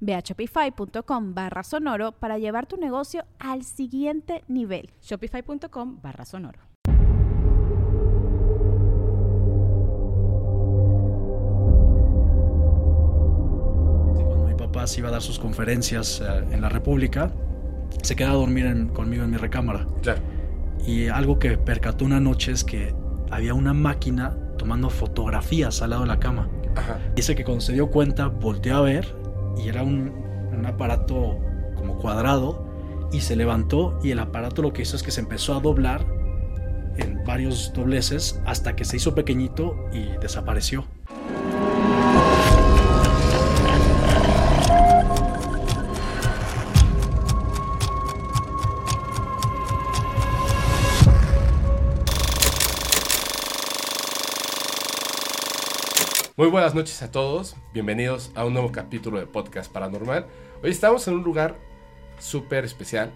Ve a shopify.com barra sonoro para llevar tu negocio al siguiente nivel. Shopify.com barra sonoro. Cuando mi papá se iba a dar sus conferencias eh, en la República, se quedaba a dormir conmigo en mi recámara. Claro. Y algo que percató una noche es que había una máquina tomando fotografías al lado de la cama. Ajá. Dice que cuando se dio cuenta, volteó a ver y era un, un aparato como cuadrado y se levantó y el aparato lo que hizo es que se empezó a doblar en varios dobleces hasta que se hizo pequeñito y desapareció. Muy buenas noches a todos, bienvenidos a un nuevo capítulo de Podcast Paranormal. Hoy estamos en un lugar súper especial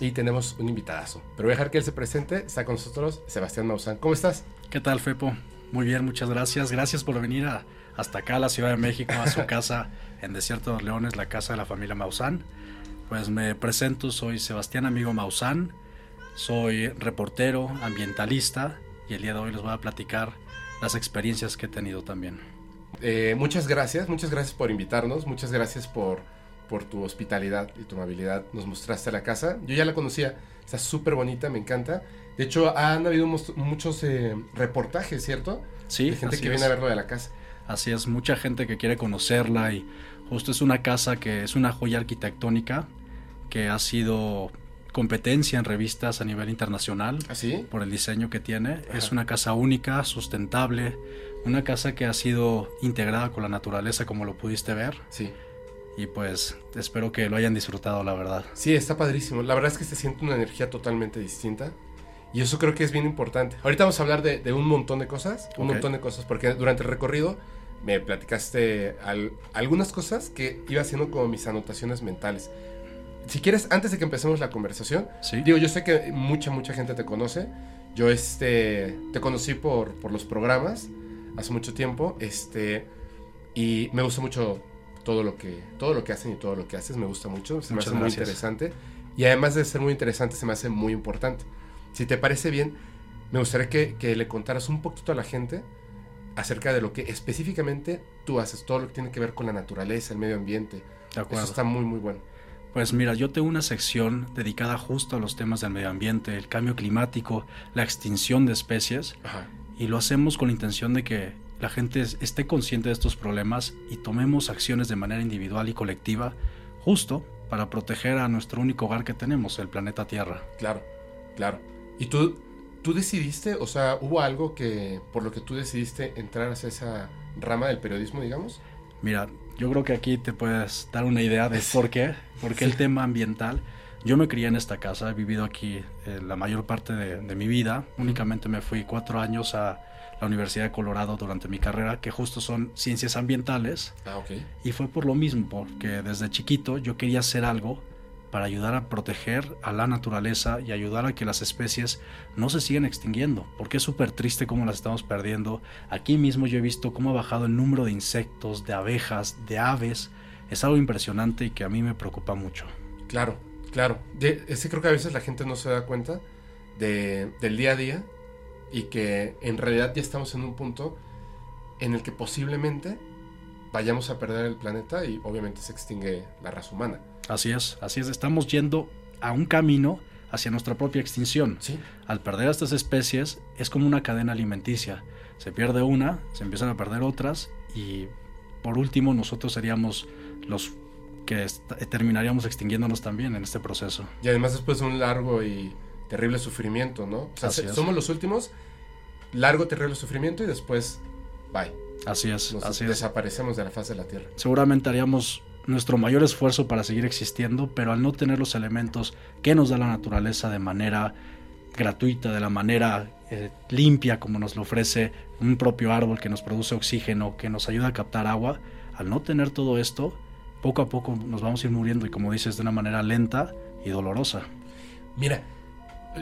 y tenemos un invitadazo. Pero voy a dejar que él se presente, está con nosotros Sebastián Maussan. ¿Cómo estás? ¿Qué tal, Fepo? Muy bien, muchas gracias. Gracias por venir a- hasta acá, a la Ciudad de México, a su casa en Desierto de los Leones, la casa de la familia Maussan. Pues me presento, soy Sebastián Amigo Maussan, soy reportero, ambientalista y el día de hoy les voy a platicar las experiencias que he tenido también. Eh, muchas gracias, muchas gracias por invitarnos, muchas gracias por, por tu hospitalidad y tu amabilidad. Nos mostraste la casa, yo ya la conocía, está súper bonita, me encanta. De hecho, han habido muchos eh, reportajes, ¿cierto? Sí, de gente que es. viene a verlo de la casa. Así es, mucha gente que quiere conocerla y justo es una casa que es una joya arquitectónica que ha sido competencia en revistas a nivel internacional ¿Así? por el diseño que tiene. Es una casa única, sustentable, una casa que ha sido integrada con la naturaleza como lo pudiste ver Sí. y pues espero que lo hayan disfrutado la verdad. Sí, está padrísimo. La verdad es que se siente una energía totalmente distinta. Y eso creo que es bien importante. Ahorita vamos a hablar de, de un montón de cosas. Un montón de cosas. Porque durante el recorrido me platicaste al- algunas cosas que iba haciendo como mis anotaciones mentales. Si quieres, antes de que empecemos la conversación, Sí. digo, yo sé que mucha, mucha gente te conoce. Yo este, te conocí por, por los programas hace mucho tiempo. Este, y me gusta mucho todo lo que, todo lo que hacen y todo lo que haces. Me gusta mucho. Se me Muchas hace muy gracias. interesante. Y además de ser muy interesante, se me hace muy importante. Si te parece bien, me gustaría que, que le contaras un poquito a la gente acerca de lo que específicamente tú haces, todo lo que tiene que ver con la naturaleza, el medio ambiente. De acuerdo. Eso está muy, muy bueno. Pues mira, yo tengo una sección dedicada justo a los temas del medio ambiente, el cambio climático, la extinción de especies Ajá. Y lo hacemos con la intención de que la gente es- esté consciente de estos problemas y tomemos acciones de manera individual y colectiva justo para proteger a nuestro único hogar que tenemos, el planeta Tierra. Claro, claro. ¿Y tú, tú decidiste, o sea, hubo algo que, por lo que tú decidiste entrar hacia esa rama del periodismo, digamos? Mira, yo creo que aquí te puedes dar una idea de por qué, porque el tema ambiental, yo me crié en esta casa, he vivido aquí eh, la mayor parte de, de mi vida, únicamente me fui cuatro años a la Universidad de Colorado durante mi carrera, que justo son ciencias ambientales, Ah, ok. y fue por lo mismo, porque desde chiquito yo quería hacer algo para ayudar a proteger a la naturaleza y ayudar a que las especies no se sigan extinguiendo, porque es súper triste cómo las estamos perdiendo. Aquí mismo yo he visto cómo ha bajado el número de insectos, de abejas, de aves. Es algo impresionante y que a mí me preocupa mucho. Claro, claro. Ese creo que a veces la gente no se da cuenta de, del día a día y que en realidad ya estamos en un punto en el que posiblemente vayamos a perder el planeta y obviamente se extingue la raza humana. Así es, así es, estamos yendo a un camino hacia nuestra propia extinción. Sí. Al perder estas especies es como una cadena alimenticia. Se pierde una, se empiezan a perder otras y por último nosotros seríamos los que terminaríamos extinguiéndonos también en este proceso. Y además después de un largo y terrible sufrimiento, ¿no? O sea, somos los últimos, largo, terrible sufrimiento y después, bye. Así es, Nos así desaparecemos de la faz de la Tierra. Seguramente haríamos nuestro mayor esfuerzo para seguir existiendo, pero al no tener los elementos que nos da la naturaleza de manera gratuita, de la manera eh, limpia como nos lo ofrece un propio árbol que nos produce oxígeno, que nos ayuda a captar agua, al no tener todo esto, poco a poco nos vamos a ir muriendo y como dices, de una manera lenta y dolorosa. Mira,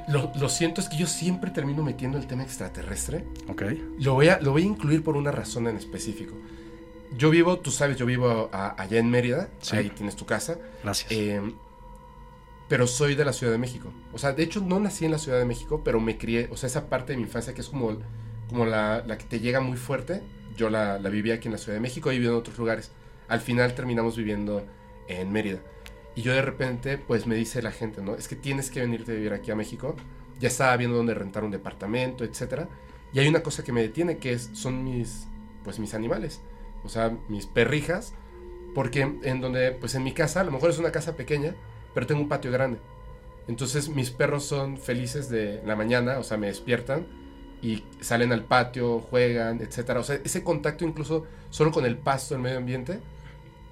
lo, siento, es que yo siempre termino metiendo el tema extraterrestre. Ok. Lo voy a, lo voy a incluir por una razón en específico. Yo vivo, tú sabes, yo vivo allá en Mérida, ahí tienes tu casa. Gracias. Em, pero soy de la Ciudad de México. O sea, de hecho no nací en la Ciudad de México, pero me crié, o sea, esa parte de mi infancia que es como, como la, la que te llega muy fuerte, yo la, la viví aquí en la Ciudad de México y viví en otros lugares. Al final terminamos viviendo en Mérida. Y yo de repente, pues me dice la gente, ¿no? Es que tienes que venirte a vivir aquí a México. Ya estaba viendo dónde rentar un departamento, etcétera. Y hay una cosa que me detiene, que es, son mis, pues mis animales. O sea, mis perrijas. Porque en donde, pues en mi casa, a lo mejor es una casa pequeña, pero tengo un patio grande. Entonces mis perros son felices de la mañana, o sea, me despiertan y salen al patio, juegan, etcétera. O sea, ese contacto incluso solo con el pasto, el medio ambiente,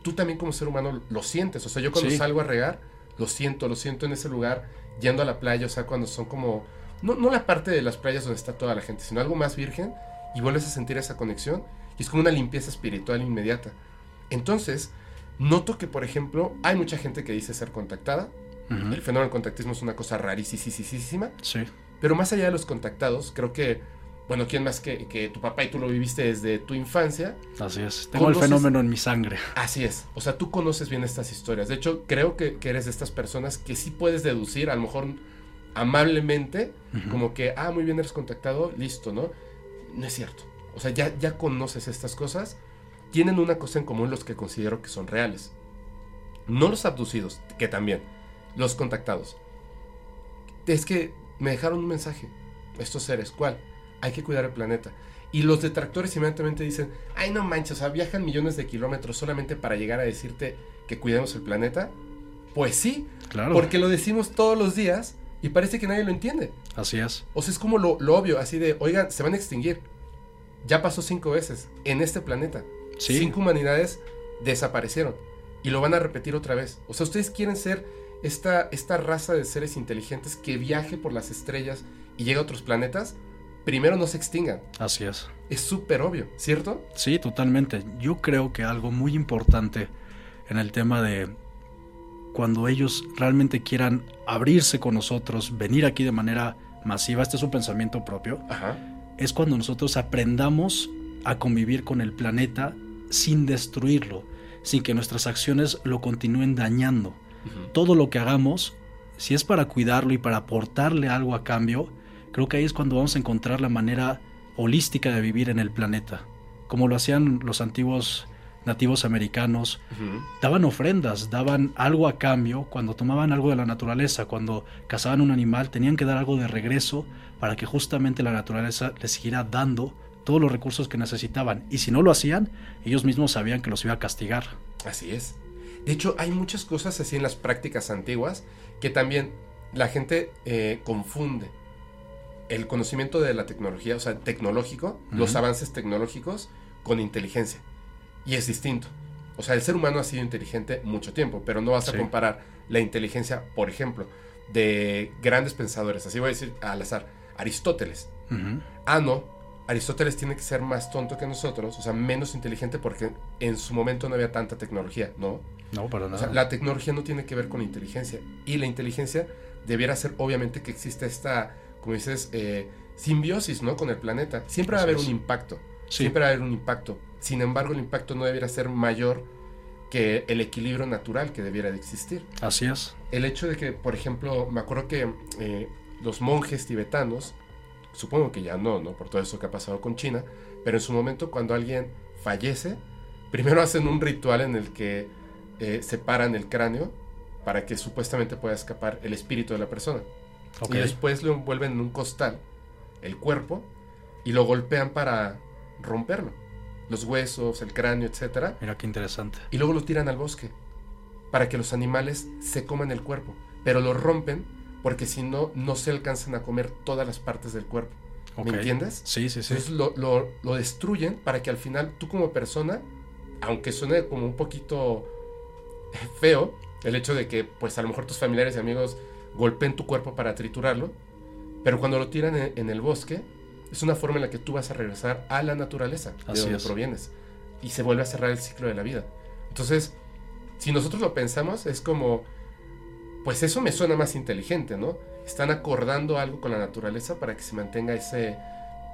tú también como ser humano lo sientes. O sea, yo cuando salgo a regar, lo siento, lo siento en ese lugar, yendo a la playa, o sea, cuando son como, no, no la parte de las playas donde está toda la gente, sino algo más virgen, y vuelves a sentir esa conexión, y es como una limpieza espiritual inmediata. Entonces, noto que, por ejemplo, hay mucha gente que dice ser contactada. El fenómeno del contactismo es una cosa rarísima. Sí. Pero más allá de los contactados, creo que bueno, ¿quién más que, que, tu papá y tú lo viviste desde tu infancia? Así es, tengo el fenómeno en mi sangre. Así es, o sea, tú conoces bien estas historias. De hecho, creo que, eres de estas personas que sí puedes deducir, a lo mejor amablemente, como que, ah, muy bien, eres contactado, listo, ¿no? No es cierto. O sea, ya, ya conoces estas cosas. Tienen una cosa en común los que considero que son reales. No los abducidos, que también. Los contactados. Es que me dejaron un mensaje. Estos seres, ¿cuál? Hay que cuidar el planeta. Y los detractores inmediatamente dicen, ay no manches, o sea, viajan millones de kilómetros solamente para llegar a decirte que cuidemos el planeta. Pues sí, claro. porque lo decimos todos los días y parece que nadie lo entiende. Así es. O sea, es como lo, obvio, así de, oigan, se van a extinguir. Ya pasó cinco veces en este planeta. Cinco humanidades desaparecieron y lo van a repetir otra vez. O sea, ustedes quieren ser esta, esta raza de seres inteligentes que viaje por las estrellas y llegue a otros planetas primero no se extingan. Así es. Es súper obvio, ¿cierto? Sí, totalmente. Yo creo que algo muy importante en el tema de cuando ellos realmente quieran abrirse con nosotros, venir aquí de manera masiva, este es un pensamiento propio, es cuando nosotros aprendamos a convivir con el planeta sin destruirlo, sin que nuestras acciones lo continúen dañando. Todo lo que hagamos, si es para cuidarlo y para aportarle algo a cambio, creo que ahí es cuando vamos a encontrar la manera holística de vivir en el planeta, como lo hacían los antiguos nativos americanos, daban ofrendas, daban algo a cambio, cuando tomaban algo de la naturaleza, cuando cazaban un animal, tenían que dar algo de regreso para que justamente la naturaleza les siguiera dando todos los recursos que necesitaban. Y si no lo hacían, ellos mismos sabían que los iba a castigar. Así es. De hecho, hay muchas cosas así en las prácticas antiguas que también la gente eh, confunde el conocimiento de la tecnología, o sea, tecnológico, los avances tecnológicos con inteligencia. Y es distinto. O sea, el ser humano ha sido inteligente mucho tiempo, pero no vas a comparar la inteligencia, por ejemplo, de grandes pensadores. Así voy a decir al azar, Aristóteles. Ah, no, Aristóteles tiene que ser más tonto que nosotros, o sea, menos inteligente porque en su momento no había tanta tecnología, ¿no? No, para nada. O sea, la tecnología no tiene que ver con inteligencia. Y la inteligencia debiera ser, obviamente, que existe esta como dices, eh, simbiosis, ¿no? Con el planeta. Siempre va a haber un impacto. Siempre va a haber un impacto. Sin embargo, el impacto no debiera ser mayor que el equilibrio natural que debiera de existir. Así es. El hecho de que, por ejemplo, me acuerdo que eh, los monjes tibetanos, supongo que ya no, ¿no? Por todo eso que ha pasado con China, pero en su momento cuando alguien fallece, primero hacen un ritual en el que eh, separan el cráneo para que supuestamente pueda escapar el espíritu de la persona. Y después lo envuelven en un costal, el cuerpo, y lo golpean para romperlo. Los huesos, el cráneo, etcétera, Mira qué interesante. y luego lo tiran al bosque para que los animales se coman el cuerpo, pero lo rompen porque si no, no se alcanzan a comer todas las partes del cuerpo. ¿Me entiendes? Sí, sí, sí. Entonces lo, lo- lo destruyen para que al final tú como persona, aunque suene como un poquito feo, el hecho de que pues a lo mejor tus familiares y amigos golpeen tu cuerpo para triturarlo, pero cuando lo tiran en, en el bosque, es una forma en la que tú vas a regresar a la naturaleza, de donde es. provienes, y se vuelve a cerrar el ciclo de la vida. Entonces, si nosotros lo pensamos, es como, pues eso me suena más inteligente, ¿no? Están acordando algo con la naturaleza para que se mantenga ese,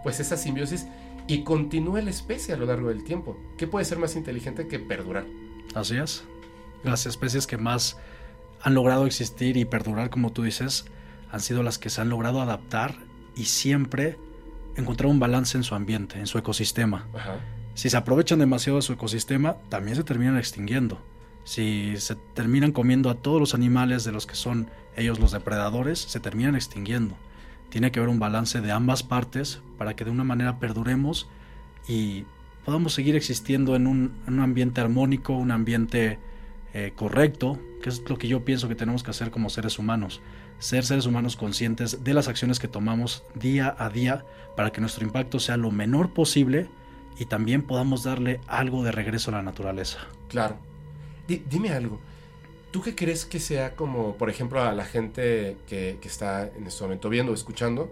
pues esa simbiosis y continúe la especie a lo largo del tiempo. ¿Qué puede ser más inteligente que perdurar? Así es. Las especies que más han logrado existir y perdurar, como tú dices, han sido las que se han logrado adaptar y siempre encontrar un balance en su ambiente, en su ecosistema. Ajá. Si se aprovechan demasiado de su ecosistema, también se terminan extinguiendo. Si se terminan comiendo a todos los animales de los que son ellos los depredadores, se terminan extinguiendo. Tiene que haber un balance de ambas partes para que de una manera perduremos y podamos seguir existiendo en un, en un ambiente armónico, un ambiente eh, correcto, que es lo que yo pienso que tenemos que hacer como seres humanos. Ser seres humanos conscientes de las acciones que tomamos día a día para que nuestro impacto sea lo menor posible y también podamos darle algo de regreso a la naturaleza. Claro. Di- dime algo. ¿Tú qué crees que sea como, por ejemplo, a la gente que, que está en este momento viendo o escuchando?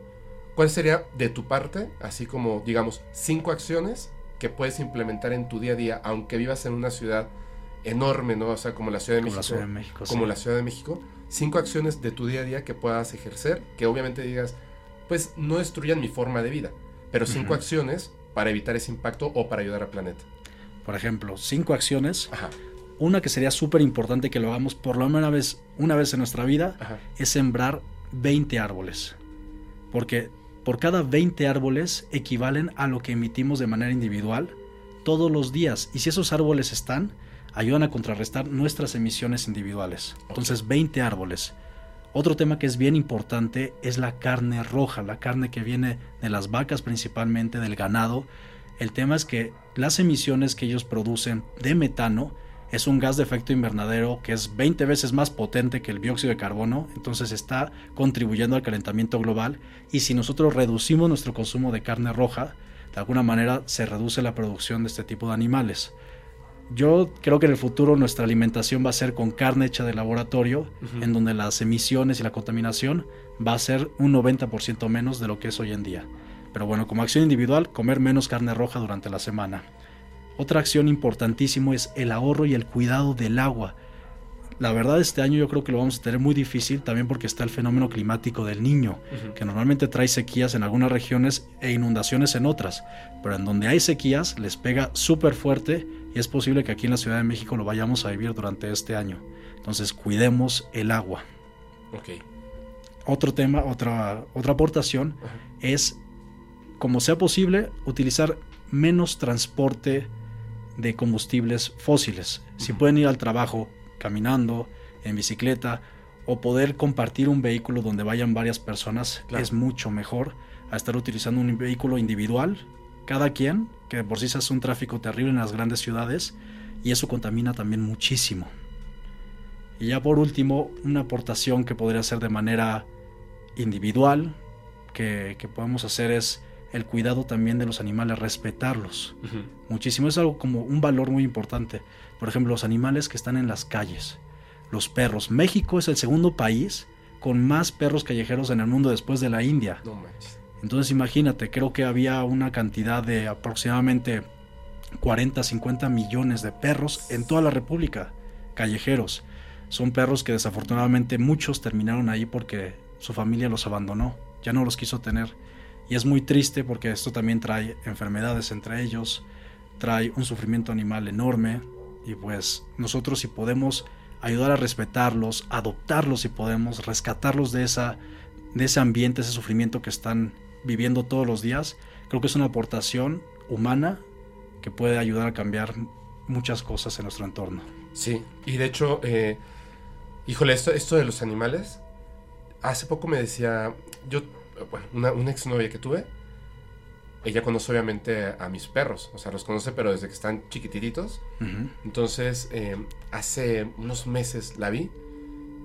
¿Cuál sería de tu parte, así como, digamos, cinco acciones que puedes implementar en tu día a día, aunque vivas en una ciudad enorme, ¿no? O sea, como la Ciudad de Como la México. Ciudad de México. como sí. la Ciudad de México, cinco acciones de tu día a día que puedas ejercer, que obviamente digas, pues no destruyan mi forma de vida, pero cinco acciones para evitar ese impacto o para ayudar al planeta. Por ejemplo, cinco acciones. Ajá, Una que sería súper importante que lo hagamos por lo menos una vez, una vez en nuestra vida ajá. es sembrar 20 árboles. Porque por cada 20 árboles equivalen a lo que emitimos de manera individual todos los días. Y si esos árboles están, ayudan a contrarrestar nuestras emisiones individuales. Entonces, 20 árboles. Otro tema que es bien importante es la carne roja, la carne que viene de las vacas principalmente, del ganado. El tema es que las emisiones que ellos producen de metano es un gas de efecto invernadero que es 20 veces más potente que el dióxido de carbono, entonces está contribuyendo al calentamiento global y si nosotros reducimos nuestro consumo de carne roja, de alguna manera se reduce la producción de este tipo de animales. Yo creo que en el futuro nuestra alimentación va a ser con carne hecha de laboratorio, en donde las emisiones y la contaminación va a ser un 90% menos de lo que es hoy en día. Pero bueno, como acción individual, comer menos carne roja durante la semana. Otra acción importantísimo es el ahorro y el cuidado del agua. La verdad este año yo creo que lo vamos a tener muy difícil también porque está el fenómeno climático del niño, que normalmente trae sequías en algunas regiones e inundaciones en otras, pero en donde hay sequías les pega súper fuerte y es posible que aquí en la Ciudad de México lo vayamos a vivir durante este año. Entonces cuidemos el agua. Ok. Otro tema, otra, otra aportación Ajá. es, como sea posible, utilizar menos transporte de combustibles fósiles. Si pueden ir al trabajo caminando, en bicicleta, o poder compartir un vehículo donde vayan varias personas, Claro. es mucho mejor a estar utilizando un vehículo individual, cada quien, que de por sí se hace un tráfico terrible en las grandes ciudades, y eso contamina también muchísimo. Y ya por último, una aportación que podría ser de manera individual que, que podemos hacer es el cuidado también de los animales, respetarlos muchísimo. Es algo como un valor muy importante. Por ejemplo, los animales que están en las calles, los perros. México es el segundo país con más perros callejeros en el mundo después de la India. No manches. Entonces imagínate, creo que había una cantidad de aproximadamente 40, 50 millones de perros en toda la República, callejeros. Son perros que desafortunadamente muchos terminaron ahí porque su familia los abandonó, ya no los quiso tener. Y es muy triste porque esto también trae enfermedades entre ellos, trae un sufrimiento animal enorme y pues nosotros si podemos ayudar a respetarlos, adoptarlos si podemos, rescatarlos de esa de ese ambiente, ese sufrimiento que están viviendo todos los días, creo que es una aportación humana que puede ayudar a cambiar muchas cosas en nuestro entorno. Sí, y de hecho, eh, híjole, esto, esto de los animales, hace poco me decía, yo, bueno, una, una exnovia que tuve, ella conoce obviamente a mis perros, o sea, los conoce pero desde que están chiquititos. Entonces, eh, hace unos meses la vi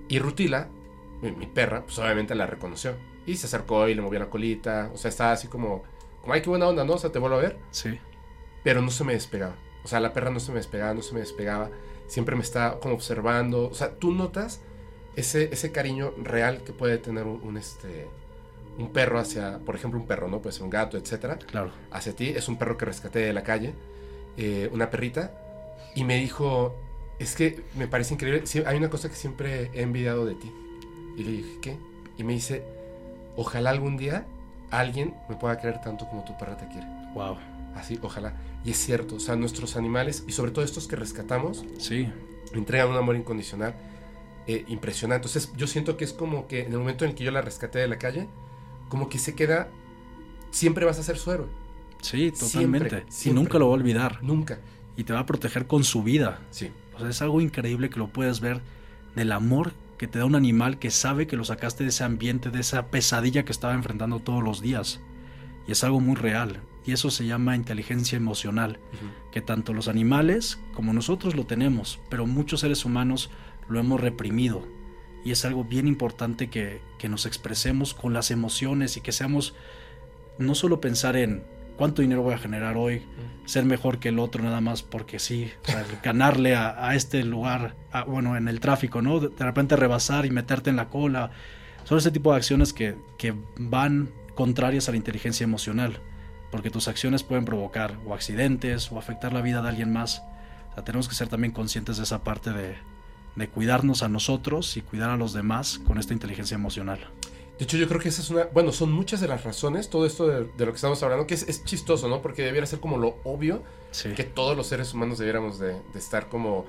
y Rutila, mi, mi perra, pues obviamente la reconoció. Y se acercó y le movió la colita, o sea, estaba así como, como, ay, qué buena onda, ¿no? O sea, te vuelvo a ver. Sí. Pero no se me despegaba. O sea, la perra no se me despegaba, no se me despegaba. Siempre me está como observando. O sea, tú notas ese, ese cariño real que puede tener un, un, este, un perro hacia, por ejemplo, un perro, ¿no? Pues un gato, etcétera. Claro. Hacia ti. Es un perro que rescaté de la calle. eh, una perrita. Y me dijo, es que me parece increíble. sí, hay una cosa que siempre he envidiado de ti. Y le dije, ¿qué? Y me dice, ojalá algún día alguien me pueda querer tanto como tu perra te quiere. Wow. Así, ojalá. Y es cierto, o sea, nuestros animales, y sobre todo estos que rescatamos, Sí. entregan un amor incondicional eh, impresionante. Entonces, yo siento que es como que en el momento en el que yo la rescaté de la calle, como que se queda, siempre vas a ser su héroe. Sí, Siempre, totalmente. Y siempre. nunca lo va a olvidar. Nunca. Y te va a proteger con su vida. Sí. O sea, es algo increíble que lo puedes ver del amor que te da un animal que sabe que lo sacaste de ese ambiente, de esa pesadilla que estaba enfrentando todos los días. Y es algo muy real. Y eso se llama inteligencia emocional, que tanto los animales como nosotros lo tenemos, pero muchos seres humanos lo hemos reprimido. Y es algo bien importante que, que nos expresemos con las emociones y que seamos no solo pensar en cuánto dinero voy a generar hoy, ser mejor que el otro nada más porque sí, o sea, ganarle a, a este lugar, a- bueno, en el tráfico, ¿no? De, repente rebasar y meterte en la cola. Son ese tipo de acciones que, que van contrarias a la inteligencia emocional, porque tus acciones pueden provocar o accidentes o afectar la vida de alguien más. O sea, tenemos que ser también conscientes de esa parte de, de cuidarnos a nosotros y cuidar a los demás con esta inteligencia emocional. De hecho, yo creo que esa es una. Bueno, son muchas de las razones, todo esto de, de lo que estamos hablando, que es, es chistoso, ¿no? Porque debiera ser como lo obvio Sí. que todos los seres humanos debiéramos de, de estar como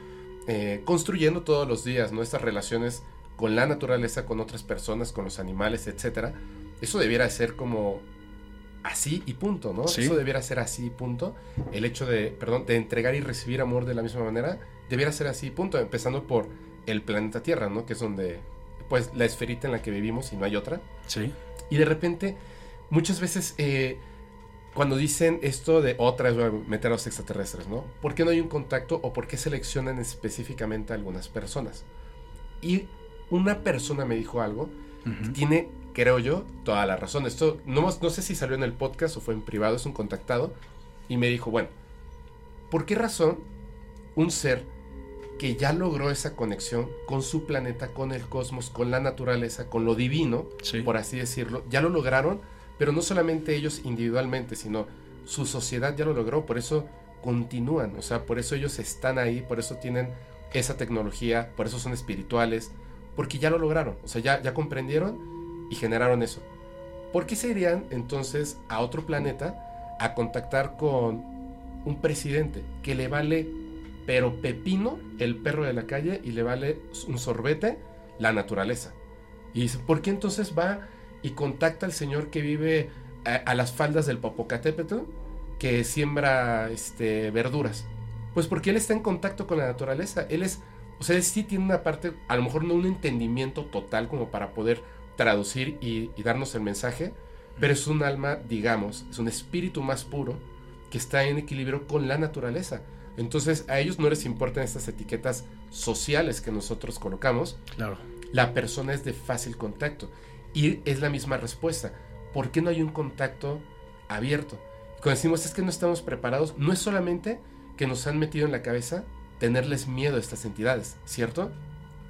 eh, construyendo todos los días, ¿no? Estas relaciones con la naturaleza, con otras personas, con los animales, etcétera. Eso debiera ser como así y punto, ¿no? Sí. Eso debiera ser así y punto. El hecho de, perdón, de entregar y recibir amor de la misma manera, debiera ser así y punto. Empezando por el planeta Tierra, ¿no? Que es donde, pues, la esferita en la que vivimos y no hay otra. Sí. Y de repente, muchas veces, eh, cuando dicen esto de otra vez voy a meter a los extraterrestres, ¿no? ¿Por qué no hay un contacto o por qué seleccionan específicamente a algunas personas? Y una persona me dijo algo que tiene, creo yo, toda la razón. Esto no, no sé si salió en el podcast o fue en privado, es un contactado. Y me dijo, bueno, ¿por qué razón un ser que ya logró esa conexión con su planeta, con el cosmos, con la naturaleza, con lo divino, Sí. por así decirlo, ya lo lograron, pero no solamente ellos individualmente, sino su sociedad ya lo logró, por eso continúan, o sea, por eso ellos están ahí, por eso tienen esa tecnología, por eso son espirituales, porque ya lo lograron, o sea, ya, ya comprendieron y generaron eso. ¿Por qué se irían entonces a otro planeta a contactar con un presidente que le vale, pero pepino, el perro de la calle y le vale un sorbete la naturaleza? Y dice, ¿por qué entonces va y contacta al señor que vive a, a las faldas del Popocatépetl que siembra este, verduras? Pues porque él está en contacto con la naturaleza. Él es, o sea, sí tiene una parte, a lo mejor no un entendimiento total como para poder traducir y darnos el mensaje, pero es un alma, digamos, es un espíritu más puro que está en equilibrio con la naturaleza. Entonces a ellos no les importan estas etiquetas sociales que nosotros colocamos, Claro. la persona es de fácil contacto. Y es la misma respuesta. ¿Por qué no hay un contacto abierto? Cuando decimos es que no estamos preparados, no es solamente que nos han metido en la cabeza tenerles miedo a estas entidades, ¿cierto?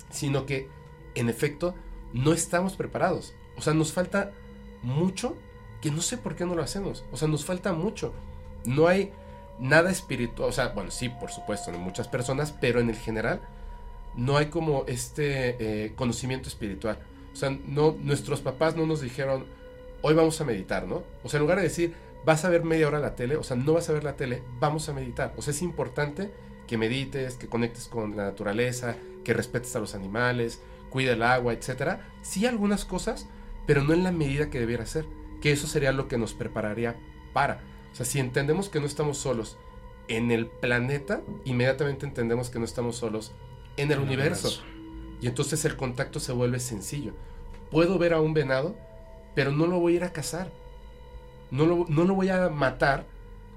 Sino que, en efecto, no estamos preparados. O sea, nos falta mucho que no sé por qué no lo hacemos. O sea, nos falta mucho. No hay nada espiritual. O sea, bueno, sí, por supuesto, en muchas personas, pero en el general no hay como este eh, conocimiento espiritual. O sea, no, nuestros papás no nos dijeron, hoy vamos a meditar, ¿no? O sea, en lugar de decir, vas a ver media hora la tele, o sea, no vas a ver la tele, vamos a meditar. O sea, es importante que medites, que conectes con la naturaleza, que respetes a los animales, cuida el agua, etcétera. Sí, algunas cosas, pero no en la medida que debiera ser. Que eso sería lo que nos prepararía para. O sea, si entendemos que no estamos solos en el planeta, inmediatamente entendemos que no estamos solos en el universo. universo. Y entonces el contacto se vuelve sencillo. puedo ver a un venado, pero no lo voy a ir a cazar. No lo, no lo voy a matar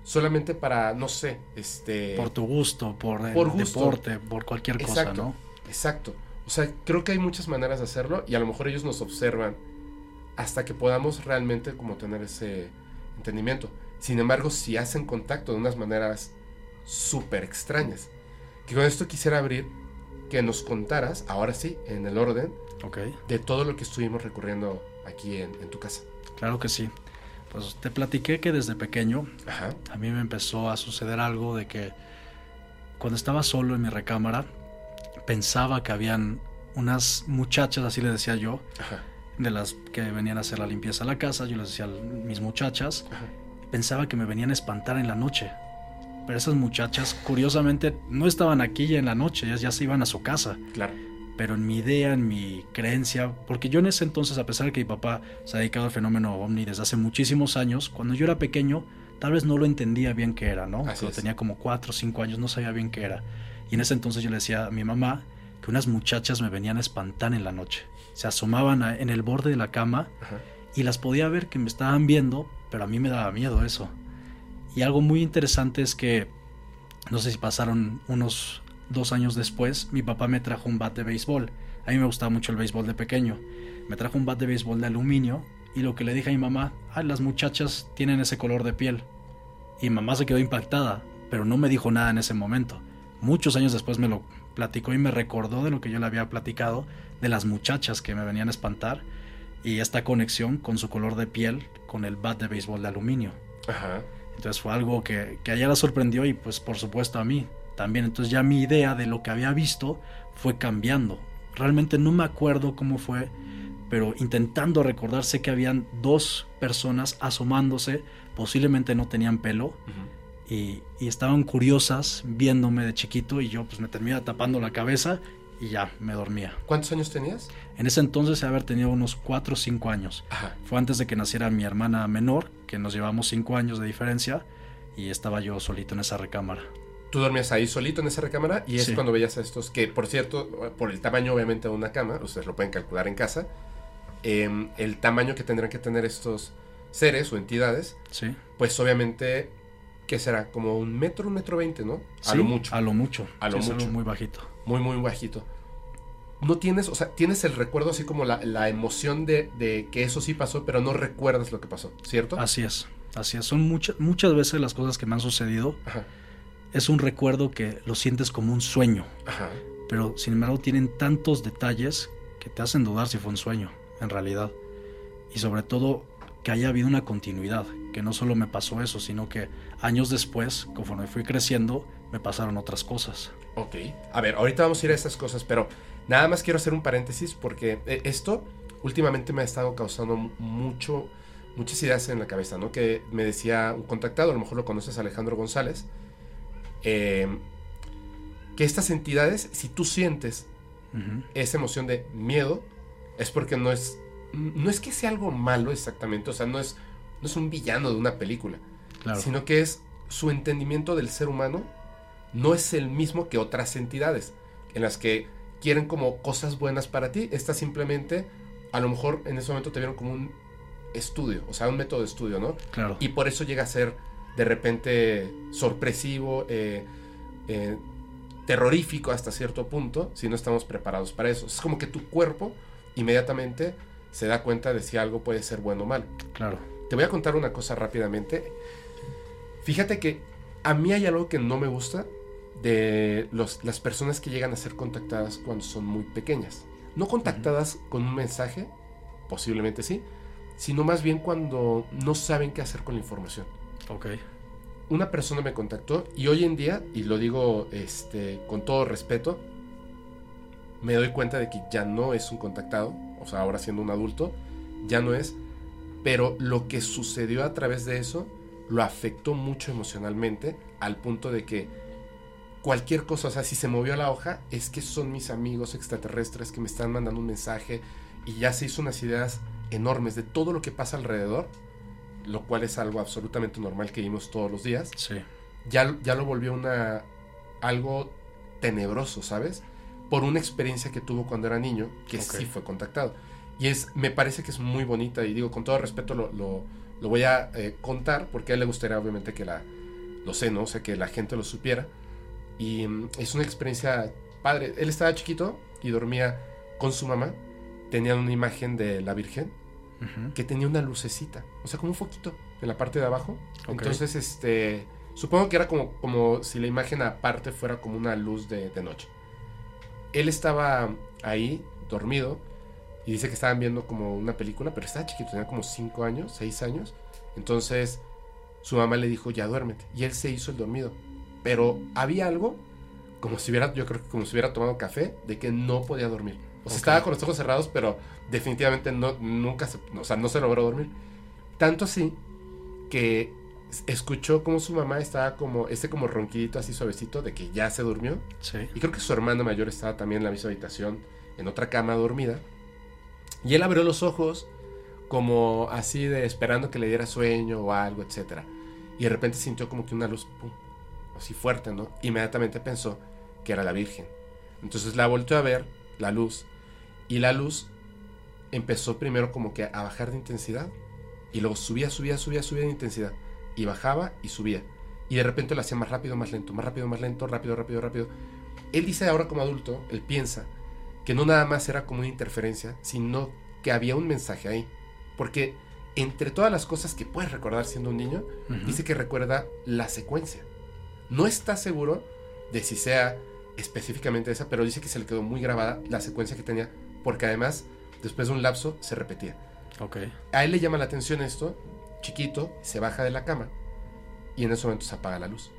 solamente para, no sé, este... Por tu gusto, por el Por gusto. deporte, por cualquier cosa, Exacto. ¿no? Exacto. O sea, creo que hay muchas maneras de hacerlo y a lo mejor ellos nos observan hasta que podamos realmente como tener ese entendimiento. Sin embargo, si hacen contacto de unas maneras súper extrañas. Que con esto quisiera abrir que nos contaras, ahora sí, en el orden, Ok, de todo lo que estuvimos recurriendo aquí en, en tu casa. claro que sí. Pues te platiqué que desde pequeño Ajá. a mí me empezó a suceder algo de que cuando estaba solo en mi recámara pensaba que habían unas muchachas, así le decía yo, Ajá. de las que venían a hacer la limpieza a la casa, yo les decía mis muchachas, Ajá. Pensaba que me venían a espantar en la noche. Pero esas muchachas, curiosamente, no estaban aquí ya en la noche, ellas ya se iban a su casa. Claro. Pero en mi idea, en mi creencia, porque yo en ese entonces, a pesar de que mi papá se ha dedicado al fenómeno ovni desde hace muchísimos años, cuando yo era pequeño, tal vez no lo entendía bien qué era, ¿no? Así es. tenía como 4 o 5 años, no sabía bien qué era. Y en ese entonces yo le decía a mi mamá que unas muchachas me venían a espantar en la noche. Se asomaban a- en el borde de la cama Ajá. y las podía ver que me estaban viendo, pero a mí me daba miedo eso. Y algo muy interesante es que, no sé si pasaron unos dos años después, mi papá me trajo un bat de béisbol. A mí me gustaba mucho el béisbol de pequeño. Me trajo un bat de béisbol de aluminio y lo que le dije a mi mamá, ah, las muchachas tienen ese color de piel. Y mamá se quedó impactada, pero no me dijo nada en ese momento. Muchos años después me lo platicó y me recordó de lo que yo le había platicado, de las muchachas que me venían a espantar y esta conexión con su color de piel con el bat de béisbol de aluminio. Ajá. Entonces fue algo que, que a ella la sorprendió y pues por supuesto a mí también. Entonces ya mi idea de lo que había visto fue cambiando. Realmente no me acuerdo cómo fue, pero intentando recordar sé que habían dos personas asomándose, posiblemente no tenían pelo y, y estaban curiosas viéndome de chiquito y yo pues me terminaba tapando la cabeza y ya me dormía. ¿Cuántos años tenías? En ese entonces haber tenido unos 4 o 5 años. Ajá. Fue antes de que naciera mi hermana menor, que nos llevamos 5 años de diferencia, y estaba yo solito en esa recámara. Tú dormías ahí solito en esa recámara y es Sí. cuando veías a estos que, por cierto, por el tamaño obviamente de una cama, ustedes lo pueden calcular en casa, em, el tamaño que tendrán que tener estos seres o entidades, ¿Sí? pues obviamente, ¿qué será? Como un metro, un metro veinte, ¿no? A Sí, lo mucho. A lo mucho. A lo Sí, es algo mucho. muy bajito. Muy, muy bajito. No tienes, o sea, tienes el recuerdo así como la, la emoción de, de que eso sí pasó, pero no recuerdas lo que pasó, ¿cierto? Así es. Así es. Son muchas muchas veces las cosas que me han sucedido. Ajá, Es un recuerdo que lo sientes como un sueño, ajá. pero sin embargo tienen tantos detalles que te hacen dudar si fue un sueño, en realidad. Y sobre todo que haya habido una continuidad, que no solo me pasó eso, sino que años después, conforme fui creciendo, me pasaron otras cosas. Ok. A ver, ahorita vamos a ir a esas cosas, pero nada más quiero hacer un paréntesis porque eh, esto últimamente me ha estado causando mucho, muchas ideas en la cabeza, ¿no? Que me decía un contactado, a lo mejor lo conoces, Alejandro González, eh, que estas entidades, si tú sientes esa emoción de miedo, es porque no es, no es que sea algo malo exactamente, o sea, no es, no es un villano de una película, Claro. sino que es su entendimiento del ser humano no es el mismo que otras entidades en las que quieren como cosas buenas para ti. Estas simplemente, a lo mejor en ese momento te vieron como un estudio, o sea, un método de estudio, ¿no? Claro. Y por eso llega a ser de repente sorpresivo, eh, eh, terrorífico hasta cierto punto, si no estamos preparados para eso. Es como que tu cuerpo inmediatamente se da cuenta de si algo puede ser bueno o malo. Claro. Te voy a contar una cosa rápidamente. Fíjate que a mí hay algo que no me gusta de los- las personas que llegan a ser contactadas cuando son muy pequeñas. No contactadas con un mensaje, posiblemente sí, sino más bien cuando no saben qué hacer con la información. Ok. Una persona me contactó y hoy en día, y lo digo este, con todo respeto, me doy cuenta de que ya no es un contactado, o sea, ahora siendo un adulto, ya no es, pero lo que sucedió a través de eso lo afectó mucho emocionalmente al punto de que cualquier cosa, o sea, si se movió la hoja, es que son mis amigos extraterrestres que me están mandando un mensaje y ya se hizo unas ideas enormes de todo lo que pasa alrededor, lo cual es algo absolutamente normal que vimos todos los días Sí. ya, ya lo volvió una algo tenebroso, ¿sabes? Por una experiencia que tuvo cuando era niño, que sí fue contactado. Y es, me parece que es muy bonita y digo, con todo respeto lo, lo, lo voy a eh, contar porque a él le gustaría obviamente que la, lo sé, ¿no? O sea, que la gente lo supiera. Y mm, es una experiencia padre. Él estaba chiquito y dormía con su mamá. Tenían una imagen de la Virgen que tenía una lucecita, o sea, como un foquito en la parte de abajo. Entonces, este, supongo que era como, como si la imagen aparte fuera como una luz de, de noche. Él estaba ahí, dormido, y dice que estaban viendo como una película, pero estaba chiquito, tenía como 5 años, 6 años. Entonces, su mamá le dijo, ya duérmete. Y él se hizo el dormido. Pero había algo, como si hubiera, yo creo que como si hubiera tomado café, de que no podía dormir. O sea, estaba con los ojos cerrados, pero definitivamente no, nunca se, o sea, no se logró dormir. Tanto así que escuchó como su mamá estaba como, ese como ronquidito así suavecito de que ya se durmió. Sí. Y creo que su hermana mayor estaba también en la misma habitación, en otra cama dormida. Y él abrió los ojos como así de esperando que le diera sueño o algo, etc. Y de repente sintió como que una luz, pum, así fuerte, ¿no? Inmediatamente pensó que era la Virgen. Entonces la volteó a ver, la luz, y la luz empezó primero como que a bajar de intensidad, y luego subía, subía, subía, subía de intensidad, y bajaba y subía. Y de repente lo hacía más rápido, más lento, más rápido, más lento, rápido, rápido, rápido. Él dice ahora como adulto, él piensa que no nada más era como una interferencia, sino que había un mensaje ahí. Porque entre todas las cosas que puedes recordar siendo un niño, Ujú. dice que recuerda la secuencia. No está seguro de si sea específicamente esa, pero dice que se le quedó muy grabada la secuencia que tenía, porque además, después de un lapso, se repetía. Ok. A él le llama la atención esto, chiquito, se baja de la cama y en ese momento se apaga la luz.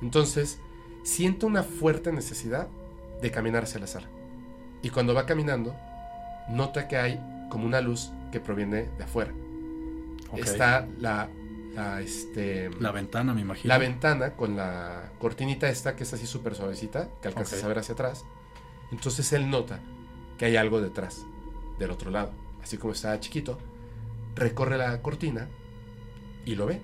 Entonces, siente una fuerte necesidad de caminar hacia la sala. Y cuando va caminando, nota que hay como una luz que proviene de afuera. ok. Está la, la, este, La ventana, me imagino. la ventana con la cortinita esta que es así súper suavecita, que alcanzas a ver hacia atrás. Entonces él nota que hay algo detrás, del otro lado. Así como está chiquito, recorre la cortina y lo ve.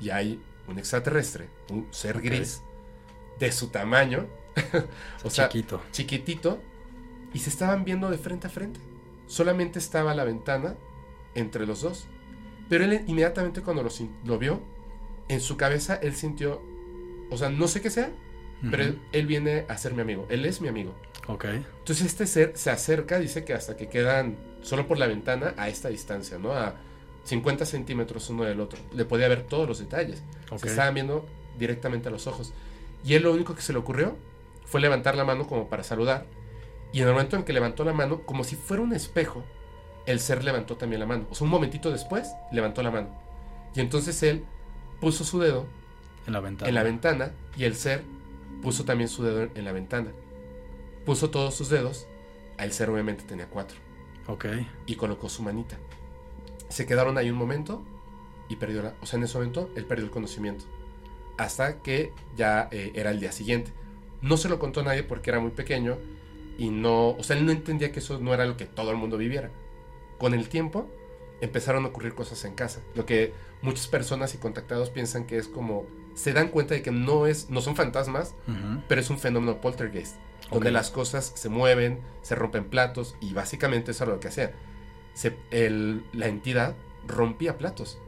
Y hay un extraterrestre, un ser gris, de su tamaño, o sea, chiquito. chiquitito, y se estaban viendo de frente a frente. Solamente estaba la ventana entre los dos. Pero él inmediatamente cuando lo, vio, en su cabeza él sintió, o sea, no sé qué sea, pero él, él viene a ser mi amigo, él es mi amigo. Ok. Entonces este ser se acerca, dice que hasta que quedan solo por la ventana a esta distancia, ¿no? A 50 centímetros uno del otro. Le podía ver todos los detalles. Ok. Se estaban viendo directamente a los ojos. Y él lo único que se le ocurrió fue levantar la mano como para saludar. Y en el momento en que levantó la mano, como si fuera un espejo, el ser levantó también la mano. O sea, un momentito después, levantó la mano. Y entonces él puso su dedo En la ventana. en la ventana y el ser puso también su dedo en la ventana. Puso todos sus dedos, el ser obviamente tenía cuatro, Ok. y colocó su manita. Se quedaron ahí un momento y perdió la... O sea, en ese momento él perdió el conocimiento. Hasta que ya eh, era el día siguiente. No se lo contó a nadie porque era muy pequeño y no... O sea, él no entendía que eso no era lo que todo el mundo viviera. Con el tiempo empezaron a ocurrir cosas en casa. Lo que muchas personas y contactados piensan que es como... Se dan cuenta de que no, es, no son fantasmas, pero es un fenómeno poltergeist, donde las cosas se mueven, se rompen platos y básicamente eso era lo que hacía. Se- el- la entidad rompía platos,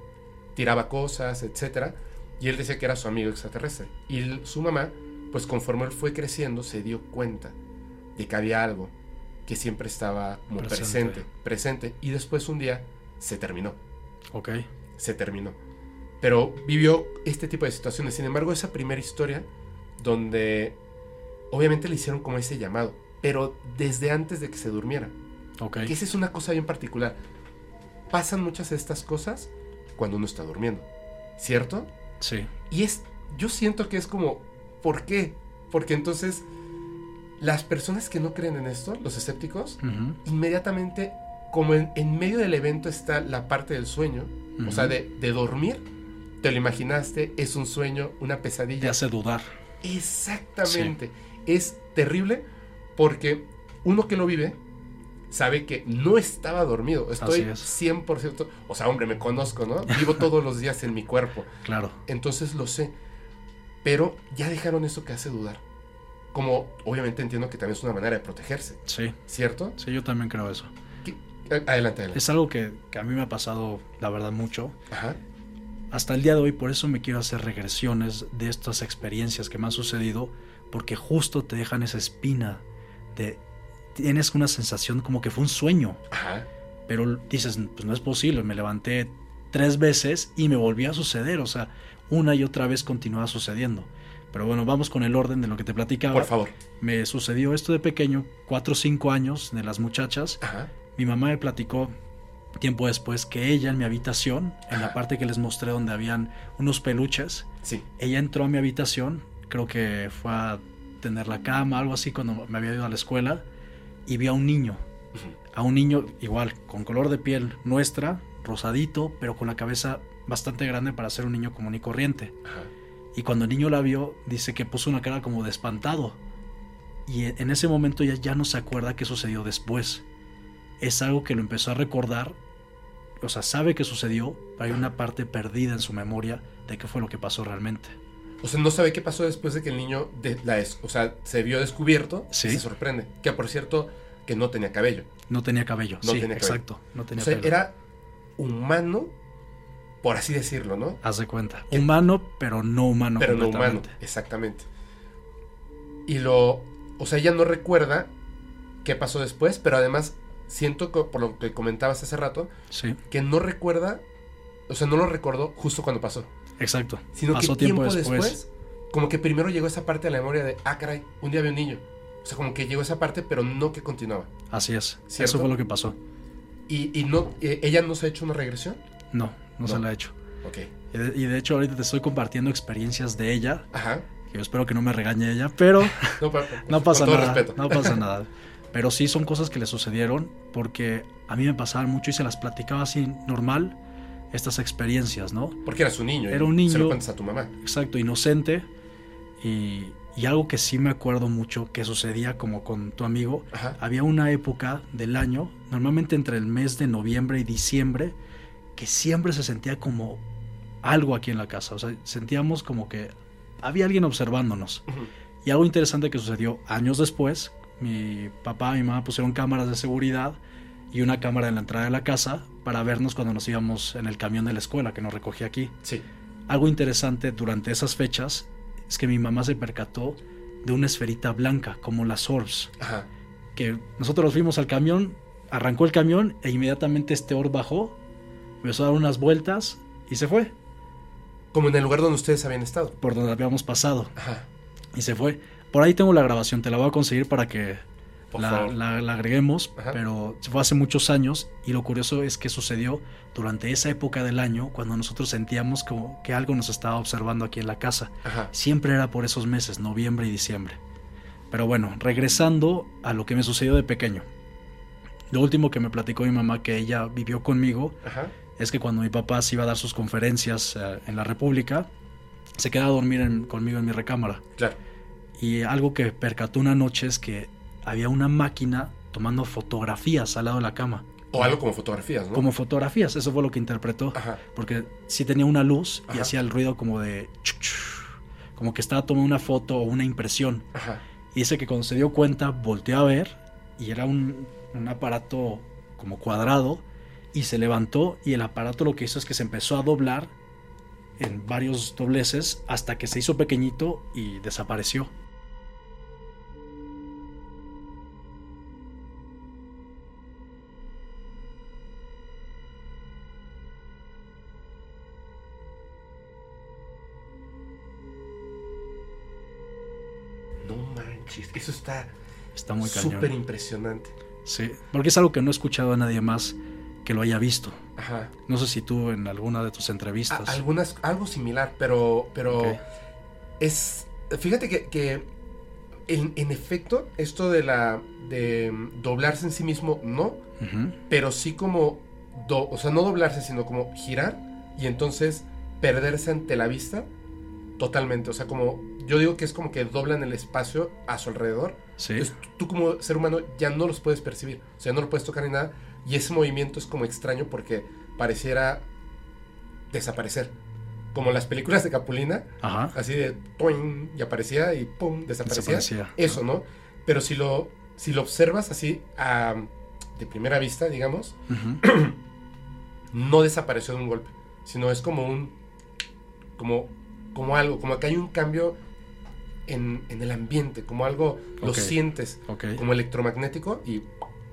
tiraba cosas, etcétera, y él decía que era su amigo extraterrestre. Y el- su mamá, pues conforme él fue creciendo, se dio cuenta de que había algo que siempre estaba como Presente. presente, presente, y después un día se terminó Ok. se terminó. Pero vivió este tipo de situaciones. Sin embargo, esa primera historia, donde obviamente le hicieron como ese llamado, pero desde antes de que se durmiera. Ok. Que esa es una cosa bien particular. Pasan muchas de estas cosas cuando uno está durmiendo, ¿cierto? Sí. Y es, yo siento que es como, ¿por qué? Porque entonces las personas que no creen en esto, los escépticos, inmediatamente, como en, en medio del evento está la parte del sueño, o sea, de, de dormir, te lo imaginaste, es un sueño, una Te pesadilla. hace dudar. Exactamente. Es terrible porque uno que lo vive sabe que no estaba dormido. Estoy es. 100%, o sea, hombre, me conozco, ¿no? Vivo todos los días en mi cuerpo. Claro. Entonces lo sé. Pero ya dejaron eso que hace dudar. Como obviamente entiendo que también es una manera de protegerse, Sí. ¿cierto? Sí, yo también creo eso. ¿Qué, Adelante, adelante. Es algo que, que a mí me ha pasado, la verdad, mucho. Ajá. Hasta el día de hoy, por eso me quiero hacer regresiones de estas experiencias que me han sucedido, porque justo te dejan esa espina de... Tienes una sensación como que fue un sueño, Ajá. pero dices, pues no es posible, me levanté tres veces y me volvió a suceder, o sea, una y otra vez continuaba sucediendo. Pero bueno, vamos con el orden de lo que te platicaba. Por favor. Me sucedió esto de pequeño, cuatro o cinco años de las muchachas. Ajá. Mi mamá me platicó tiempo después que ella en mi habitación, en la parte que les mostré donde habían unos peluches, Sí. ella entró a mi habitación, creo que fue a tener la cama, algo así, cuando me había ido a la escuela, y vio a un niño, a un niño igual, con color de piel nuestra, rosadito, pero con la cabeza bastante grande para ser un niño común y corriente. Ajá. Y cuando el niño la vio, dice que puso una cara como de espantado. Y e- en ese momento ella ya no se acuerda qué sucedió después. Es algo que lo empezó a recordar. O sea, sabe que sucedió, pero hay una parte perdida en su memoria de qué fue lo que pasó realmente. O sea, no sabe qué pasó después de que el niño de la es- o sea, se vio descubierto Sí. y se sorprende. Que por cierto, que no tenía cabello. No tenía cabello. No sí, tenía cabello. exacto. No tenía O sea, pelo. era humano, por así decirlo, ¿no? Haz de cuenta. Humano, pero no humano. Pero no humano, exactamente. Y lo, o sea, ella no recuerda qué pasó después, pero además siento que, por lo que comentabas hace rato, Sí, que no recuerda, o sea, no lo recordó justo cuando pasó, exacto. sino Pasó que tiempo, tiempo después, después. como que primero llegó esa parte de la memoria de, ah, caray, un día vi un niño. O sea, como que llegó esa parte, pero no que continuaba. Así es. ¿Cierto? Eso fue lo que pasó. Y, y no, eh, ella no se ha hecho una regresión. No, no, No. se la ha hecho. Ok. Y de, y de hecho ahorita te estoy compartiendo experiencias de ella Ajá. que yo espero que no me regañe ella, pero No, pero- no pasa con todo nada. respeto. No pasa nada. Pero sí son cosas que le sucedieron porque a mí me pasaban mucho y se las platicaba así normal estas experiencias, ¿no? Porque eras un niño. Era un Se lo niño. cuentas a tu mamá. Exacto, inocente. Y, y algo que sí me acuerdo mucho que sucedía como con tu amigo, Ajá. había una época del año, normalmente entre el mes de noviembre y diciembre, que siempre se sentía como algo aquí en la casa. O sea, sentíamos como que había alguien observándonos. Y algo interesante que sucedió años después, mi papá y mi mamá pusieron cámaras de seguridad y una cámara en la entrada de la casa para vernos cuando nos íbamos en el camión de la escuela que nos recogía aquí. Sí. Algo interesante durante esas fechas es que mi mamá se percató de una esferita blanca, como las orbs, Ajá. que nosotros fuimos al camión, arrancó el camión e inmediatamente este orb bajó, empezó a dar unas vueltas y se fue Como en el lugar donde ustedes habían estado. por donde habíamos pasado Ajá. y se fue. Por ahí tengo la grabación, te la voy a conseguir para que la- la agreguemos, Ajá. pero fue hace muchos años y lo curioso es que sucedió durante esa época del año cuando nosotros sentíamos como que algo nos estaba observando aquí en la casa. Ajá. Siempre era por esos meses, noviembre y diciembre. Pero bueno, regresando a lo que me sucedió de pequeño. Lo último que me platicó mi mamá que ella vivió conmigo Ajá. Es que cuando mi papá se iba a dar sus conferencias eh, en la República, se quedaba a dormir en- conmigo en mi recámara. Claro. Y algo que percató una noche es que había una máquina tomando fotografías al lado de la cama. O algo como fotografías, ¿no? Como fotografías, eso fue lo que interpretó. Ajá. Porque sí tenía una luz y Ajá. hacía el ruido como de... Como que estaba tomando una foto o una impresión. Ajá. Y dice que cuando se dio cuenta volteó a ver y era un, un aparato como cuadrado y se levantó y el aparato lo que hizo es que se empezó a doblar en varios dobleces hasta que se hizo pequeñito y desapareció. No manches. Eso está Está muy súper impresionante. Sí, porque es algo que no he escuchado a nadie más que lo haya visto. Ajá. No sé si tú en alguna de tus A- entrevistas. algunas, algo similar, pero, pero es, fíjate que, que en, en efecto, esto de la, de doblarse en sí mismo, no, pero sí como, do- o sea, no doblarse, sino como girar y entonces perderse ante la vista totalmente, o sea, como, yo digo que es como que doblan el espacio a su alrededor, Sí, entonces tú como ser humano ya no los puedes percibir, o sea, no lo puedes tocar ni nada, y ese movimiento es como extraño porque pareciera desaparecer. Como las películas de Capulina, ajá. así de toing, y aparecía y pum, desaparecía. Desaparecía. Eso, ¿no? Pero si lo, si lo observas así a, de primera vista, digamos, no desapareció de un golpe, sino es como un, como, como algo, como que hay un cambio en, en el ambiente, como algo lo sientes, como electromagnético y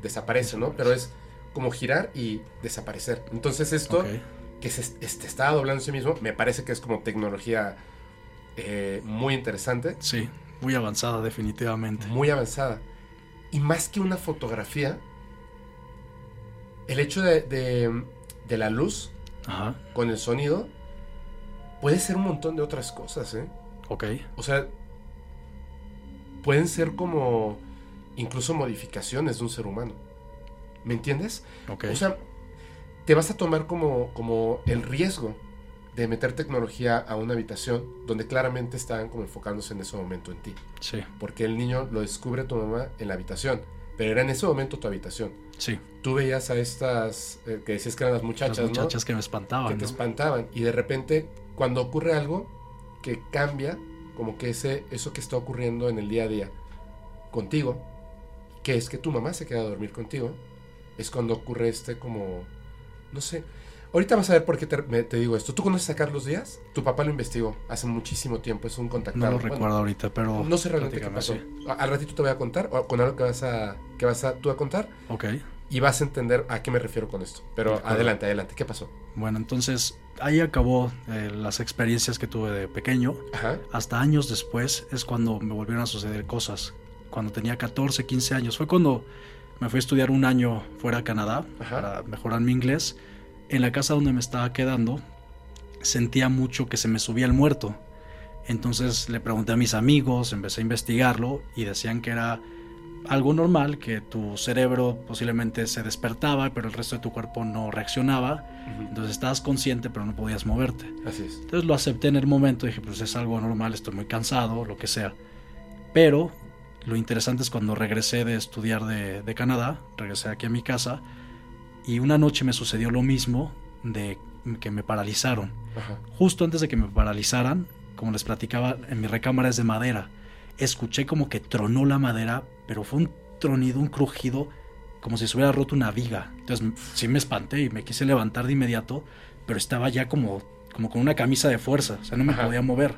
desaparece, ¿no? Pero es como girar y desaparecer. Entonces esto que se este, está doblando en sí mismo, me parece que es como tecnología eh, muy interesante, Sí, muy avanzada definitivamente. muy avanzada. Y más que una fotografía, el hecho de, de- de la luz Ajá. con el sonido puede ser un montón de otras cosas, ¿eh? Ok. O sea, pueden ser como incluso modificaciones de un ser humano. ¿Me entiendes? Ok. O sea, te vas a tomar como, como el riesgo de meter tecnología a una habitación donde claramente están como enfocándose en ese momento en ti. sí, Porque el niño lo descubre tu mamá en la habitación, pero era en ese momento tu habitación. sí. Tú veías a estas eh, que decías que eran las muchachas, Las ¿no? muchachas que me que espantaban. te ¿no? espantaban y de repente cuando ocurre algo que cambia como que ese eso que está ocurriendo en el día a día contigo que es que tu mamá se queda a dormir contigo es cuando ocurre este como no sé ahorita vas a ver por qué te, me- te digo esto tú conoces a Carlos Díaz tu papá lo investigó hace muchísimo tiempo es un contactado No lo Bueno, recuerdo ahorita, pero. no sé realmente qué pasó sí. Al ratito te voy a contar o con algo que vas a que vas a tú a contar Ok. y vas a entender a qué me refiero con esto pero adelante adelante qué pasó Bueno, entonces ahí acabó eh, las experiencias que tuve de pequeño. ajá Hasta años después es cuando me volvieron a suceder cosas. Cuando tenía 14, 15 años. Fue cuando me fui a estudiar un año fuera a Canadá Ajá. para mejorar mi inglés. En la casa donde me estaba quedando sentía mucho que se me subía el muerto. Entonces le pregunté a mis amigos, empecé a investigarlo y decían que era algo normal, que tu cerebro posiblemente se despertaba, pero el resto de tu cuerpo no reaccionaba. Ujú. Entonces estabas consciente, pero no podías moverte. así es Entonces lo acepté en el momento, dije, pues es algo normal, estoy muy cansado, lo que sea. Pero lo interesante es cuando regresé de estudiar de, de Canadá, regresé aquí a mi casa, y una noche me sucedió lo mismo de que me paralizaron. Ajá. Justo antes de que me paralizaran, como les platicaba, en mi recámara es de madera. Escuché como que tronó la madera, pero fue un tronido, un crujido, como si se hubiera roto una viga. Entonces sí me espanté y me quise levantar de inmediato, pero estaba ya como, como con una camisa de fuerza, o sea, no me Ajá. podía mover.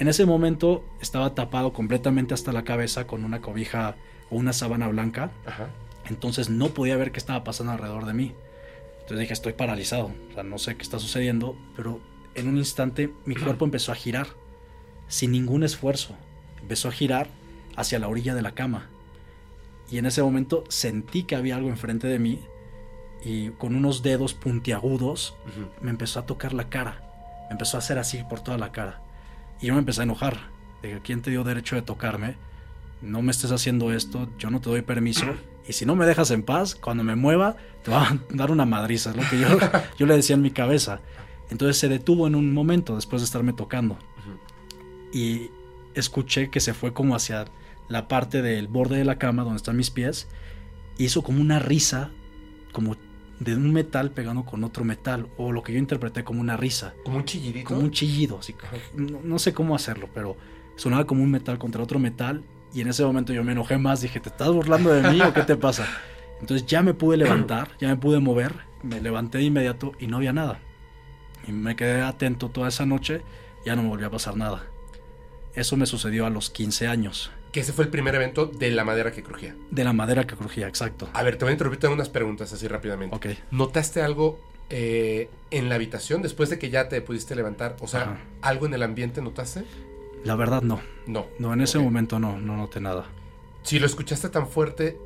En ese momento estaba tapado completamente hasta la cabeza con una cobija o una sábana blanca, Ajá. entonces no podía ver qué estaba pasando alrededor de mí. Entonces dije, estoy paralizado, o sea, no sé qué está sucediendo, pero en un instante mi cuerpo empezó a girar, sin ningún esfuerzo. Empezó a girar hacia la orilla de la cama. Y en ese momento sentí que había algo enfrente de mí y con unos dedos puntiagudos me empezó a tocar la cara. Me empezó a hacer así por toda la cara. Y yo me empecé a enojar. Dije, ¿quién te dio derecho de tocarme? No me estés haciendo esto, yo no te doy permiso. Y si no me dejas en paz, cuando me mueva, te va a dar una madriza. Es lo que yo, yo le decía en mi cabeza. Entonces se detuvo en un momento después de estarme tocando. Y escuché que se fue como hacia la parte del borde de la cama donde están mis pies. Hizo como una risa, como de un metal pegando con otro metal. O lo que yo interpreté como una risa. Como un chillidito. Como un chillido. Así, no, no sé cómo hacerlo, pero sonaba como un metal contra otro metal. Y en ese momento yo me enojé más. Dije, ¿te estás burlando de mí o qué te pasa? Entonces ya me pude levantar, ya me pude mover. Me levanté de inmediato y no había nada. Y me quedé atento toda esa noche. Ya no me volvió a pasar nada. Eso me sucedió a los 15 años. Que ese fue el primer evento de la madera que crujía. De la madera que crujía, exacto. A ver, te voy a interrumpir tengo unas preguntas así rápidamente. Ok. ¿Notaste algo eh, en la habitación después de que ya te pudiste levantar? O sea, Ajá. ¿algo en el ambiente notaste? La verdad no. No. No, en ese momento no, no noté nada. Si lo escuchaste tan fuerte,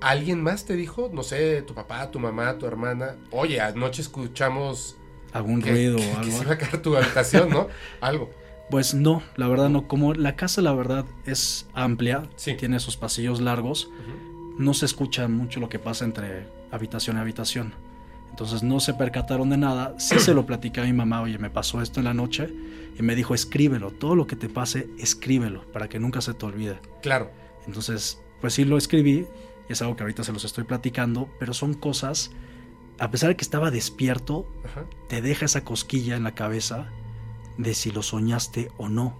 ¿alguien más te dijo? No sé, tu papá, tu mamá, tu hermana. Oye, anoche escuchamos Algún que, ruido que- o que algo. se iba a caer tu habitación, ¿no? algo. Pues no, la verdad no. Como la casa, la verdad, es amplia, Sí. tiene sus pasillos largos, no se escucha mucho lo que pasa entre habitación y habitación. Entonces no se percataron de nada. Sí se lo platicé a mi mamá, oye, me pasó esto en la noche. Y me dijo, escríbelo, todo lo que te pase, escríbelo, para que nunca se te olvide. Claro. Entonces, pues sí lo escribí, y es algo que ahorita se los estoy platicando, pero son cosas, a pesar de que estaba despierto, Ajá. te deja esa cosquilla en la cabeza de si lo soñaste o no.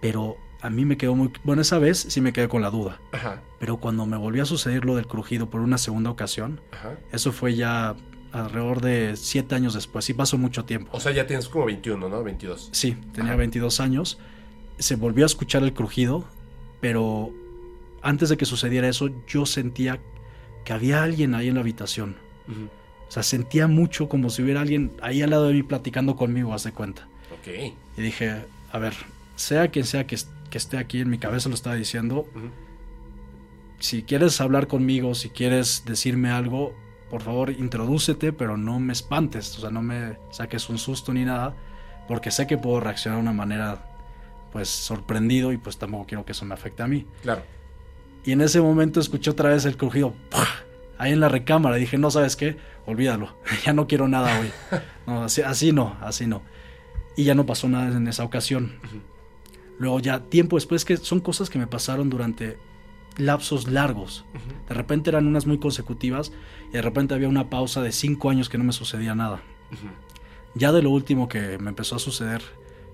Pero a mí me quedó muy... Bueno, esa vez sí me quedé con la duda. Ajá, Pero cuando me volvió a suceder lo del crujido por una segunda ocasión, ajá. eso fue ya alrededor de siete años después. Sí pasó mucho tiempo. O sea, ya tienes como 21, ¿no? 22. Sí, tenía Ajá. 22 años. Se volvió a escuchar el crujido, pero antes de que sucediera eso, yo sentía que había alguien ahí en la habitación. O sea, sentía mucho como si hubiera alguien ahí al lado de mí platicando conmigo, haz de cuenta. Ok. Y dije, a ver, sea quien sea que, que esté aquí, en mi cabeza lo estaba diciendo, Ujú. si quieres hablar conmigo, si quieres decirme algo, por favor, introdúcete, pero no me espantes, o sea, no me saques un susto ni nada, porque sé que puedo reaccionar de una manera, pues, sorprendido y pues tampoco quiero que eso me afecte a mí. Claro. Y en ese momento escuché otra vez el crujido, ¡pah! ahí en la recámara, dije, no, ¿sabes qué? Olvídalo, ya no quiero nada hoy. No, así, así no, así no. Y ya no pasó nada en esa ocasión. Luego ya tiempo después, que son cosas que me pasaron durante lapsos largos. De repente eran unas muy consecutivas y de repente había una pausa de cinco años que no me sucedía nada. Ya de lo último que me empezó a suceder,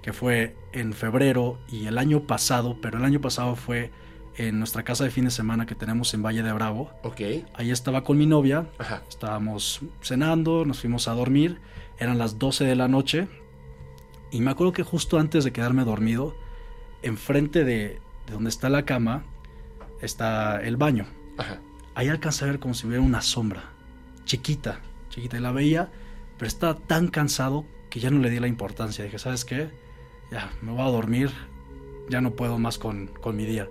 que fue en febrero y el año pasado, pero el año pasado fue en nuestra casa de fin de semana que tenemos en Valle de Bravo. Ok. Ahí estaba con mi novia, Ajá. estábamos cenando, nos fuimos a dormir, eran las 12 de la noche y me acuerdo que justo antes de quedarme dormido, enfrente de, de donde está la cama, está el baño. Ajá. Ahí alcancé a ver como si hubiera una sombra, chiquita, chiquita, y la veía, pero estaba tan cansado que ya no le di la importancia. Dije, ¿sabes qué? Ya, me voy a dormir, ya no puedo más con, con mi día.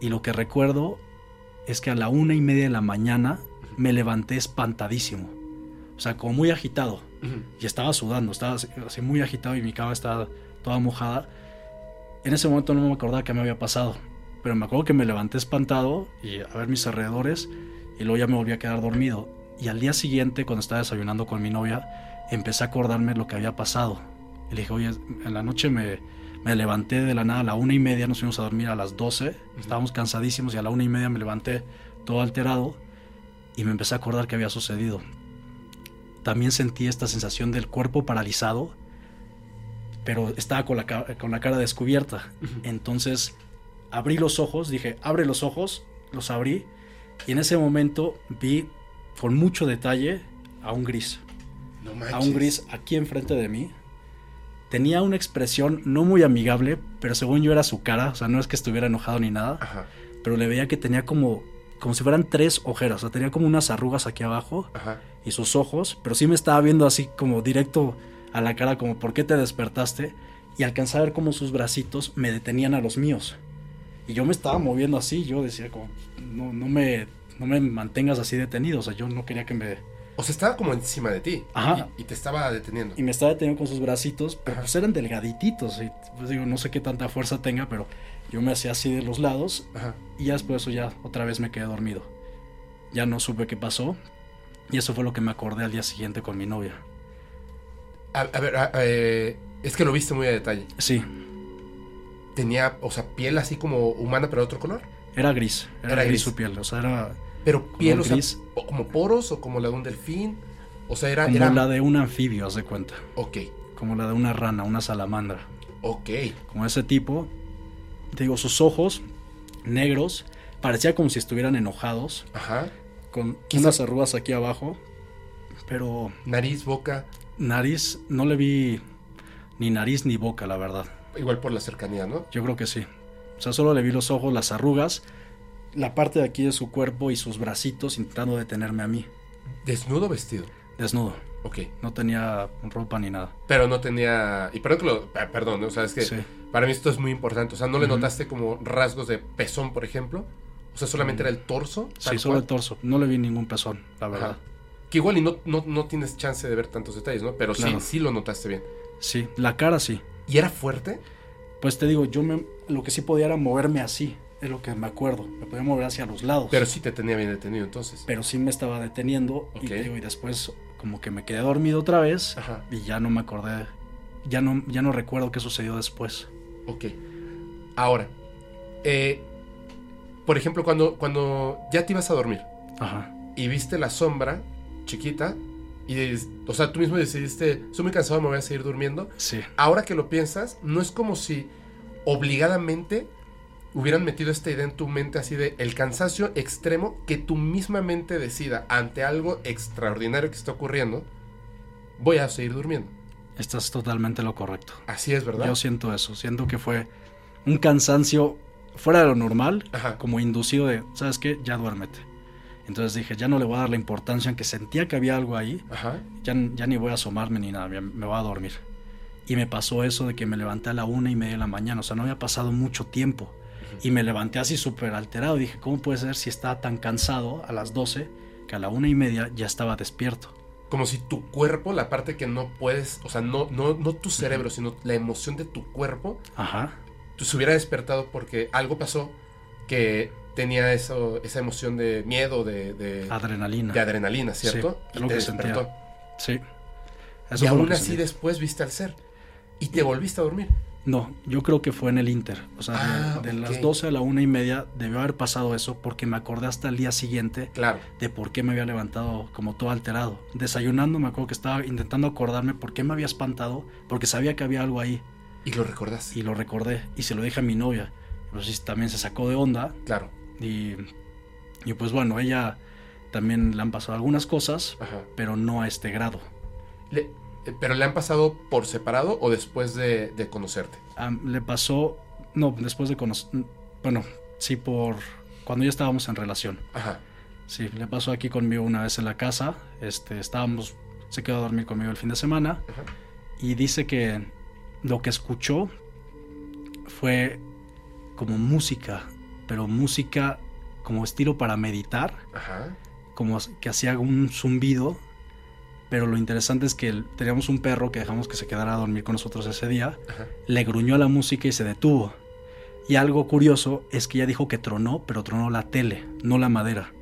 Y lo que recuerdo es que a la una y media de la mañana me levanté espantadísimo. O sea, como muy agitado. Y estaba sudando, estaba así, muy agitado y mi cama estaba toda mojada. En ese momento no me acordaba qué me había pasado. Pero me acuerdo que me levanté espantado y a ver mis alrededores y luego ya me volví a quedar dormido. Y al día siguiente, cuando estaba desayunando con mi novia, empecé a acordarme lo que había pasado. Y le dije, oye, en la noche me, me levanté de la nada a la una y media, nos fuimos a dormir a las 12, estábamos cansadísimos y a la una y media me levanté todo alterado y me empecé a acordar qué había sucedido. También sentí esta sensación del cuerpo paralizado, pero estaba con la, con la cara descubierta. Entonces abrí los ojos, dije, abre los ojos, los abrí y en ese momento vi con mucho detalle a un gris No a un gris aquí enfrente de mí. Tenía una expresión no muy amigable, pero según yo era su cara, o sea, no es que estuviera enojado ni nada, Ajá. pero le veía que tenía como, como si fueran tres ojeras, o sea, tenía como unas arrugas aquí abajo Ajá. y sus ojos, pero sí me estaba viendo así como directo a la cara, como ¿por qué te despertaste? Y alcanzaba a ver como sus bracitos me detenían a los míos. Y yo me estaba moviendo así, yo decía como, no, no, me, no me mantengas así detenido, o sea, yo no quería que me, O sea, estaba como encima de ti. Ajá. Y, y te estaba deteniendo. y me estaba deteniendo con sus bracitos, pero Ajá. pues eran delgadititos. Y pues digo, no sé qué tanta fuerza tenga, pero yo me hacía así de los lados Ajá. y ya después de eso ya otra vez me quedé dormido. Ya no supe qué pasó y eso fue lo que me acordé al día siguiente con mi novia. A, a ver, a- eh, es que lo viste muy a detalle. Sí, Tenía, o sea, piel así como humana, pero de otro color. era gris, era, Era gris, gris. su piel, o sea, era Pero piel, o sea, gris. o como poros o como la de un delfín. O sea, era. como era... la de un anfibio, haz de cuenta, Ok, como la de una rana, una salamandra, ok. como ese tipo. Te digo, sus ojos negros, parecía como si estuvieran enojados, Ajá. con Quizá- unas arrugas aquí abajo, pero Nariz, boca. Nariz, no le vi ni nariz ni boca, la verdad. Igual por la cercanía, ¿no? Yo creo que sí. O sea, solo le vi los ojos, las arrugas, la parte de aquí de su cuerpo y sus bracitos intentando detenerme a mí, Desnudo vestido. desnudo. Ok. No tenía ropa ni nada. Pero no tenía. Y perdón que lo. ah, Perdón, o sea, es que Sí. Para mí esto es muy importante. O sea, ¿no le notaste como rasgos de pezón, por ejemplo? O sea, solamente era el torso. Sí, solo cual? el torso. No le vi ningún pezón, la verdad. Ajá. Que igual y no, no, no tienes chance de ver tantos detalles, ¿no? Pero Claro. sí, sí lo notaste bien. Sí, la cara sí. ¿Y era fuerte? Pues te digo, yo me, lo que sí podía era moverme así, es lo que me acuerdo. Me podía mover hacia los lados. Pero sí te tenía bien detenido entonces. pero sí me estaba deteniendo Ok. y, te digo, y después como que me quedé dormido otra vez Ajá. y ya no me acordé, ya no, ya no recuerdo qué sucedió después. Ok. Ahora, eh, por ejemplo, cuando, cuando ya te ibas a dormir Ajá. y viste la sombra chiquita y, o sea, tú mismo decidiste, estoy muy cansado, me voy a seguir durmiendo. Sí, Ahora que lo piensas, no es como si obligadamente hubieran metido esta idea en tu mente así de el cansancio extremo que tu misma mente decida ante algo extraordinario que está ocurriendo, voy a seguir durmiendo. Estás totalmente lo correcto. Así es, ¿verdad? Yo siento eso, siento que fue un cansancio fuera de lo normal, Ajá. como inducido de, ¿sabes qué? Ya duérmete. Entonces dije, ya no le voy a dar la importancia, aunque sentía que había algo ahí, Ajá. ya, ya ni voy a asomarme ni nada, me, me voy a dormir. Y me pasó eso de que me levanté a la una y media de la mañana, o sea, no había pasado mucho tiempo. Y me levanté así súper alterado. Dije, ¿cómo puede ser si estaba tan cansado a las 12 que a la una y media ya estaba despierto? Como si tu cuerpo, la parte que no puedes, o sea, no, no, no tu cerebro, sino la emoción de tu cuerpo, Ajá, tú se hubiera despertado porque algo pasó que tenía eso, esa emoción de miedo, de, de, adrenalina. de adrenalina, ¿cierto? Sí, y lo te que despertó. sentía. Sí. y aún así después viste al ser. Y te volviste a dormir. No, yo creo que fue en el Inter. O sea, de- Ah, de, las 12 a la una y media debió haber pasado eso porque me acordé hasta el día siguiente Claro. de por qué me había levantado como todo alterado. Desayunando me acuerdo que estaba intentando acordarme por qué me había espantado, porque sabía que había algo ahí Y lo recordaste. y lo recordé y se lo dije a mi novia. Pues también se sacó de onda Claro. y, y pues bueno, ella también le han pasado algunas cosas, Ajá. pero no a este grado. Le- ¿Pero le han pasado por separado o después de, de conocerte? Am- le pasó, no, después de conocer, bueno, sí por cuando ya estábamos en relación. Ajá. Sí, le pasó aquí conmigo una vez en la casa. Este, estábamos, se quedó a dormir conmigo el fin de semana Ajá. y dice que lo que escuchó fue como música, pero música como estilo para meditar, Ajá. como que hacía un zumbido. Pero lo interesante es que teníamos un perro que dejamos que se quedara a dormir con nosotros ese día. Ajá. Le gruñó a la música y se detuvo. Y algo curioso es que ella dijo que tronó, pero tronó la tele, no la madera.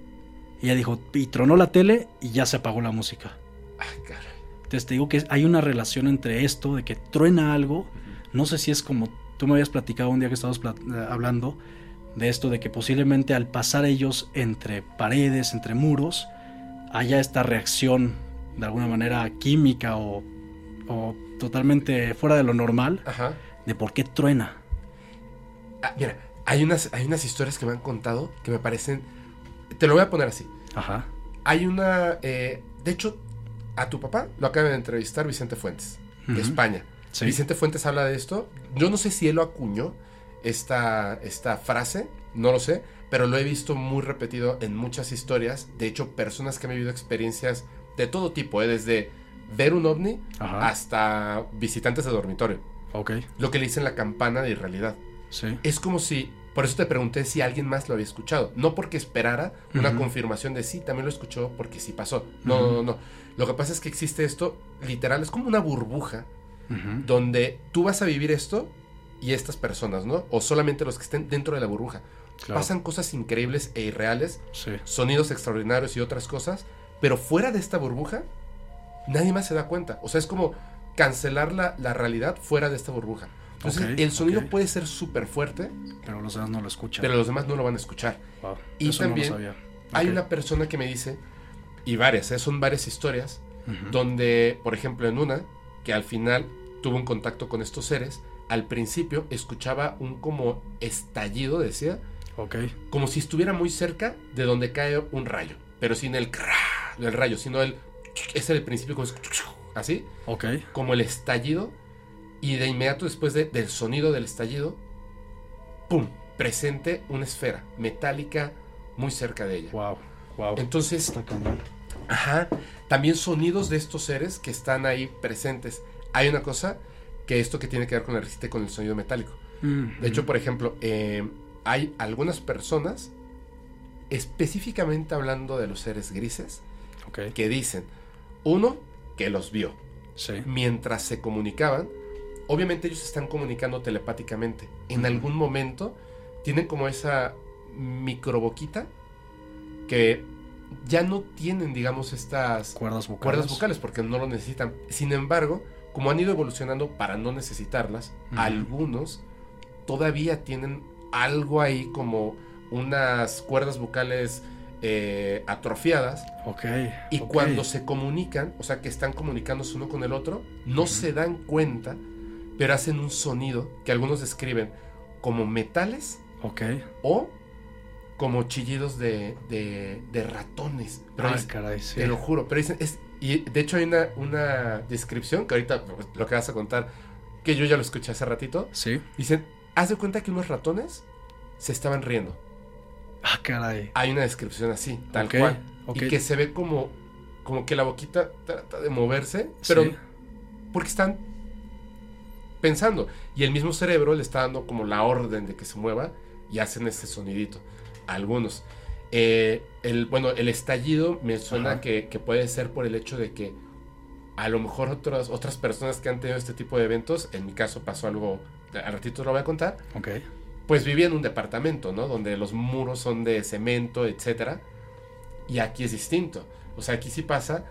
Ella dijo, y tronó la tele y ya se apagó la música. Ay, caray. Entonces te digo que hay una relación entre esto, de que truena algo. No sé si es como tú me habías platicado un día que estábamos eh, hablando de esto, de que posiblemente al pasar ellos entre paredes, entre muros, haya esta reacción de alguna manera química o, o totalmente fuera de lo normal Ajá. de por qué truena. Ah, mira, hay unas, hay unas historias que me han contado que me parecen... Te lo voy a poner así. Ajá. Hay una... eh, de hecho, a tu papá lo acaba de entrevistar Vicente Fuentes, de. España. Sí. Vicente Fuentes habla de esto. Yo no sé si él lo acuñó, esta, esta frase, no lo sé, pero lo he visto muy repetido en muchas historias. De hecho, personas que han vivido experiencias de todo tipo, ¿eh? desde ver un ovni Ajá. hasta visitantes de dormitorio. Ok. Lo que le dicen la campana de irrealidad. Sí. Es como si, por eso te pregunté si alguien más lo había escuchado. No porque esperara una confirmación de sí, también lo escuchó porque sí pasó. No, no, no, no. Lo que pasa es que existe esto, literal, es como una burbuja donde tú vas a vivir esto y estas personas, ¿no? O solamente los que estén dentro de la burbuja. Claro. Pasan cosas increíbles e irreales, Sí. sonidos extraordinarios y otras cosas, pero fuera de esta burbuja, nadie más se da cuenta. O sea, es como cancelar la, la realidad fuera de esta burbuja. Entonces, el sonido puede ser súper fuerte, Pero los demás no lo escuchan. pero los demás no lo van a escuchar. Wow. y también no. Hay una persona que me dice, y varias, ¿eh? son varias historias, donde, por ejemplo, en una, que al final tuvo un contacto con estos seres, al principio escuchaba un como estallido, decía, Ok. como si estuviera muy cerca de donde cae un rayo, pero sin el crá del rayo, sino el es el principio como es- así, Ok. como el estallido y de inmediato después de- del sonido del estallido, pum, presente una esfera metálica muy cerca de ella. Wow. Wow. Entonces, Está. Ajá. También sonidos de estos seres que están ahí presentes. Hay una cosa que esto que tiene que ver con el resiste con el sonido metálico. Mm, De hecho, mm. por ejemplo, eh, hay algunas personas, específicamente hablando de los seres grises, Que dicen, uno, que los vio. Sí. Mientras se comunicaban, obviamente ellos están comunicando telepáticamente. En algún momento tienen como esa microboquita que ya no tienen, digamos, estas Cuerdas vocales. cuerdas vocales porque no lo necesitan. Sin embargo, como han ido evolucionando para no necesitarlas, algunos todavía tienen algo ahí como unas cuerdas vocales eh, atrofiadas Ok. y cuando se comunican, o sea que están comunicándose uno con el otro, no se dan cuenta, pero hacen un sonido que algunos describen como metales Ok. o como chillidos de, de, de ratones. Pero Ay, es- caray, sí. Te lo juro, pero dicen, es, y de hecho hay una, una descripción que ahorita lo que vas a contar, que yo ya lo escuché hace ratito. Sí. Dicen, haz de cuenta que unos ratones se estaban riendo. Ah, caray. Hay una descripción así, tal cual. Y que se ve como, como que la boquita trata de moverse, pero Sí. porque están pensando. Y el mismo cerebro le está dando como la orden de que se mueva y hacen ese sonidito. Algunos. Eh, el, bueno, el estallido me suena que puede ser por el hecho de que a lo mejor otras, otras personas que han tenido este tipo de eventos, en mi caso pasó algo, al ratito lo voy a contar, Ok. Pues vivía en un departamento, ¿no? Donde los muros son de cemento, etcétera. Y aquí es distinto. O sea, aquí sí pasa,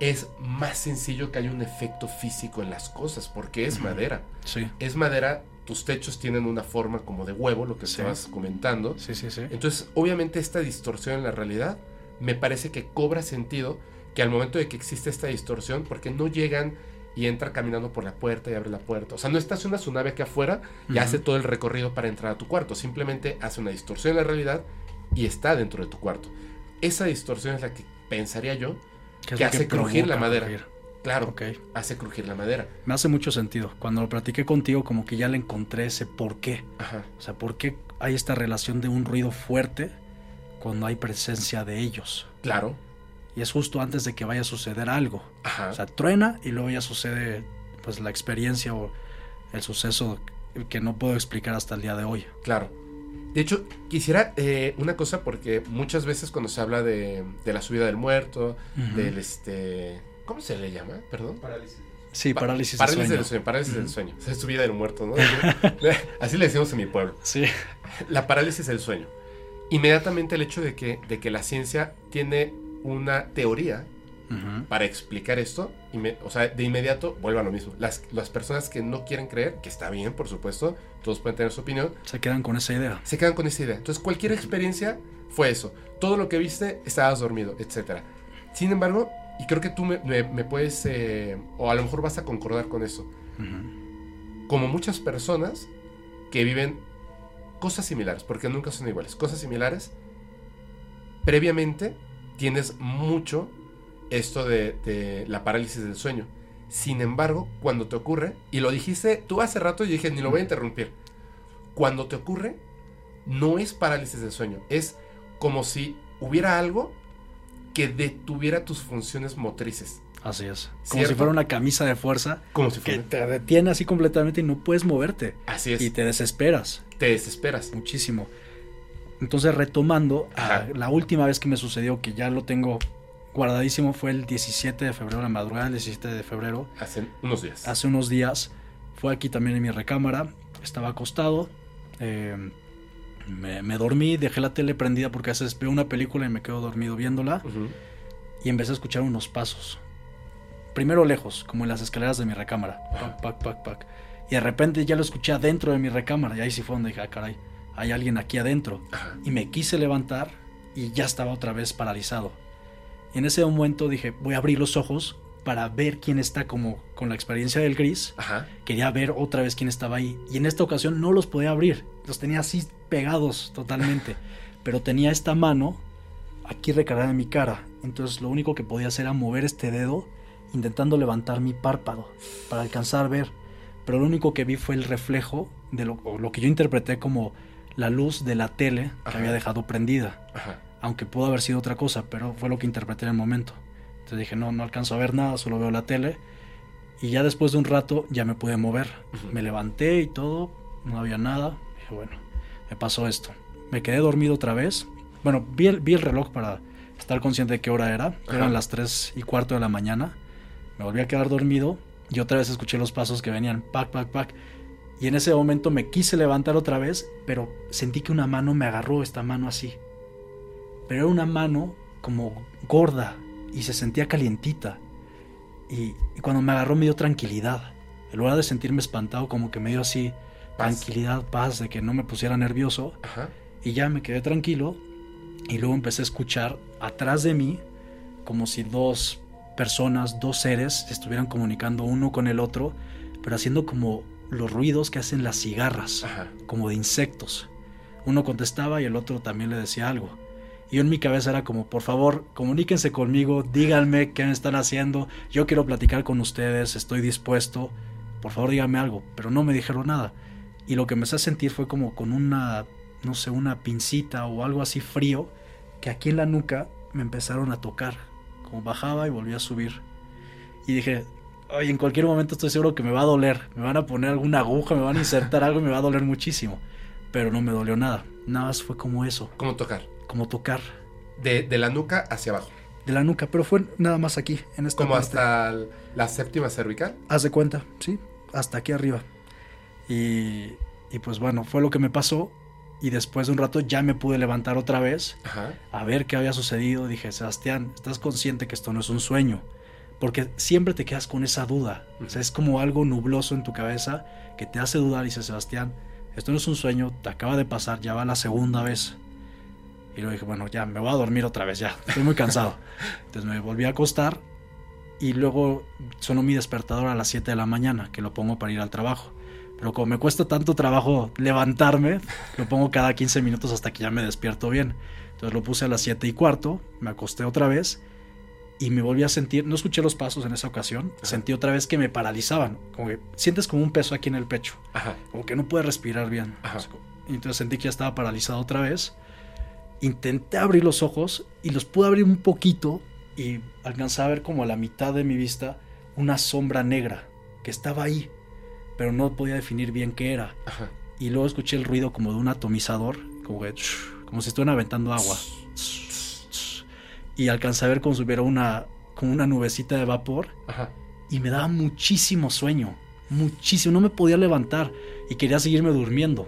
es más sencillo que haya un efecto físico en las cosas, porque es madera. Sí. Es madera, tus techos tienen una forma como de huevo, lo que Sí. estabas comentando. Sí, sí, sí. Entonces, obviamente esta distorsión en la realidad me parece que cobra sentido que al momento de que existe esta distorsión, porque no llegan y entra caminando por la puerta y abre la puerta. O sea, no estaciona su nave aquí afuera y hace todo el recorrido para entrar a tu cuarto. Simplemente hace una distorsión en la realidad y está dentro de tu cuarto. Esa distorsión es la que pensaría yo, ¿Qué es que hace crujir la madera. crujir? claro, Ok. hace crujir la madera. Me hace mucho sentido. Cuando lo platiqué contigo, como que ya le encontré ese por qué. Ajá, O sea, por qué hay esta relación de un ruido fuerte cuando hay presencia de ellos. claro. Y es justo antes de que vaya a suceder algo. Ajá. O sea, truena y luego ya sucede pues la experiencia o el suceso que no puedo explicar hasta el día de hoy. Claro. De hecho, quisiera eh, una cosa porque muchas veces cuando se habla de, de la subida del muerto, del este... ¿Cómo se le llama? Perdón. Sí, Pa- parálisis, parálisis de sueño. del sueño. Parálisis del sueño. O sea, es subida del muerto, ¿no? Así le decimos en mi pueblo. Sí. La parálisis del sueño. Inmediatamente el hecho de que, de que la ciencia tiene una teoría para explicar esto, inme- o sea, de inmediato vuelve a lo mismo. Las, las personas que no quieren creer, que está bien, por supuesto, todos pueden tener su opinión, Se quedan con esa idea. se quedan con esa idea. Entonces, cualquier experiencia fue eso. Todo lo que viste, estabas dormido, etc. Sin embargo, y creo que tú me, me- me puedes, eh, o a lo mejor vas a concordar con eso, como muchas personas que viven cosas similares, porque nunca son iguales, cosas similares, previamente tienes mucho esto de, de la parálisis del sueño. Sin embargo, cuando te ocurre, y lo dijiste tú hace rato y dije, ni lo voy a interrumpir, cuando te ocurre, no es parálisis del sueño, es como si hubiera algo que detuviera tus funciones motrices. Así es. Como ¿Cierto? si fuera una camisa de fuerza Como si que te detiene así completamente y no puedes moverte. Así es, Y te desesperas te desesperas. muchísimo. Entonces, retomando, a Ajá. la última vez que me sucedió, que ya lo tengo guardadísimo, fue el 17 de febrero, la madrugada del 17 de febrero. Hace unos días. hace unos días. Fue aquí también en mi recámara. Estaba acostado. eh, me, me dormí, dejé la tele prendida porque a veces veo una película y me quedo dormido viéndola. Ujú. Y empecé a escuchar unos pasos. Primero lejos, como en las escaleras de mi recámara. Pac, pac, pac, pac. Y de repente ya lo escuché adentro de mi recámara. Y ahí sí fue donde dije, ah, caray, hay alguien aquí adentro. Y me quise levantar y ya estaba otra vez paralizado. Y en ese momento dije, voy a abrir los ojos para ver quién está como con la experiencia del gris. Ajá. Quería ver otra vez quién estaba ahí. Y en esta ocasión no los podía abrir. Los tenía así pegados totalmente. Pero tenía esta mano aquí recargada en mi cara. Entonces lo único que podía hacer era mover este dedo intentando levantar mi párpado para alcanzar a ver. Pero lo único que vi fue el reflejo de lo, lo que yo interpreté como la luz de la tele que había dejado prendida. Ajá. Aunque pudo haber sido otra cosa, pero fue lo que interpreté en el momento. Entonces dije, no, no alcanzo a ver nada, solo veo la tele. Y ya después de un rato ya me pude mover. Me levanté y todo, no había nada. Dije, bueno, me pasó esto. Me quedé dormido otra vez. Bueno, vi el, vi el reloj para estar consciente de qué hora era. Ajá. Eran las 3 y cuarto de la mañana. Me volví a quedar dormido y otra vez escuché los pasos que venían, pac, pac, pac. Y en ese momento me quise levantar otra vez, pero sentí que una mano me agarró esta mano así. Pero era una mano como gorda y se sentía calientita. Y, y cuando me agarró me dio tranquilidad. En lugar de sentirme espantado, como que me dio así Paz. tranquilidad, paz, de que no me pusiera nervioso. Ajá. Y ya me quedé tranquilo. Y luego empecé a escuchar atrás de mí como si dos personas, dos seres, se estuvieran comunicando uno con el otro, pero haciendo como los ruidos que hacen las cigarras, Ajá. como de insectos. Uno contestaba y el otro también le decía algo. Y yo en mi cabeza era como, por favor, comuníquense conmigo, díganme qué me están haciendo, yo quiero platicar con ustedes, estoy dispuesto, por favor díganme algo, pero no me dijeron nada. Y lo que me hizo sentir fue como con una, no sé, una pincita o algo así frío, que aquí en la nuca me empezaron a tocar, como bajaba y volvía a subir. Y dije, Oye, en cualquier momento estoy seguro que me va a doler. Me van a poner alguna aguja, me van a insertar algo y me va a doler muchísimo. Pero no me dolió nada. Nada más fue como eso, ¿Cómo tocar? como tocar De, de la nuca hacia abajo. de la nuca. Pero fue nada más aquí, en esta Como parte. hasta la séptima cervical. Haz de cuenta, sí, hasta aquí arriba. Y, y pues bueno, fue lo que me pasó. Y después de un rato ya me pude levantar otra vez Ajá. a ver qué había sucedido. Dije, Sebastián, ¿estás consciente que esto no es un sueño? Porque siempre te quedas con esa duda. O sea, es como algo nubloso en tu cabeza que te hace dudar. Y dice, Sebastián, esto no es un sueño, te acaba de pasar, ya va la segunda vez. Y luego dije, bueno, ya me voy a dormir otra vez, ya, estoy muy cansado. Entonces me volví a acostar y luego sonó mi despertador a las 7 de la mañana, que lo pongo para ir al trabajo. Pero como me cuesta tanto trabajo levantarme, lo pongo cada 15 minutos hasta que ya me despierto bien. Entonces lo puse a las 7 y cuarto, me acosté otra vez y me volví a sentir, no escuché los pasos en esa ocasión, Ajá. sentí otra vez que me paralizaban, como que sientes como un peso aquí en el pecho, Ajá. como que no puedes respirar bien. Ajá. Entonces sentí que ya estaba paralizado otra vez. Intenté abrir los ojos y los pude abrir un poquito y alcanzé a ver como a la mitad de mi vista una sombra negra que estaba ahí, pero no podía definir bien qué era. Ajá. Y luego escuché el ruido como de un atomizador, como, que, como si estuvieran aventando agua. Y alcancé a ver como si hubiera una, como una nubecita de vapor Ajá. y me daba muchísimo sueño, muchísimo, no me podía levantar y quería seguirme durmiendo.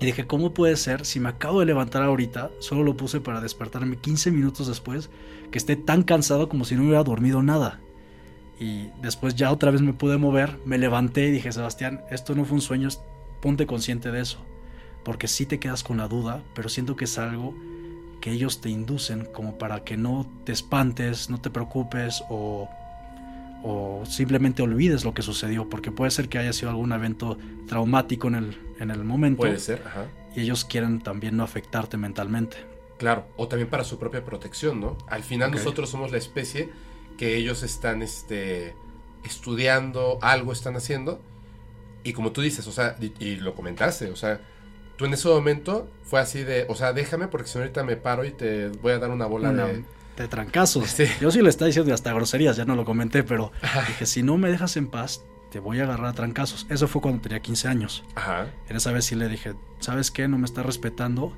Y dije, ¿cómo puede ser si me acabo de levantar ahorita? Solo lo puse para despertarme 15 minutos después, que esté tan cansado como si no hubiera dormido nada. Y después ya otra vez me pude mover, me levanté y dije, Sebastián, esto no fue un sueño, ponte consciente de eso. Porque sí te quedas con la duda, pero siento que es algo que ellos te inducen como para que no te espantes, no te preocupes o o simplemente olvides lo que sucedió, porque puede ser que haya sido algún evento traumático en el, en el momento Puede ser. Ajá. y ellos quieren también no afectarte mentalmente. Claro, o también para su propia protección, ¿no? Al final nosotros somos la especie que ellos están este, estudiando, algo están haciendo, y como tú dices, o sea, y, y lo comentaste, o sea, tú en ese momento fue así de, o sea, déjame porque si no ahorita me paro y te voy a dar una bola Una- de... de trancazos. Sí. Yo sí le estaba diciendo hasta groserías, ya no lo comenté, pero dije, si no me dejas en paz, te voy a agarrar a trancazos. Eso fue cuando tenía 15 años. Ajá, En esa vez sí le dije, ¿sabes qué? No me está respetando,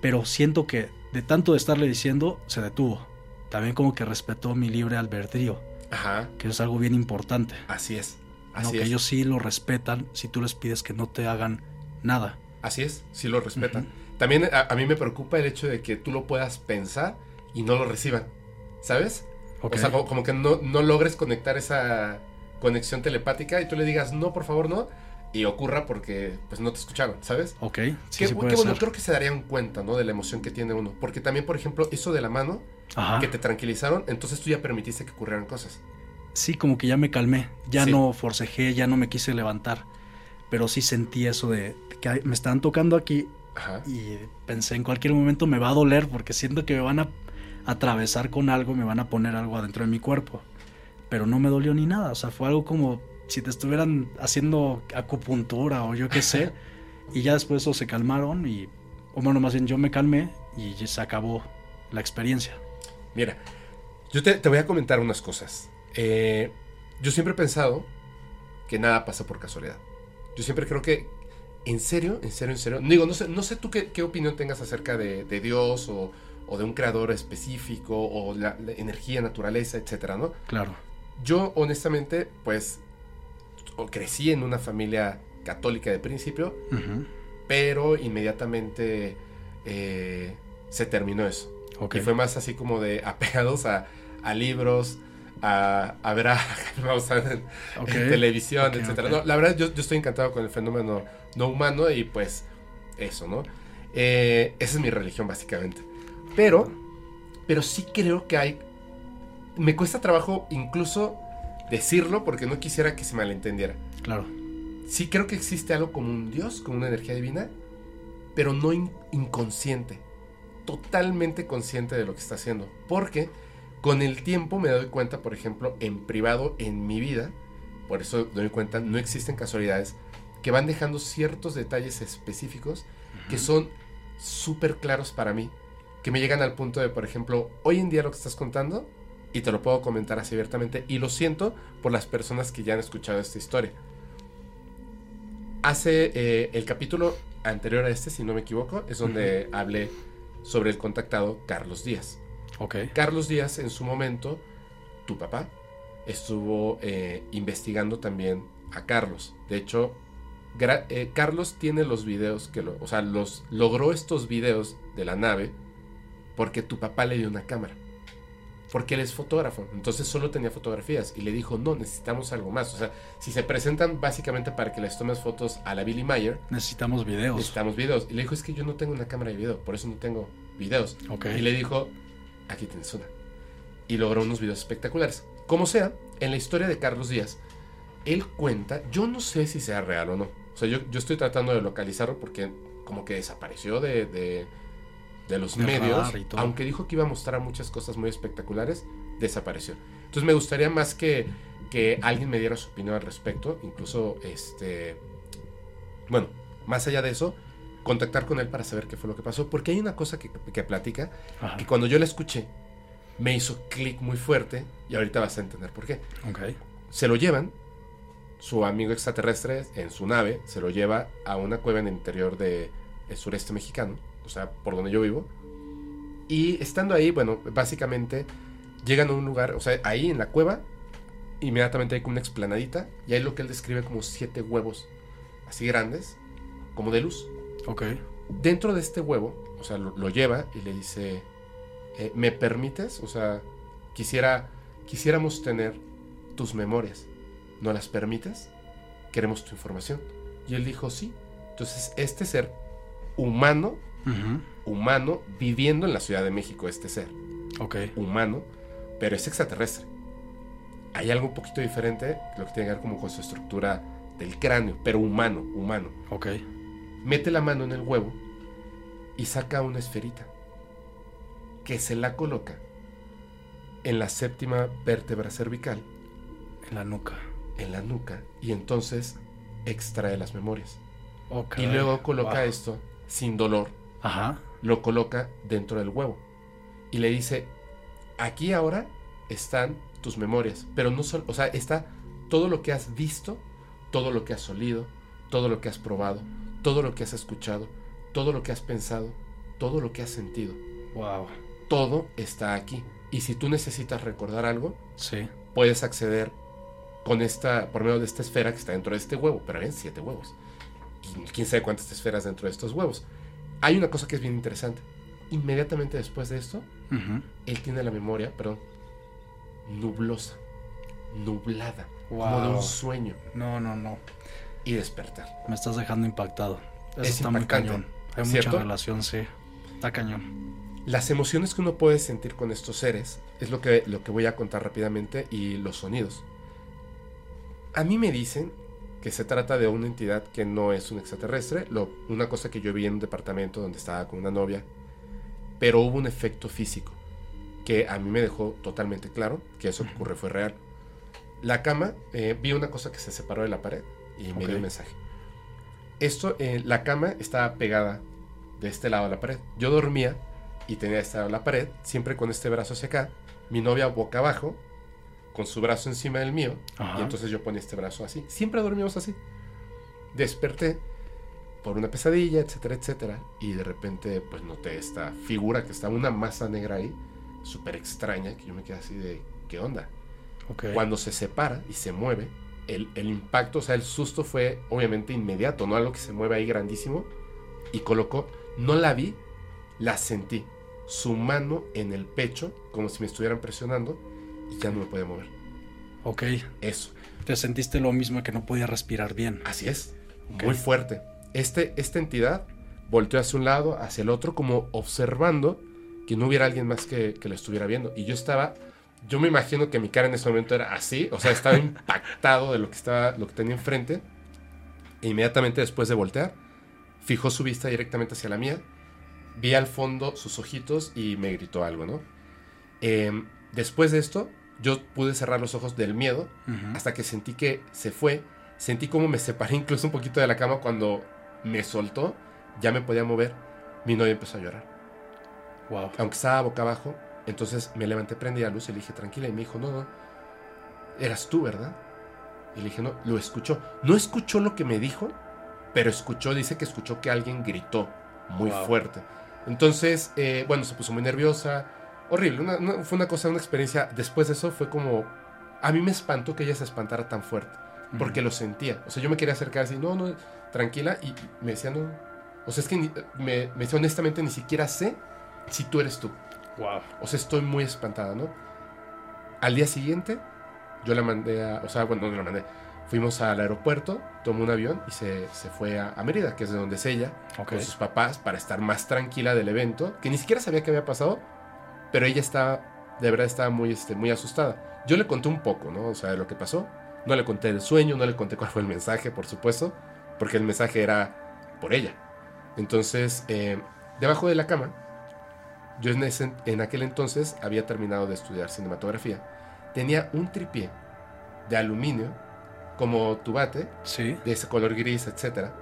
pero siento que de tanto de estarle diciendo, se detuvo. También como que respetó mi libre albedrío, ajá, que es algo bien importante. así es, No, así que es, ellos sí lo respetan si tú les pides que no te hagan nada. Así es, sí lo respetan. También a, a mí me preocupa el hecho de que tú lo puedas pensar y no lo reciban, ¿sabes? Ok. O sea, como, como que no, no logres conectar esa conexión telepática y tú le digas, no, por favor, no, y ocurra porque pues no te escucharon, ¿sabes? ok, sí, qué sí puede qué bueno, creo que se darían cuenta, ¿no? De la emoción que tiene uno. Porque también, por ejemplo, eso de la mano, Ajá. que te tranquilizaron, entonces tú ya permitiste que ocurrieran cosas. Sí, como que ya me calmé, ya Sí. no forcejé, ya no me quise levantar, pero sí sentí eso de que me están tocando aquí Ajá. y pensé en cualquier momento me va a doler porque siento que me van a atravesar con algo, me van a poner algo adentro de mi cuerpo, pero no me dolió ni nada, o sea, fue algo como si te estuvieran haciendo acupuntura o yo qué sé, y ya después eso se calmaron y, o bueno, más bien yo me calmé y ya se acabó la experiencia. Mira, yo te, te voy a comentar unas cosas. Eh, yo siempre he pensado que nada pasa por casualidad. Yo siempre creo que, en serio, en serio, en serio, digo, no sé, no sé tú qué, qué opinión tengas acerca de, de Dios o, o de un creador específico o la, la energía, naturaleza, etcétera, ¿no? Claro, Yo, honestamente, pues, crecí en una familia católica de principio, pero inmediatamente eh, se terminó eso. ok, Y fue más así como de apegados a, a libros, a, a ver a Maussan en, televisión, ok, etcétera. No, la verdad, yo, yo estoy encantado con el fenómeno no humano y pues eso, ¿no? Eh, esa es mi religión, básicamente. Pero, pero sí creo que hay. Me cuesta trabajo incluso decirlo porque no quisiera que se malentendiera. Claro, sí creo que existe algo como un Dios, como una energía divina, pero no in- inconsciente. Totalmente consciente de lo que está haciendo. Porque con el tiempo me doy cuenta, por ejemplo, en privado, en mi vida, por eso doy cuenta, no existen casualidades, que van dejando ciertos detalles específicos que son súper claros para mí, que me llegan al punto de, por ejemplo, hoy en día lo que estás contando, y te lo puedo comentar así abiertamente, y lo siento por las personas que ya han escuchado esta historia. Hace eh, el capítulo anterior a este, si no me equivoco, es donde hablé sobre el contactado Carlos Díaz. Carlos Díaz en su momento, tu papá, estuvo eh, investigando también a Carlos. De hecho, eh, Carlos tiene los videos que lo, o sea, los logró estos videos de la nave porque tu papá le dio una cámara. Porque él es fotógrafo, entonces solo tenía fotografías y le dijo, no, necesitamos algo más. O sea, si se presentan básicamente para que les tomes fotos a la Billy Mayer, Necesitamos videos. necesitamos videos. Y le dijo, es que yo no tengo una cámara de video, por eso no tengo videos. Ok. Y le dijo, aquí tienes una. Y logró unos videos espectaculares. Como sea, en la historia de Carlos Díaz, él cuenta, yo no sé si sea real o no. O sea, yo, yo estoy tratando de localizarlo porque como que desapareció de, de, de los medios. Aunque dijo que iba a mostrar muchas cosas muy espectaculares, desapareció. Entonces me gustaría más que, que alguien me diera su opinión al respecto. Incluso, este... Bueno, más allá de eso, contactar con él para saber qué fue lo que pasó. Porque hay una cosa que, que platica Ajá. que cuando yo la escuché me hizo clic muy fuerte y ahorita vas a entender por qué. Se lo llevan, su amigo extraterrestre en su nave, se lo lleva a una cueva en el interior del sureste mexicano, o sea, por donde yo vivo. Y estando ahí, bueno, básicamente llegan a un lugar, o sea, ahí en la cueva, inmediatamente hay como una explanadita y hay lo que él describe como siete huevos, así grandes, como de luz Ok. dentro de este huevo, o sea, lo, lo lleva y le dice, eh, ¿me permites? O sea, quisiera, quisiéramos tener tus memorias. ¿No las permites? Queremos tu información. Y él dijo, sí. Entonces, este ser humano, humano, viviendo en la Ciudad de México, este ser Ok. humano, pero es extraterrestre. Hay algo un poquito diferente, lo que tiene que ver como con su estructura del cráneo, pero humano, humano Ok. Mete la mano en el huevo y saca una esferita que se la coloca en la séptima vértebra cervical, En la nuca. en la nuca, y entonces extrae las memorias. Ok. Y luego coloca Wow. esto sin dolor, Ajá. lo coloca dentro del huevo. Y le dice, aquí ahora están tus memorias, pero no solo, o sea, está todo lo que has visto, todo lo que has olido, todo lo que has probado, todo lo que has escuchado, todo lo que has pensado, todo lo que has sentido. Wow. Todo está aquí. Y si tú necesitas recordar algo, Sí. puedes acceder con esta, por medio de esta esfera que está dentro de este huevo, pero hay siete huevos. Y quién sabe cuántas esferas dentro de estos huevos. Hay una cosa que es bien interesante. Inmediatamente después de esto, él tiene la memoria, perdón, nublosa, nublada, como de Wow. un sueño No, no, no. Y despertar. Me estás dejando impactado. Eso Es está muy impactante, cañón. Hay ¿cierto? mucha relación, sí. Está cañón. Las emociones que uno puede sentir con estos seres es lo que, lo que voy a contar rápidamente y los sonidos. A mí me dicen que se trata de una entidad que no es un extraterrestre, lo- una cosa que yo vi en un departamento donde estaba con una novia, pero hubo un efecto físico que a mí me dejó totalmente claro que eso que ocurre fue real. La cama, eh, vi una cosa que se separó de la pared y me dio un mensaje. Esto, eh, la cama estaba pegada de este lado de la pared. Yo dormía y tenía de este lado la pared, siempre con este brazo hacia acá, mi novia boca abajo, con su brazo encima del mío, Ajá. y entonces yo ponía este brazo así. Siempre dormíamos así. Desperté por una pesadilla, etcétera, etcétera, y de repente pues noté esta figura que estaba una masa negra ahí, súper extraña, que yo me quedé así de, ¿qué onda? Ok. Cuando se separa y se mueve, el, el impacto, o sea, el susto fue obviamente inmediato, no algo que se mueve ahí grandísimo. Y colocó, no la vi, la sentí. Su mano en el pecho, como si me estuvieran presionando, y ya no me podía mover. Ok. Eso, Te sentiste lo mismo que no podía respirar bien. así es, muy fuerte. Este, esta entidad volteó hacia un lado, hacia el otro, como observando que no hubiera alguien más que, que lo estuviera viendo. Y yo estaba, yo me imagino que mi cara en ese momento era así, o sea, estaba impactado de lo que estaba, lo que tenía enfrente. E inmediatamente después de voltear, fijó su vista directamente hacia la mía, vi al fondo sus ojitos y me gritó algo, ¿no? Em, después de esto, yo pude cerrar los ojos del miedo hasta que sentí que se fue. Sentí como me separé incluso un poquito de la cama cuando me soltó, ya me podía mover. Mi novia empezó a llorar. Wow. Aunque estaba boca abajo, entonces me levanté, prendí la luz y le dije, tranquila. Y me dijo, no, no, eras tú, ¿verdad? Y le dije, no, lo escuchó. No escuchó lo que me dijo, pero escuchó, dice que escuchó que alguien gritó muy Wow. fuerte. Entonces, eh, bueno, se puso muy nerviosa. Horrible, una- una- fue una cosa, una experiencia. Después de eso fue como... A mí me espantó que ella se espantara tan fuerte, porque lo sentía. O sea, yo me quería acercar así, no, no, tranquila, y me decía, no. O sea, es que ni- me, me decía honestamente, ni siquiera sé si tú eres tú. Wow. O sea, estoy muy espantada, ¿no? Al día siguiente, yo la mandé a. O sea, bueno, no la mandé. Fuimos al aeropuerto, tomó un avión y se, se fue a, a Mérida, que es de donde es ella, Ok. con sus papás, para estar más tranquila del evento, que ni siquiera sabía qué había pasado, pero ella estaba, de verdad, estaba muy, este, muy asustada. Yo le conté un poco, ¿no? O sea, de lo que pasó. No le conté el sueño, no le conté cuál fue el mensaje, por supuesto, porque el mensaje era por ella. Entonces, eh, debajo de la cama, yo en, ese- en aquel entonces había terminado de estudiar cinematografía. Tenía un tripié de aluminio, como tu bate, Sí. de ese color gris, etcétera.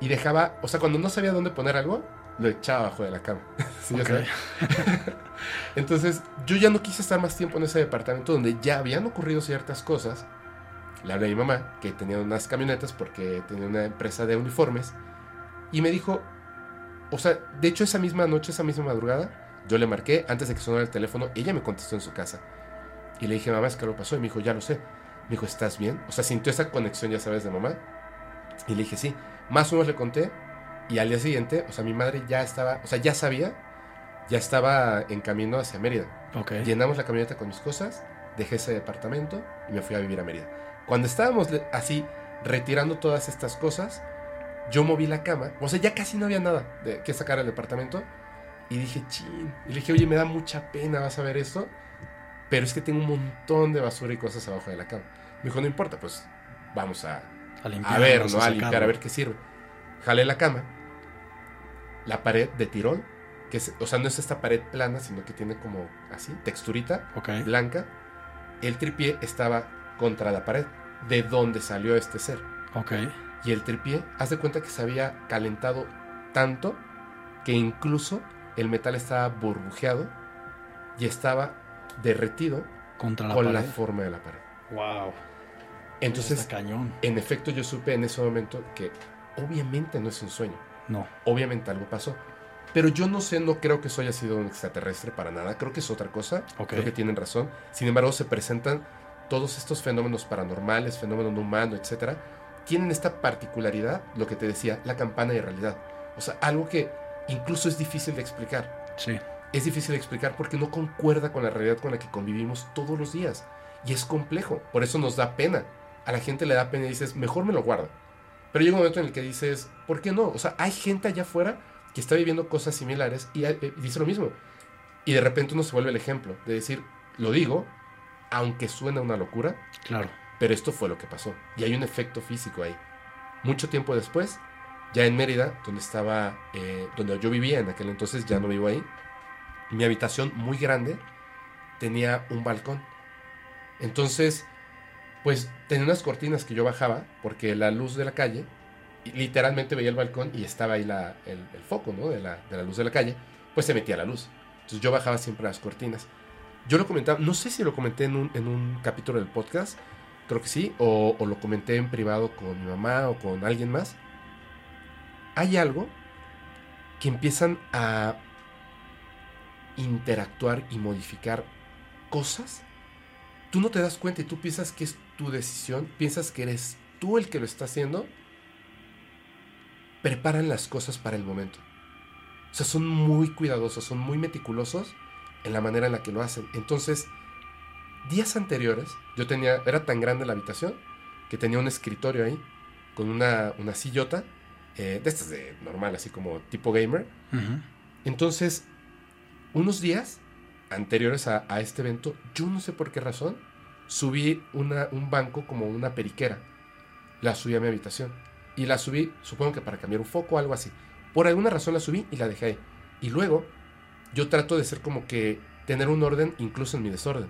Y dejaba, o sea, cuando no sabía dónde poner algo, lo echaba abajo de la cama. Sí. Entonces, yo ya no quise estar más tiempo en ese departamento donde ya habían ocurrido ciertas cosas. Le hablé a mi mamá, que tenía unas camionetas porque tenía una empresa de uniformes, y me dijo, o sea, de hecho esa misma noche, esa misma madrugada, yo le marqué antes de que sonara el teléfono, ella me contestó en su casa. Y le dije, mamá, es que lo pasó, y me dijo, ya lo sé. Me dijo, ¿estás bien? O sea, sintió esa conexión, ya sabes, de mamá. Y le dije, sí. Más o menos le conté, y al día siguiente, o sea, mi madre ya estaba, o sea, ya sabía, ya estaba en camino hacia Mérida. Ok. Llenamos la camioneta con mis cosas, dejé ese departamento y me fui a vivir a Mérida. Cuando estábamos así retirando todas estas cosas, yo moví la cama, o sea, ya casi no había nada de que sacar del departamento y dije, chin, y le dije, oye, me da mucha pena, vas a ver esto, pero es que tengo un montón de basura y cosas abajo de la cama. Me dijo, no importa, pues vamos a, A limpiar. a ver, ¿no? A limpiar, a ver qué sirve. Jalé la cama, la pared de tirón, que es, o sea, no es esta pared plana, sino que tiene como así, texturita, Ok. blanca. El tripié estaba contra la pared, de donde salió este ser. Ok. Y el tripié, haz de cuenta que se había calentado tanto que incluso el metal estaba burbujeado y estaba derretido Contra la con pared. la forma de la pared. Wow. Entonces, cañón. en efecto, yo supe en ese momento que obviamente no es un sueño. No. Obviamente algo pasó. Pero yo no sé, no creo que eso haya sido un extraterrestre para nada. Creo que es otra cosa. Ok. Creo que tienen razón. Sin embargo, se presentan todos estos fenómenos paranormales, fenómeno no humano, etcétera. Tienen esta particularidad, lo que te decía, la campana de realidad. O sea, algo que incluso es difícil de explicar. Sí. Es difícil de explicar porque no concuerda con la realidad con la que convivimos todos los días. Y es complejo. Por eso nos da pena. A la gente le da pena y dices, mejor me lo guardo. Pero llega un momento en el que dices, ¿por qué no? O sea, hay gente allá afuera que está viviendo cosas similares y, eh, y dice lo mismo. Y de repente uno se vuelve el ejemplo de decir, lo digo, aunque suena una locura, Claro. pero esto fue lo que pasó. Y hay un efecto físico ahí. Mucho tiempo después, ya en Mérida, donde estaba, eh, donde yo vivía en aquel entonces, ya no vivo ahí, mi habitación muy grande tenía un balcón. Entonces, pues tenía unas cortinas que yo bajaba, porque la luz de la calle, literalmente veía el balcón y estaba ahí la- el, foco, ¿no? De la, de la luz de la calle, pues se metía la luz. Entonces yo bajaba siempre las cortinas. Yo lo comentaba, no sé si lo comenté en un, en un capítulo del podcast, creo que sí, o lo comenté en privado con mi mamá o con alguien más. Hay algo que empiezan a interactuar y modificar cosas. Tú no te das cuenta y tú piensas que es tu decisión, piensas que eres tú el que lo está haciendo. Preparan las cosas para el momento. O sea, son muy cuidadosos, son muy meticulosos en la manera en la que lo hacen. Entonces, días anteriores, yo tenía, era tan grande la habitación que tenía un escritorio ahí con una, una sillota, eh, de estas de normal, así como tipo gamer. Entonces, unos días anteriores a, a este evento, yo no sé por qué razón, subí una, un banco como una periquera. La subí a mi habitación. y la subí, supongo que para cambiar un foco o algo así. Por alguna razón la subí y la dejé ahí. Y luego yo trato de ser como que tener un orden incluso en mi desorden.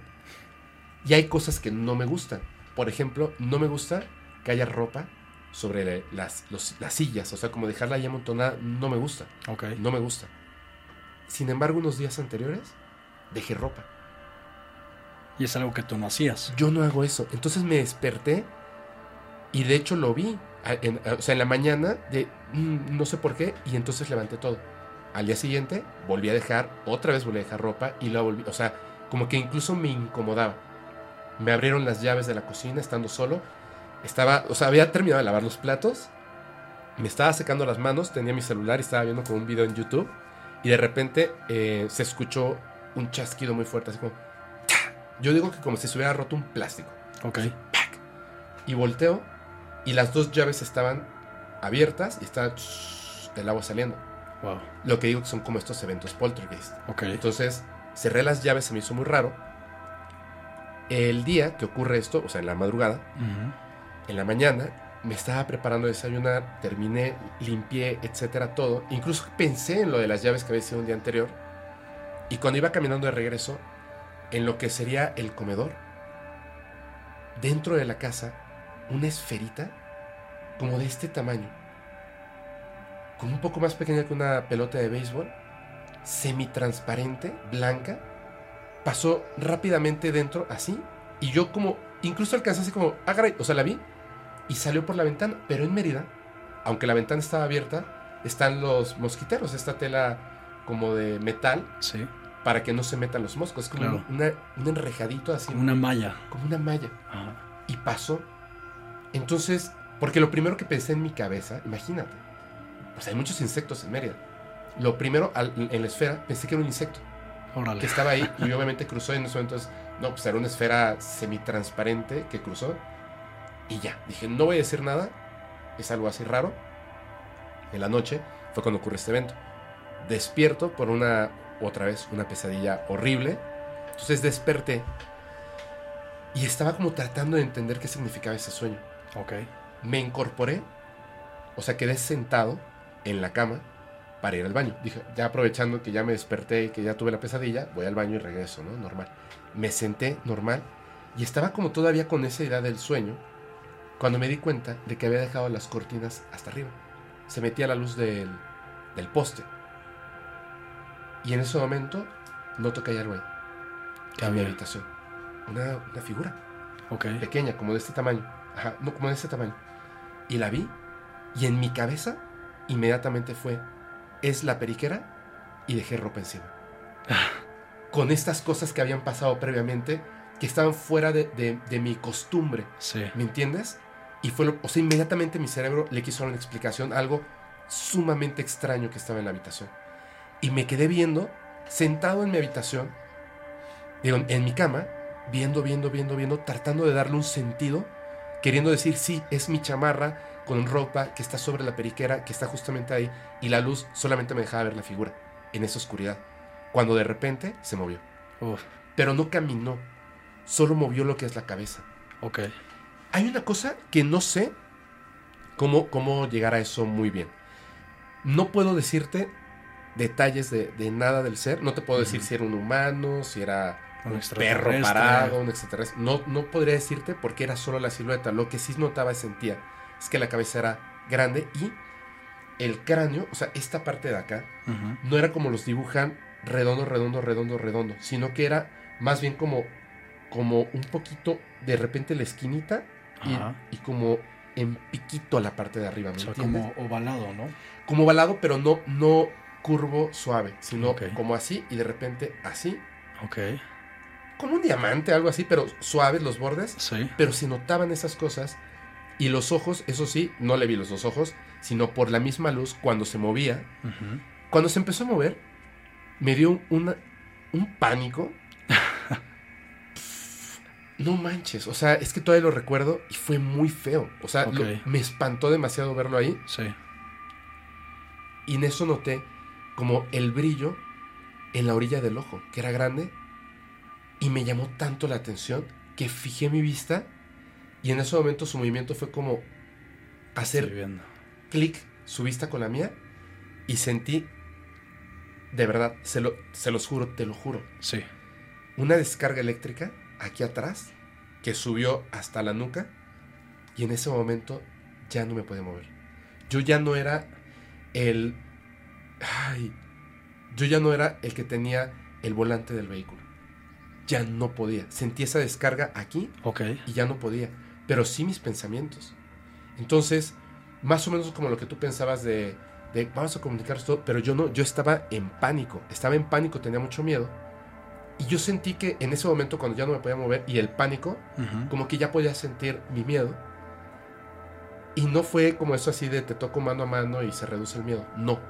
Y hay cosas que no me gustan. Por ejemplo, no me gusta que haya ropa sobre las, los- las sillas. O sea, como dejarla ahí amontonada, no me gusta. Ok. No me gusta. Sin embargo, unos días anteriores dejé ropa. Y es algo que tú no hacías. Yo no hago eso. Entonces me desperté y de hecho lo vi. en- o sea, en la mañana de mm, no sé por qué y entonces levanté todo. Al día siguiente volví a dejar, otra vez volví a dejar ropa y la volví, o sea, como que incluso me incomodaba. Me abrieron las llaves de la cocina estando solo. Estaba, o sea, había terminado de lavar los platos. Me estaba secando las manos, tenía mi celular y estaba viendo como un video en YouTube. Y de repente eh, se escuchó un chasquido muy fuerte, así como... ¡ta! Yo digo que como si se hubiera roto un plástico. Ok. Y volteo y las dos llaves estaban abiertas y estaba el agua saliendo. Wow. Lo que digo que son como estos eventos poltergeist. Ok. Entonces cerré las llaves, se me hizo muy raro. El día que ocurre esto, o sea, en la madrugada, Ujú. En la mañana, me estaba preparando a desayunar, terminé, limpié, etcétera, todo. Incluso pensé en lo de las llaves que había sido un día anterior. Y cuando iba caminando de regreso, en lo que sería el comedor, dentro de la casa, una esferita como de este tamaño, como un poco más pequeña que una pelota de béisbol, semitransparente, blanca, pasó rápidamente dentro, así, y yo como, incluso alcancé así como, ah, o sea, la vi, y salió por la ventana, pero en Mérida, aunque la ventana estaba abierta, están los mosquiteros, esta tela como de metal, Sí. para que no se metan los moscos, es como Claro. una- un enrejadito así, Como una malla. como una malla, Ajá. y pasó. Entonces, porque lo primero que pensé en mi cabeza, imagínate, pues hay muchos insectos en Mérida. Lo primero, al- en la esfera, pensé que era un insecto Órale. que estaba ahí y obviamente cruzó y en ese momento no, pues era una esfera semitransparente que cruzó y ya, dije, no voy a decir nada, es algo así raro. En la noche fue cuando ocurre este evento. Despierto por una, otra vez, una pesadilla horrible. Entonces desperté y estaba como tratando de entender qué significaba ese sueño. Ok. Me incorporé, o sea, quedé sentado en la cama para ir al baño. Dije, ya aprovechando que ya me desperté y que ya tuve la pesadilla, voy al baño y regreso, ¿no? Normal. Me senté normal y estaba como todavía con esa idea del sueño cuando me di cuenta de que había dejado las cortinas hasta arriba. Se metía la luz del, del poste. Y en ese momento noto que hay algo ahí, ¿Qué en mi habitación. Una, una figura Ok. pequeña, como de este tamaño. Ajá, no, como de este tamaño. Y la vi, y en mi cabeza inmediatamente fue, es la periquera, y dejé ropa encima. Con estas cosas que habían pasado previamente, que estaban fuera de, de- de mi costumbre, Sí. ¿me entiendes? Y fue, lo, o sea, inmediatamente mi cerebro le quiso dar una explicación, algo sumamente extraño que estaba en la habitación. Y me quedé viendo, sentado en mi habitación, digo, en mi cama, viendo, viendo, viendo, viendo, tratando de darle un sentido, queriendo decir, sí, es mi chamarra con ropa que está sobre la periquera, que está justamente ahí, y la luz solamente me dejaba ver la figura en esa oscuridad. Cuando de repente se movió. Uf. Pero no caminó, solo movió lo que es la cabeza. Ok. Hay una cosa que no sé cómo, cómo llegar a eso muy bien. No puedo decirte detalles de, de nada del ser. No te puedo decir si era un humano, si era Un un perro parado, un extraterrestre. No, no podría decirte porque era solo la silueta. Lo que sí notaba y sentía es que la cabeza era grande y el cráneo, o sea, esta parte de acá, no era como los dibujan redondo, redondo, redondo, redondo, sino que era más bien como, como un poquito de repente la esquinita y, como en piquito la parte de arriba, ¿me O sea, entiendes? como ovalado, ¿no? Como ovalado, pero no, no curvo suave, sino como así y de repente así, Ok. como un diamante, algo así, pero suaves los bordes, Sí. pero se notaban esas cosas y los ojos, eso sí, no le vi los dos ojos, sino por la misma luz cuando se movía. Cuando se empezó a mover, me dio una- un pánico. No manches, o sea, es que todavía lo recuerdo y fue muy feo. O sea, lo- me espantó demasiado verlo ahí Sí. y en eso noté como el brillo en la orilla del ojo, que era grande, y me llamó tanto la atención que fijé mi vista y en ese momento su movimiento fue como hacer clic su vista con la mía y sentí, de verdad, se, lo, se los juro, te lo juro, Sí. una descarga eléctrica aquí atrás que subió hasta la nuca y en ese momento ya no me podía mover. Yo ya no era el... Ay, yo ya no era el que tenía el volante del vehículo. Ya no podía. Sentí esa descarga aquí Ok. y ya no podía. Pero sí mis pensamientos. Entonces, más o menos como lo que tú pensabas de, de vamos a comunicar esto, pero yo no, yo estaba en pánico. Estaba en pánico, tenía mucho miedo. Y yo sentí que en ese momento, cuando ya no me podía mover y el pánico, como que ya podía sentir mi miedo. Y no fue como eso así de te toco mano a mano y se reduce el miedo. No.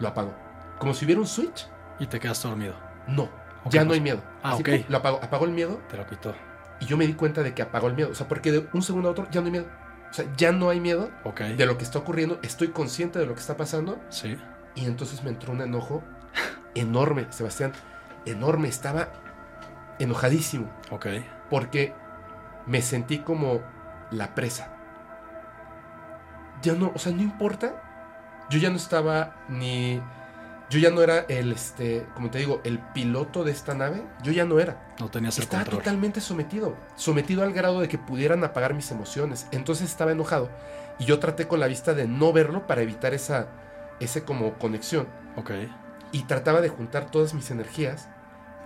Lo apagó. Como si hubiera un switch. Y te quedas dormido. No. Ok, ya no pues- hay miedo. Ah, Así, Lo apagó. Apagó el miedo Te lo quitó. y yo me di cuenta de que apagó el miedo. O sea, porque de un segundo a otro ya no hay miedo. O sea, ya no hay miedo Ok. de lo que está ocurriendo. Estoy consciente de lo que está pasando. Sí. Y entonces me entró un enojo enorme, Sebastián. Enorme. Estaba enojadísimo. Ok. Porque me sentí como la presa. Ya no, o sea, no importa. Yo ya no estaba ni. Yo ya no era el, este, como te digo, el piloto de esta nave. Yo ya no era. No tenías el Estaba control. totalmente sometido. Sometido al grado de que pudieran apagar mis emociones. Entonces estaba enojado. Y yo traté con la vista de no verlo para evitar esa, ese como conexión. Ok. Y trataba de juntar todas mis energías.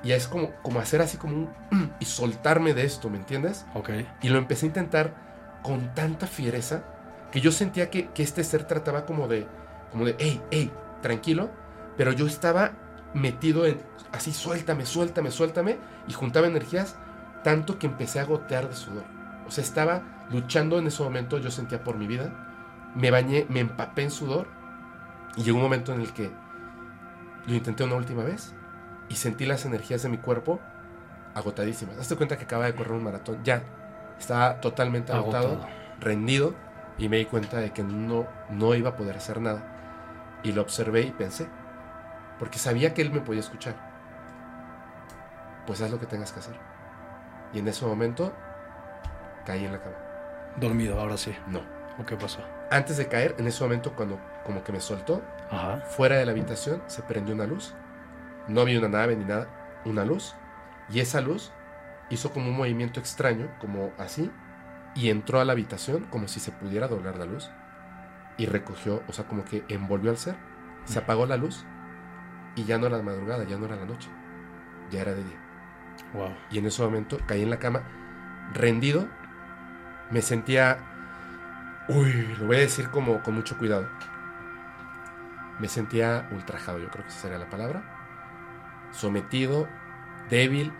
Y es como, como hacer así como un... Y soltarme de esto, ¿me entiendes? Ok. Y lo empecé a intentar con tanta fiereza que yo sentía que, que este ser trataba como de, como de, hey, hey, tranquilo. Pero yo estaba metido en, así, suéltame, suéltame, suéltame. Y juntaba energías tanto que empecé a gotear de sudor. O sea, estaba luchando en ese momento, yo sentía por mi vida. Me bañé, me empapé en sudor. Y llegó un momento en el que lo intenté una última vez. Y sentí las energías de mi cuerpo agotadísimas. Hazte cuenta que acaba de correr un maratón. Ya, estaba totalmente agotado, Agotado. rendido. Y me di cuenta de que no, no iba a poder hacer nada. Y lo observé y pensé. Porque sabía que él me podía escuchar. Pues haz lo que tengas que hacer. Y en ese momento caí en la cama. Dormido, ahora sí. No. ¿O qué pasó? Antes de caer, en ese momento cuando como que me soltó, Ajá. fuera de la habitación se prendió una luz. No había una nave ni nada, una luz. Y esa luz hizo como un movimiento extraño, como así, y entró a la habitación como si se pudiera doblar la luz. Y recogió, o sea, como que envolvió al ser. Se apagó la luz y ya no era la madrugada, ya no era la noche. Ya era de día. Wow. Y en ese momento caí en la cama, rendido. Me sentía. Uy, lo voy a decir como con mucho cuidado. Me sentía ultrajado, yo creo que esa sería la palabra. Sometido, débil.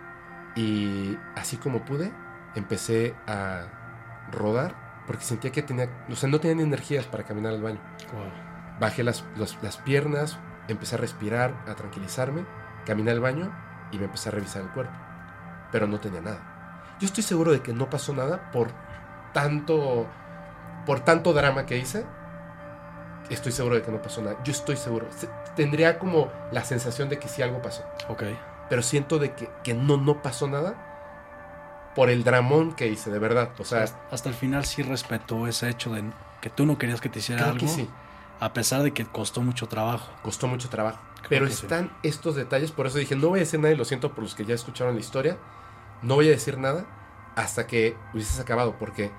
Y así como pude, empecé a rodar. Porque sentía que tenía. O sea, no tenía energías para caminar al baño. Wow. Bajé las, los- las piernas, empecé a respirar, a tranquilizarme, caminé al baño y me empecé a revisar el cuerpo. Pero no tenía nada. Yo estoy seguro de que no pasó nada por tanto, por tanto drama que hice. Estoy seguro de que no pasó nada. Yo estoy seguro. Tendría como la sensación de que sí algo pasó. Ok. Pero siento de que, que no, no pasó nada por el dramón que hice, de verdad. O sea, Hasta, hasta el final sí respetó ese hecho de que tú no querías que te hiciera creo algo. que sí. A pesar de que costó mucho trabajo. Costó mucho trabajo. Creo Pero sí. están estos detalles, por eso dije, no voy a decir nada y lo siento por los que ya escucharon la historia. No voy a decir nada hasta que hubieses acabado, porque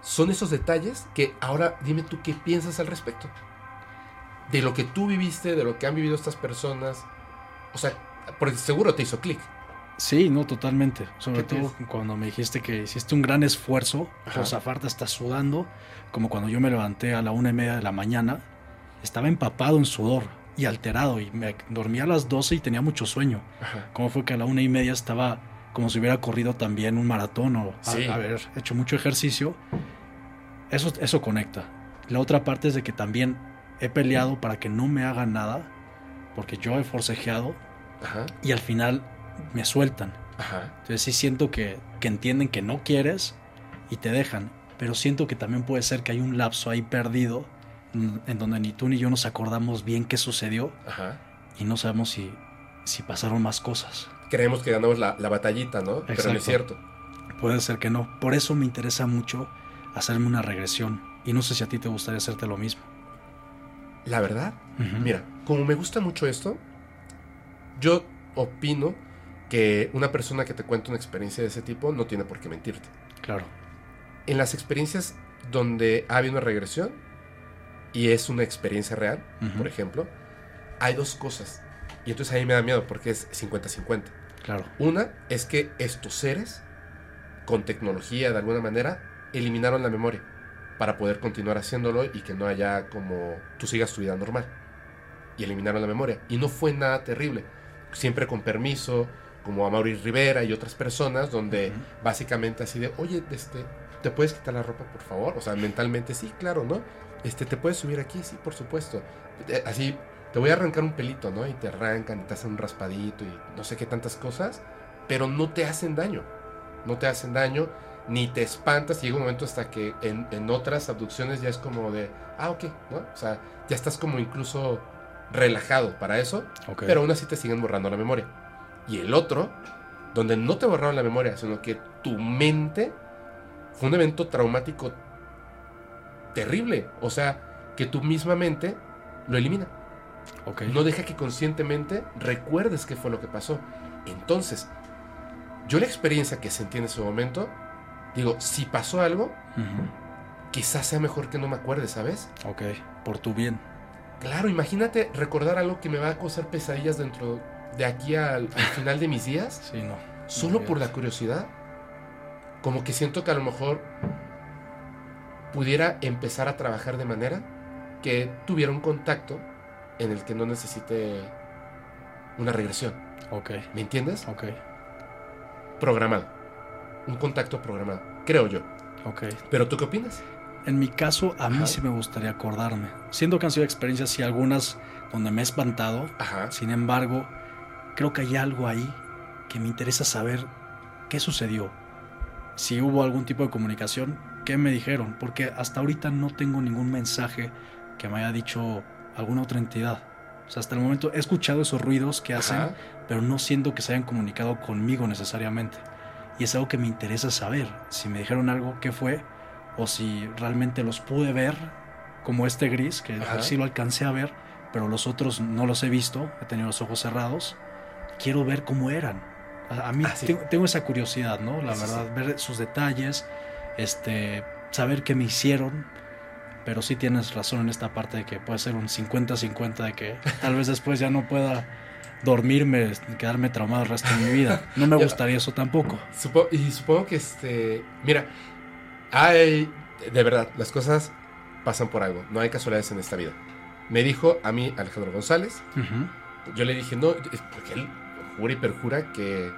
son esos detalles que ahora dime tú qué piensas al respecto. De lo que tú viviste, de lo que han vivido estas personas. O sea, porque seguro te hizo clic. Sí, no, totalmente. Sobre ¿Qué todo cuando me dijiste que hiciste un gran esfuerzo zafarte, estás sudando. Como cuando yo me levanté a la una y media de la mañana, estaba empapado en sudor y alterado. Y me dormía a las 12 y tenía mucho sueño. Ajá. ¿Cómo fue que a la una y media estaba como si hubiera corrido también un maratón o a- Sí. haber hecho mucho ejercicio? Eso, eso conecta. La otra parte es de que también he peleado para que no me hagan nada, porque yo he forcejeado Ajá. y al final me sueltan. Ajá. Entonces sí siento que, que entienden que no quieres y te dejan, pero siento que también puede ser que hay un lapso ahí perdido en donde ni tú ni yo nos acordamos bien qué sucedió Ajá. y no sabemos si, si pasaron más cosas. Creemos que ganamos la, la batallita, ¿no? Pero no es cierto. Puede ser que no. Por eso me interesa mucho hacerme una regresión Y no sé si a ti te gustaría hacerte lo mismo. La verdad, mira, como me gusta mucho esto, yo opino que una persona que te cuenta una experiencia de ese tipo no tiene por qué mentirte. Claro. En las experiencias donde ha habido una regresión y es una experiencia real, por ejemplo, hay dos cosas. Y entonces a mí me da miedo porque es 50-50. Claro. Una es que estos seres, con tecnología de alguna manera, eliminaron la memoria para poder continuar haciéndolo y que no haya como tú sigas tu vida normal. Y eliminaron la memoria. Y no fue nada terrible. Siempre con permiso, como a Mauri Rivera y otras personas, donde Ujú. básicamente así de, oye, este, ¿te puedes quitar la ropa, por favor? O sea, mentalmente sí, claro, ¿no? Este, ¿te puedes subir aquí? Sí, por supuesto. Eh, Así, te voy a arrancar un pelito, ¿no? Y te arrancan y te hacen un raspadito y no sé qué tantas cosas, pero no te hacen daño. No te hacen daño, ni te espantas. Llega un momento hasta que en, en otras abducciones ya es como de, ah, ok, ¿no? O sea, ya estás como incluso relajado para eso, pero aún así te siguen borrando la memoria. Y el otro, donde no te borraron la memoria, sino que tu mente fue un evento traumático terrible. O sea, que tu misma mente lo elimina. Ok. No deja que conscientemente recuerdes qué fue lo que pasó. Entonces, yo la experiencia que sentí en ese momento, digo, si pasó algo, quizás sea mejor que no me acuerde, ¿sabes? Ok. Por tu bien. Claro, imagínate recordar algo que me va a causar pesadillas dentro de aquí al, al final de mis días, Sí, no. solo No por la curiosidad. Como que siento que a lo mejor pudiera empezar a trabajar de manera que tuviera un contacto en el que no necesite una regresión. Ok. ¿Me entiendes? Ok. Programado. Un contacto programado, creo yo. Ok. ¿Pero tú qué opinas? En mi caso, a mí sí me gustaría acordarme. Siendo que han sido experiencias y algunas donde me he espantado. Ajá. Sin embargo, creo que hay algo ahí que me interesa saber qué sucedió. Si hubo algún tipo de comunicación, qué me dijeron. Porque hasta ahorita no tengo ningún mensaje que me haya dicho alguna otra entidad. O sea, hasta el momento he escuchado esos ruidos que hacen, Ajá. pero no siento que se hayan comunicado conmigo necesariamente. Y es algo que me interesa saber. Si me dijeron algo, qué fue, o si realmente los pude ver, como este gris, que Ajá. sí lo alcancé a ver, pero los otros no los he visto, he tenido los ojos cerrados. Quiero ver cómo eran. A, a mí Ah, sí. tengo, tengo esa curiosidad, ¿no? La Sí, verdad, ver sus detalles, este, saber qué me hicieron. Pero sí tienes razón en esta parte de que puede ser un 50-50 de que tal vez después ya no pueda dormirme, quedarme traumado el resto de mi vida. No me gustaría eso tampoco. Supo- y supongo que este. Mira, hay. De verdad, las cosas pasan por algo. No hay casualidades en esta vida. Me dijo a mí Alejandro González. Ujú. Yo le dije, no, porque él jura y perjura que,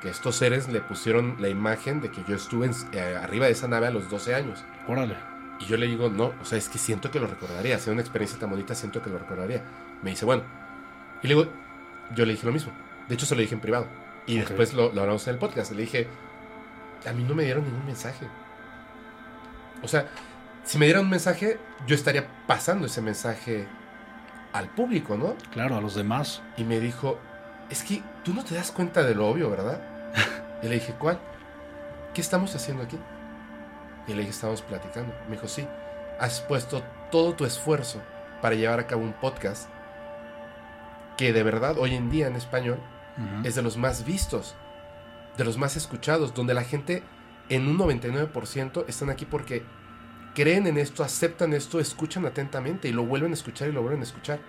que estos seres le pusieron la imagen de que yo estuve en- eh, arriba de esa nave a los 12 años. Órale. Y yo le digo, no, o sea, es que siento que lo recordaría. Si una experiencia tan bonita, siento que lo recordaría. Me dice, bueno. Y le digo, yo le dije lo mismo. De hecho, se lo dije en privado. Y después lo, lo hablamos en el podcast. Le dije, a mí no me dieron ningún mensaje. O sea, si me dieran un mensaje, yo estaría pasando ese mensaje al público, ¿no? Claro, a los demás. Y me dijo, es que tú no te das cuenta de lo obvio, ¿verdad? Y le dije, ¿cuál? ¿Qué estamos haciendo aquí? Y le dije, estamos platicando. Me dijo, sí, has puesto todo tu esfuerzo para llevar a cabo un podcast que de verdad hoy en día en español es de los más vistos, de los más escuchados, donde la gente en un 99% están aquí porque creen en esto, aceptan esto, escuchan atentamente y lo vuelven a escuchar y lo vuelven a escuchar.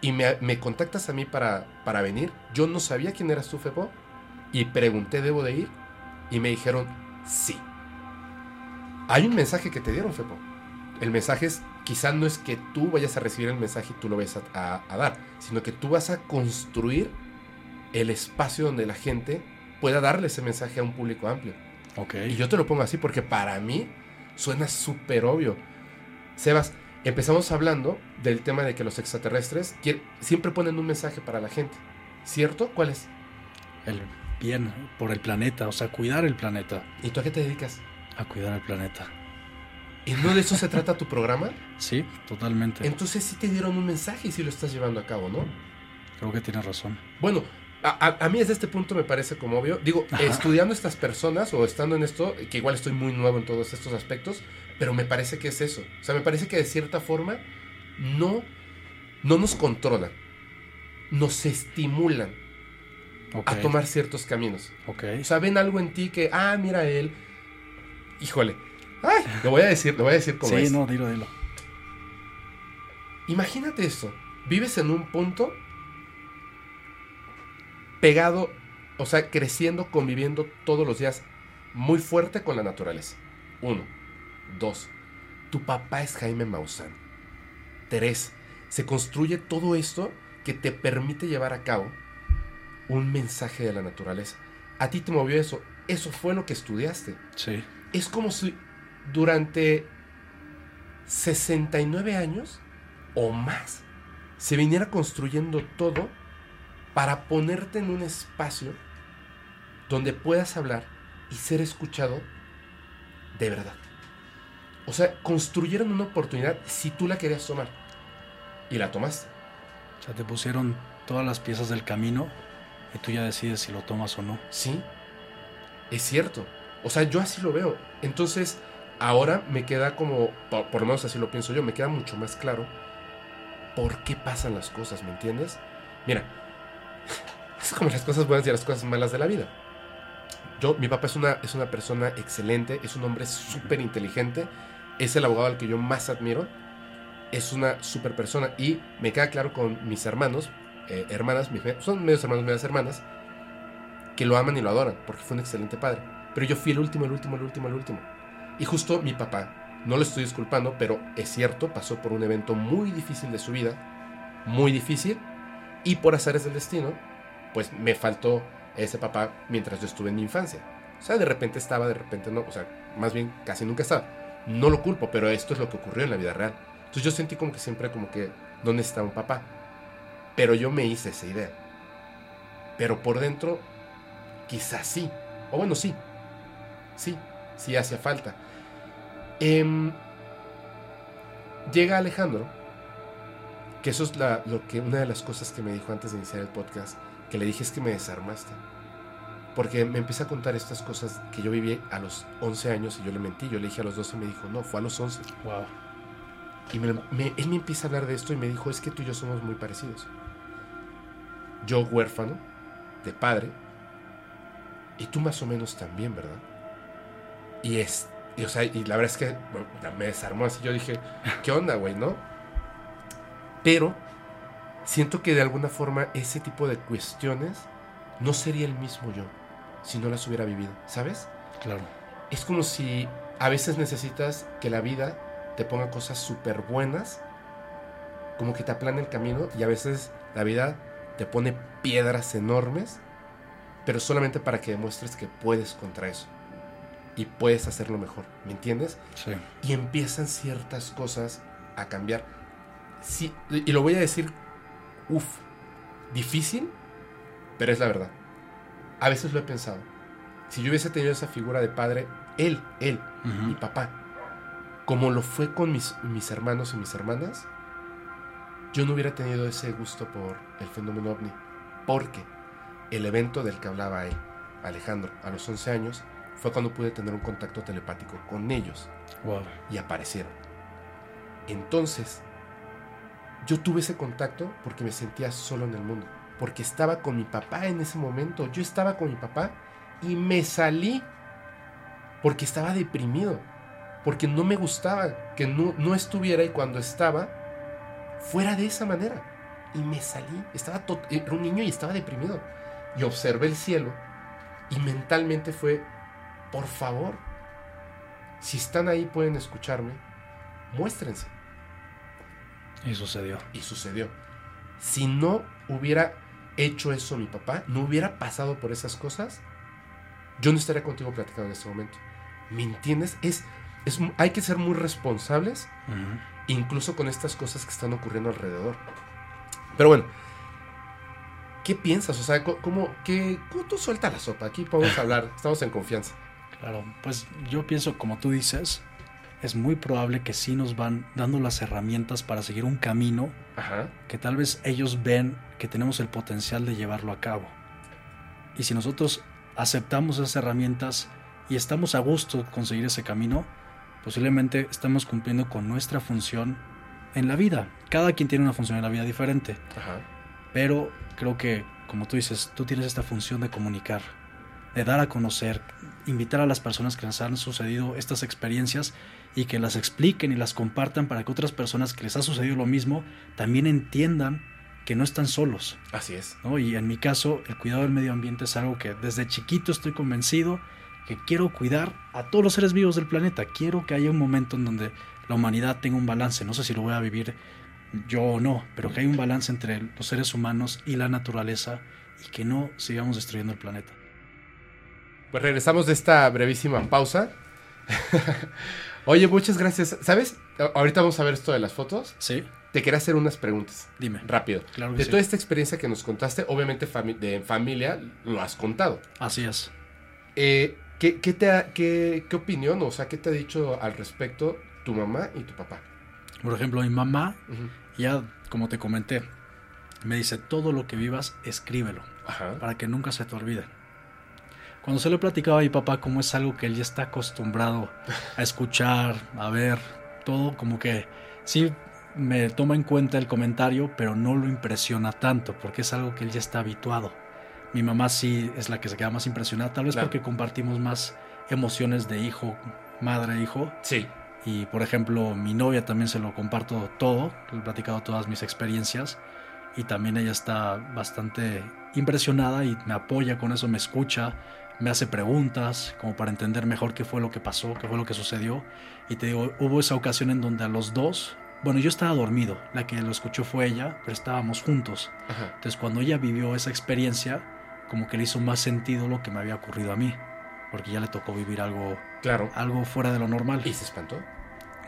Y me, me contactas a mí para, para venir. Yo no sabía quién eras tú, Fepo, y pregunté, ¿debo de ir? Y me dijeron, sí. Hay un mensaje que te dieron, Fepo. El mensaje es, quizá no es que tú vayas a recibir el mensaje y tú lo vayas a, a- a dar, sino que tú vas a construir el espacio donde la gente pueda darle ese mensaje a un público amplio. Ok. Y yo te lo pongo así porque para mí suena súper obvio. Sebas, empezamos hablando del tema de que los extraterrestres siempre ponen un mensaje para la gente. ¿Cierto? ¿Cuál es? El bien por el planeta, o sea, cuidar el planeta. ¿Y tú a qué te dedicas? A cuidar el planeta. ¿Y no de eso se trata tu programa? Sí, totalmente. Entonces sí te dieron un mensaje y sí lo estás llevando a cabo, ¿no? Creo que tienes razón. Bueno, a, a- a mí desde este punto me parece como obvio. Digo, Ajá. estudiando estas personas o estando en esto, que igual estoy muy nuevo en todos estos aspectos, Pero me parece que es eso. O sea, me parece que de cierta forma no, no nos controlan. Nos estimulan a tomar ciertos caminos. Ok. O sea, ven algo en ti que, ah, mira él. Híjole. Ay, lo voy a decir, lo voy a decir como Sí, es. no, dilo, dilo. Imagínate esto. Vives en un punto pegado, o sea, creciendo, conviviendo todos los días muy fuerte con la naturaleza. Uno. Dos. Tu papá es Jaime Maussan. Tres. Se construye todo esto que te permite llevar a cabo un mensaje de la naturaleza. A ti te movió eso. Eso fue lo que estudiaste. Sí. Es como si durante 69 años o más se viniera construyendo todo para ponerte en un espacio donde puedas hablar y ser escuchado de verdad. O sea, construyeron una oportunidad si tú la querías tomar. Y la tomaste. O sea, te pusieron todas las piezas del camino y tú ya decides si lo tomas o no. Sí, es cierto. O sea, yo así lo veo. Entonces, ahora me queda como, por, por lo menos así lo pienso yo, me queda mucho más claro por qué pasan las cosas, ¿me entiendes? Mira, es como las cosas buenas y las cosas malas de la vida. Yo, mi papá es una, es una persona excelente, es un hombre súper inteligente, es el abogado al que yo más admiro, es una súper persona y me queda claro con mis hermanos, eh, hermanas, mis son medios hermanos, medias hermanas, que lo aman y lo adoran, porque fue un excelente padre. Pero yo fui el último, el último, el último, el último. Y justo mi papá, no lo estoy disculpando, pero es cierto, pasó por un evento muy difícil de su vida, muy difícil, y por azares del destino, pues me faltó ese papá mientras yo estuve en mi infancia. O sea, de repente estaba, de repente no, o sea, más bien casi nunca estaba. No lo culpo, pero esto es lo que ocurrió en la vida real. Entonces yo sentí como que siempre como que no necesitaba un papá. Pero yo me hice esa idea. Pero por dentro, quizás sí. O bueno, sí. Sí, sí hacía falta. Em, llega Alejandro, que eso es la- lo que, una de las cosas que me dijo antes de iniciar el podcast, que le dije es que me desarmaste. Porque me empieza a contar estas cosas que yo viví a los 11 años y yo le mentí. Yo le dije a los 12 y me dijo, no, fue a los 11. Wow. Y me- me- él me empieza a hablar de esto y me dijo, es que tú y yo somos muy parecidos. Yo huérfano, de padre, y tú más o menos también, ¿verdad? Y es, y, o sea, y la verdad es que me desarmó así, yo dije, ¿qué onda, güey, no? Pero siento que de alguna forma ese tipo de cuestiones no sería el mismo yo si no las hubiera vivido, ¿sabes? Claro. es como si a veces necesitas que la vida te ponga cosas súper buenas, como que te aplane el camino, y a veces la vida te pone piedras enormes, pero solamente para que demuestres que puedes contra eso y puedes hacerlo mejor, ¿me entiendes? Sí. Y empiezan ciertas cosas a cambiar. Sí, y lo voy a decir, uff, difícil, pero es la verdad. A veces lo he pensado. Si yo hubiese tenido esa figura de padre, él, él, mi papá, como lo fue con mis, mis hermanos y mis hermanas, yo no hubiera tenido ese gusto por el fenómeno ovni. Porque el evento del que hablaba él, Alejandro, a los 11 años, fue cuando pude tener un contacto telepático con ellos Wow. y aparecieron. Entonces, yo tuve ese contacto porque me sentía solo en el mundo, porque estaba con mi papá en ese momento, yo estaba con mi papá y me salí porque estaba deprimido, porque no me gustaba que no, no estuviera y cuando estaba, fuera de esa manera. Y me salí, estaba era un niño y estaba deprimido. Y observé el cielo y mentalmente fue, por favor, si están ahí pueden escucharme, muéstrense. Y sucedió. Y sucedió. Si no hubiera hecho eso mi papá, no hubiera pasado por esas cosas, yo no estaría contigo platicando en este momento. ¿Me entiendes? Es, es, hay que ser muy responsables, incluso con estas cosas que están ocurriendo alrededor. Pero bueno, ¿qué piensas? O sea, ¿cómo, qué, cómo tú suelta la sopa? Aquí podemos hablar, estamos en confianza. Claro, pues yo pienso, como tú dices, es muy probable que sí nos van dando las herramientas para seguir un camino Ajá. que tal vez ellos ven que tenemos el potencial de llevarlo a cabo. Y si nosotros aceptamos esas herramientas y estamos a gusto con seguir ese camino, posiblemente estamos cumpliendo con nuestra función en la vida. Cada quien tiene una función en la vida diferente, Ajá. pero creo que, como tú dices, tú tienes esta función de comunicar, de dar a conocer, invitar a las personas que les han sucedido estas experiencias y que las expliquen y las compartan para que otras personas que les ha sucedido lo mismo también entiendan que no están solos. Así es. ¿no? Y en mi caso, el cuidado del medio ambiente es algo que desde chiquito estoy convencido que quiero cuidar a todos los seres vivos del planeta. Quiero que haya un momento en donde la humanidad tenga un balance. No sé si lo voy a vivir yo o no, pero que haya un balance entre los seres humanos y la naturaleza y que no sigamos destruyendo el planeta. Pues regresamos de esta brevísima pausa. Oye, muchas gracias. ¿Sabes? Ahorita vamos a ver esto de las fotos. ¿Sí? Te quería hacer unas preguntas. Dime. Rápido. Claro que de sí. toda esta experiencia que nos contaste, obviamente fami- de familia lo has contado. Así es. Eh, ¿qué, qué te ha- qué, qué opinión, o sea, qué te ha dicho al respecto tu mamá y tu papá? Por ejemplo, mi mamá, ya como te comenté, me dice, todo lo que vivas, escríbelo. Ajá. para que nunca se te olvide. Cuando se lo he platicado a mi papá, como es algo que él ya está acostumbrado a escuchar, a ver, todo como que sí me toma en cuenta el comentario, pero no lo impresiona tanto, porque es algo que él ya está habituado. Mi mamá sí es la que se queda más impresionada, tal vez Claro. porque compartimos más emociones de hijo, madre, hijo. Sí. Y por ejemplo, mi novia también se lo comparto todo, le he platicado todas mis experiencias y también ella está bastante impresionada y me apoya con eso, me escucha, me hace preguntas como para entender mejor qué fue lo que pasó, qué fue lo que sucedió. Y te digo, hubo esa ocasión en donde a los dos, bueno, yo estaba dormido, la que lo escuchó fue ella, pero estábamos juntos. Ajá. Entonces cuando ella vivió esa experiencia, como que le hizo más sentido lo que me había ocurrido a mí, porque ya le tocó vivir algo, Claro. algo fuera de lo normal. ¿Y se espantó?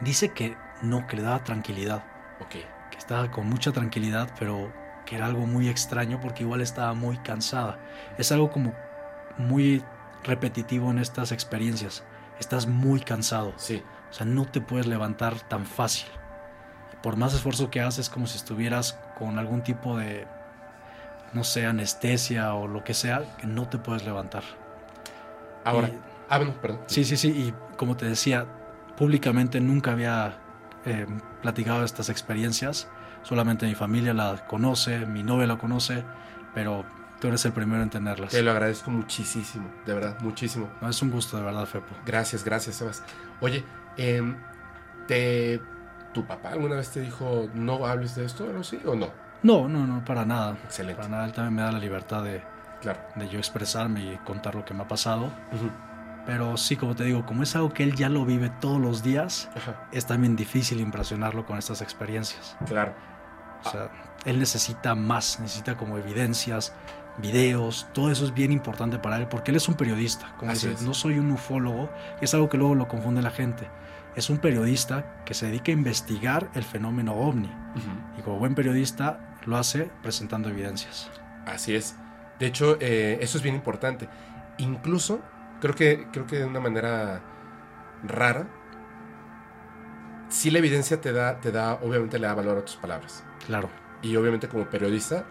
Dice que no, que le daba tranquilidad, Ok. que estaba con mucha tranquilidad, pero que era algo muy extraño porque igual estaba muy cansada. Es algo como muy repetitivo en estas experiencias. Estás muy cansado, Sí. o sea, no te puedes levantar tan fácil. Por más esfuerzo que haces, es como si estuvieras con algún tipo de, no sé, anestesia o lo que sea, que no te puedes levantar. Ahora. Y- Ah, bueno, perdón. Sí, sí, sí. Y como te decía, públicamente nunca había eh, platicado estas experiencias. Solamente mi familia la conoce, mi novia la conoce, pero tú eres el primero en tenerlas. Te lo agradezco muchísimo, de verdad, muchísimo. No, es un gusto, de verdad, Fepo. Gracias, gracias, Sebas. Oye, em, te, ¿tu papá alguna vez te dijo no hables de esto o sí o no? No, no, no, para nada. Excelente. Para nada, él también me da la libertad de, Claro. de yo expresarme y contar lo que me ha pasado. Ujú. Pero sí, como te digo, como es algo que él ya lo vive todos los días, Ajá, es también difícil impresionarlo con estas experiencias. claro. O sea, él necesita más, necesita como evidencias, videos, todo eso es bien importante para él, porque él es un periodista. Como dice, no soy un ufólogo, y es algo que luego lo confunde la gente. Es un periodista que se dedica a investigar el fenómeno ovni. Ujú. Y como buen periodista lo hace presentando evidencias. Así es. De hecho, eh, eso es bien importante. Incluso, creo que, creo que de una manera rara, sí la evidencia te da, te da, obviamente le da valor a tus palabras. Claro, Y obviamente como periodista,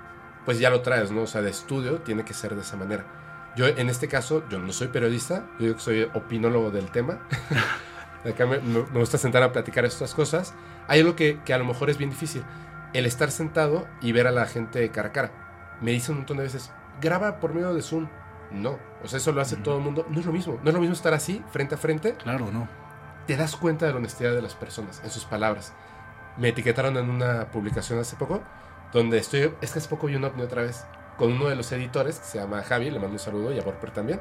pues ya lo traes, ¿no? O sea, de estudio tiene que ser de esa manera. Yo en este caso, yo no soy periodista, yo digo que soy opinólogo del tema. Acá me, me- gusta sentar a platicar estas cosas. Hay algo que, que a lo mejor es bien difícil. El estar sentado y ver a la gente cara a cara. Me dicen un montón de veces, graba por medio de Zoom. No, o sea, eso lo hace Ujú. todo el mundo. No es lo mismo. No es lo mismo estar así, frente a frente, claro, no. te das cuenta de la honestidad de las personas en sus palabras. Me etiquetaron en una publicación hace poco, donde estoy, es que hace poco vi un ovni otra vez, con uno de los editores, que se llama Javi, le mando un saludo, y a Borper también.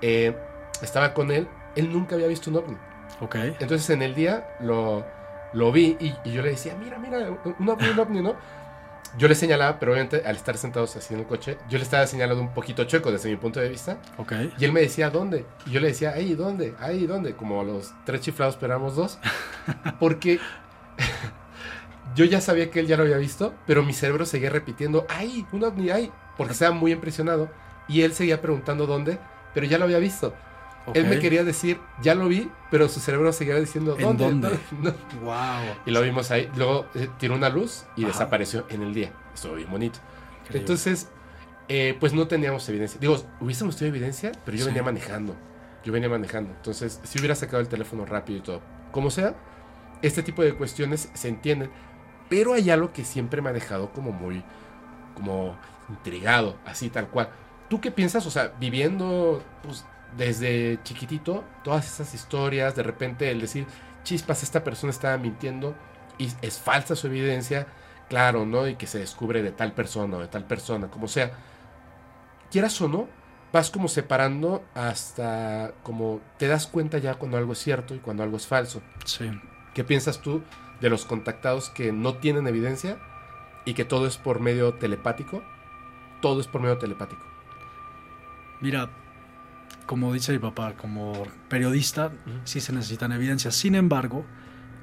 Eh, estaba con él, él nunca había visto un ovni. Ok, Entonces en el día lo, lo vi y, y yo le decía, mira, mira, un ovni, un ovni, ¿no? Yo le señalaba, pero obviamente al estar sentados así en el coche, yo le estaba señalando un poquito chueco desde mi punto de vista. ok. Y él me decía, ¿dónde? Y yo le decía, ahí, ¿dónde? Ahí, ¿dónde? Como los tres chiflados, pero éramos dos. Porque yo ya sabía que él ya lo había visto, pero mi cerebro seguía repitiendo, ahí, un ovni, ahí. Porque estaba muy impresionado. Y él seguía preguntando dónde, pero ya lo había visto. Él me quería decir, ya lo vi, pero su cerebro seguía diciendo, ¿En ¿dónde? dónde? No. Wow. Y lo vimos ahí. Luego eh, tiró una luz y Ajá. desapareció en el día. Estuvo bien bonito. Increíble. Entonces, eh, pues no teníamos evidencia. Digo, hubiésemos tenido evidencia, pero yo Sí. venía manejando. Yo venía manejando. Entonces, si hubiera sacado el teléfono rápido y todo. como sea, este tipo de cuestiones se entienden. Pero hay algo que siempre me ha dejado como muy, como intrigado, así tal cual. ¿Tú qué piensas? O sea, viviendo pues, desde chiquitito, todas esas historias, de repente el decir, chispas, esta persona estaba mintiendo y es falsa su evidencia, claro, ¿no? Y que se descubre de tal persona o de tal persona, como sea. Quieras o no, vas como separando hasta como te das cuenta ya cuando algo es cierto y cuando algo es falso. Sí. ¿Qué piensas tú de los contactados que no tienen evidencia y que todo es por medio telepático? Todo es por medio telepático. Mira, como dice mi papá, como periodista, sí se necesitan evidencias. Sin embargo,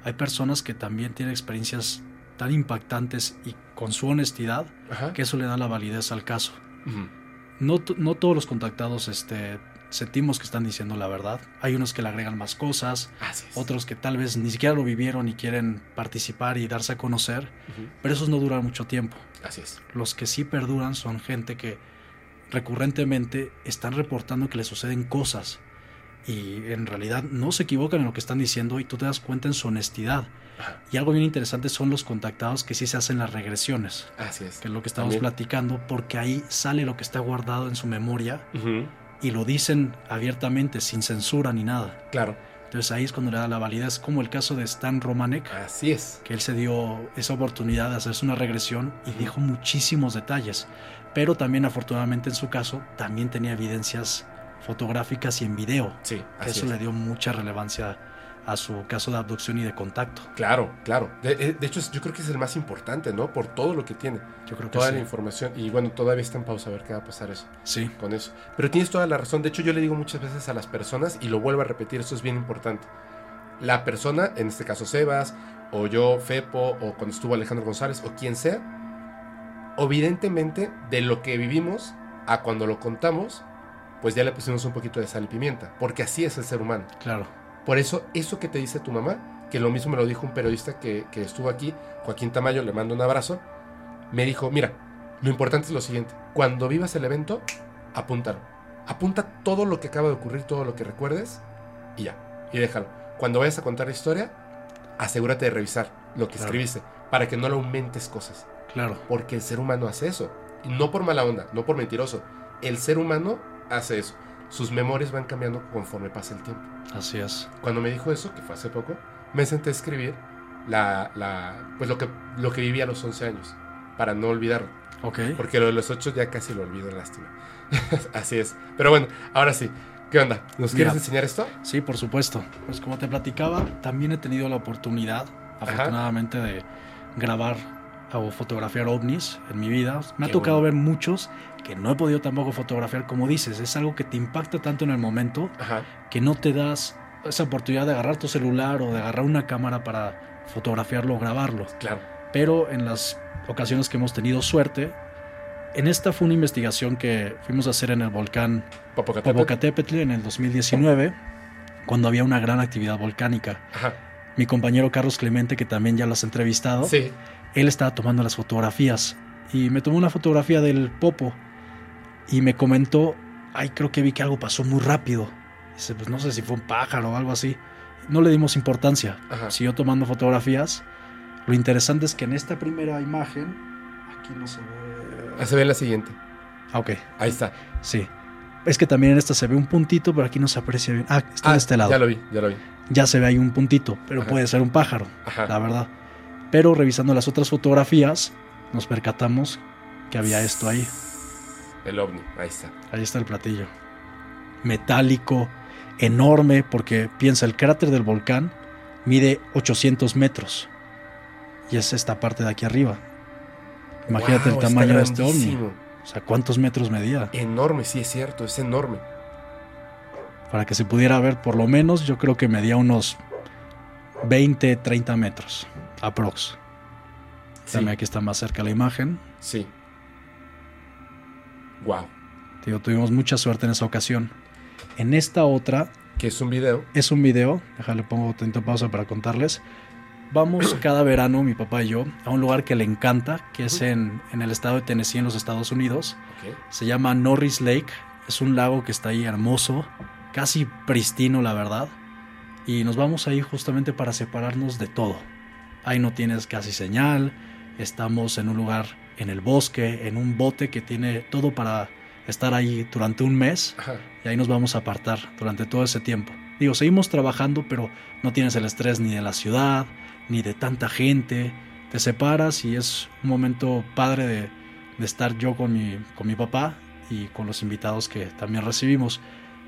hay personas que también tienen experiencias tan impactantes y con su honestidad Ajá. que eso le da la validez al caso. No, no todos los contactados este, sentimos que están diciendo la verdad. Hay unos que le agregan más cosas, otros que tal vez ni siquiera lo vivieron y quieren participar y darse a conocer, pero esos no duran mucho tiempo. Así es. Los que sí perduran son gente que recurrentemente están reportando que le suceden cosas y en realidad no se equivocan en lo que están diciendo y tú te das cuenta en su honestidad. Ajá. Y algo bien interesante son los contactados que sí se hacen las regresiones, Así es. que es lo que estamos También. platicando, porque ahí sale lo que está guardado en su memoria. Y lo dicen abiertamente, sin censura ni nada. Claro. Entonces ahí es cuando le da la validez, como el caso de Stan Romanek, Así es. que él se dio esa oportunidad de hacerse una regresión y dijo muchísimos detalles. Pero también, afortunadamente en su caso, también tenía evidencias fotográficas y en video. Sí, así eso es. le dio mucha relevancia a su caso de abducción y de contacto. Claro, claro. De, de- de hecho, yo creo que es el más importante, ¿no? Por todo lo que tiene. Yo creo que Toda sí. la información. Y bueno, todavía está en pausa a ver qué va a pasar eso. Sí, con eso. Pero tienes toda la razón. De hecho, yo le digo muchas veces a las personas, y lo vuelvo a repetir, esto es bien importante. La persona, en este caso Sebas, o yo, Fepo, o cuando estuvo Alejandro González, o quien sea, evidentemente de lo que vivimos a cuando lo contamos, pues ya le pusimos un poquito de sal y pimienta, porque así es el ser humano. claro. Por eso, eso que te dice tu mamá, que lo mismo me lo dijo un periodista que, que estuvo aquí, Joaquín Tamayo, le mando un abrazo, me dijo, mira, lo importante es lo siguiente, cuando vivas el evento, apúntalo. Apunta todo lo que acaba de ocurrir, todo lo que recuerdes, y ya, y déjalo. Cuando vayas a contar la historia, asegúrate de revisar lo que Claro. escribiste, para que no le aumentes cosas, Claro, porque el ser humano hace eso, y no por mala onda, no por mentiroso, el ser humano hace eso. Sus memorias van cambiando conforme pasa el tiempo. así es. Cuando me dijo eso, que fue hace poco, me senté a escribir la, la, pues lo que, lo que viví a los 11 años, para no olvidarlo. Ok. Porque lo de los 8 ya casi lo olvido, lástima. Así es. Pero bueno, ahora sí. ¿Qué onda? ¿Nos Mira. quieres enseñar esto? Sí, por supuesto. Pues como te platicaba, también he tenido la oportunidad, afortunadamente, de grabar o fotografiar ovnis en mi vida. Me ha Qué tocado bueno. ver muchos que no he podido tampoco fotografiar, como dices, es algo que te impacta tanto en el momento Ajá. que no te das esa oportunidad de agarrar tu celular o de agarrar una cámara para fotografiarlo o grabarlo. Claro. Pero en las ocasiones que hemos tenido suerte, en esta fue una investigación que fuimos a hacer en el volcán Popocatépetl. Popocatépetl en el 2019, cuando había una gran actividad volcánica. Ajá. Mi compañero Carlos Clemente, que también ya lo has entrevistado, Sí. Él estaba tomando las fotografías y me tomó una fotografía del Popo y me comentó, ay, creo que vi que algo pasó muy rápido. Dice, pues no sé si fue un pájaro o algo así. No le dimos importancia. Ajá. Siguió tomando fotografías. Lo interesante es que en esta primera imagen, aquí no se ve. Ah, se ve la siguiente. Ah, ok, Ahí está. sí. Es que también en esta se ve un puntito, pero aquí no se aprecia bien. Ah, está de este lado. Ya lo vi, ya lo vi. ya se ve ahí un puntito, pero Ajá. puede ser un pájaro, Ajá. la verdad. Pero revisando las otras fotografías, nos percatamos que había esto ahí. El ovni. Ahí está. Ahí está el platillo. Metálico, enorme, porque piensa, el cráter del volcán mide 800 metros. Y es esta parte de aquí arriba. Imagínate Wow, el tamaño de este ovni. O sea, ¿cuántos metros medía? Enorme, sí, es cierto. Es enorme. Para que se pudiera ver, por lo menos, yo creo que medía unos 20, 30 metros. Aprox. Sí. También aquí está más cerca la imagen. Sí. Wow. Digo, tuvimos mucha suerte en esa ocasión. En esta otra Que es un video. es un video, déjale pongo tantito pausa para contarles. Vamos cada verano, mi papá y yo, a un lugar que le encanta, que es en, en el estado de Tennessee, en los Estados Unidos. Se llama Norris Lake. Es un lago que está ahí hermoso, casi pristino, la verdad. y nos vamos ahí justamente para separarnos de todo. Ahí no tienes casi señal, estamos en un lugar en el bosque, en un bote que tiene todo para estar ahí durante un mes Ajá. y ahí nos vamos a apartar durante todo ese tiempo. Digo, seguimos trabajando, pero no tienes el estrés ni de la ciudad, ni de tanta gente. Te separas y es un momento padre de, de estar yo con mi, con mi papá y con los invitados que también recibimos.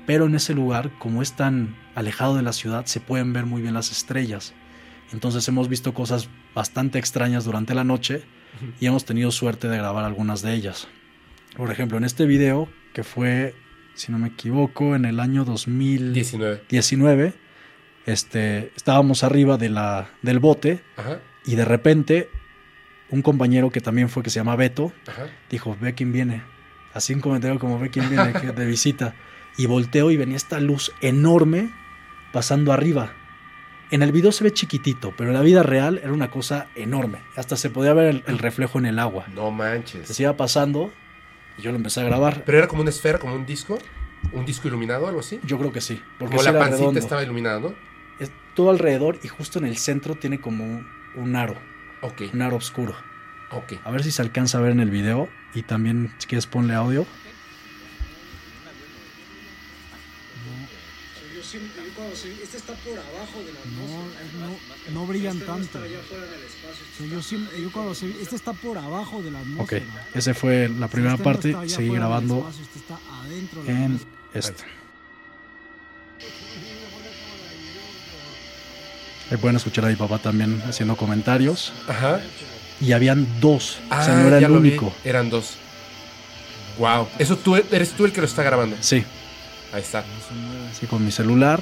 Pero en ese lugar, como es tan alejado de la ciudad, se pueden ver muy bien las estrellas. Entonces hemos visto cosas bastante extrañas durante la noche y hemos tenido suerte de grabar algunas de ellas. Por ejemplo, en este video, que fue, si no me equivoco, en el año 2019, 19. este, estábamos arriba de la, del bote Ajá. y de repente un compañero que también fue, que se llama Beto, Ajá. dijo, ve quién viene. Así un comentario como ve quién viene de visita. Y volteo y venía esta luz enorme pasando arriba. En el video se ve chiquitito, pero en la vida real era una cosa enorme. Hasta se podía ver el, el reflejo en el agua. No manches. Se iba pasando y yo lo empecé a grabar. Pero era como una esfera, como un disco. Un disco iluminado, algo así. Yo creo que sí. Porque Como la pancita redondo. estaba iluminada, ¿no? Es todo alrededor y justo en el centro tiene como un, un aro, Ok, un aro oscuro. ok. A ver si se alcanza a ver en el video y también si quieres ponle audio. Yo siempre, yo cuando este está por abajo de la No, atmósfera. no, no brillan Este no tanto. espacio. Sea, yo siempre, yo cuando se, este está por abajo de la Ok, atmósfera. ese fue la primera Este no parte. allá Seguí grabando espacio, este está adentro de la en atmósfera. este. Ahí pueden escuchar a mi papá también haciendo comentarios. Ajá. Y habían dos, o sea, Ah, no era el vi. único. Eran dos. Wow. Eso tú eres tú el que lo está grabando. Sí, Ahí está. Sí, con mi celular.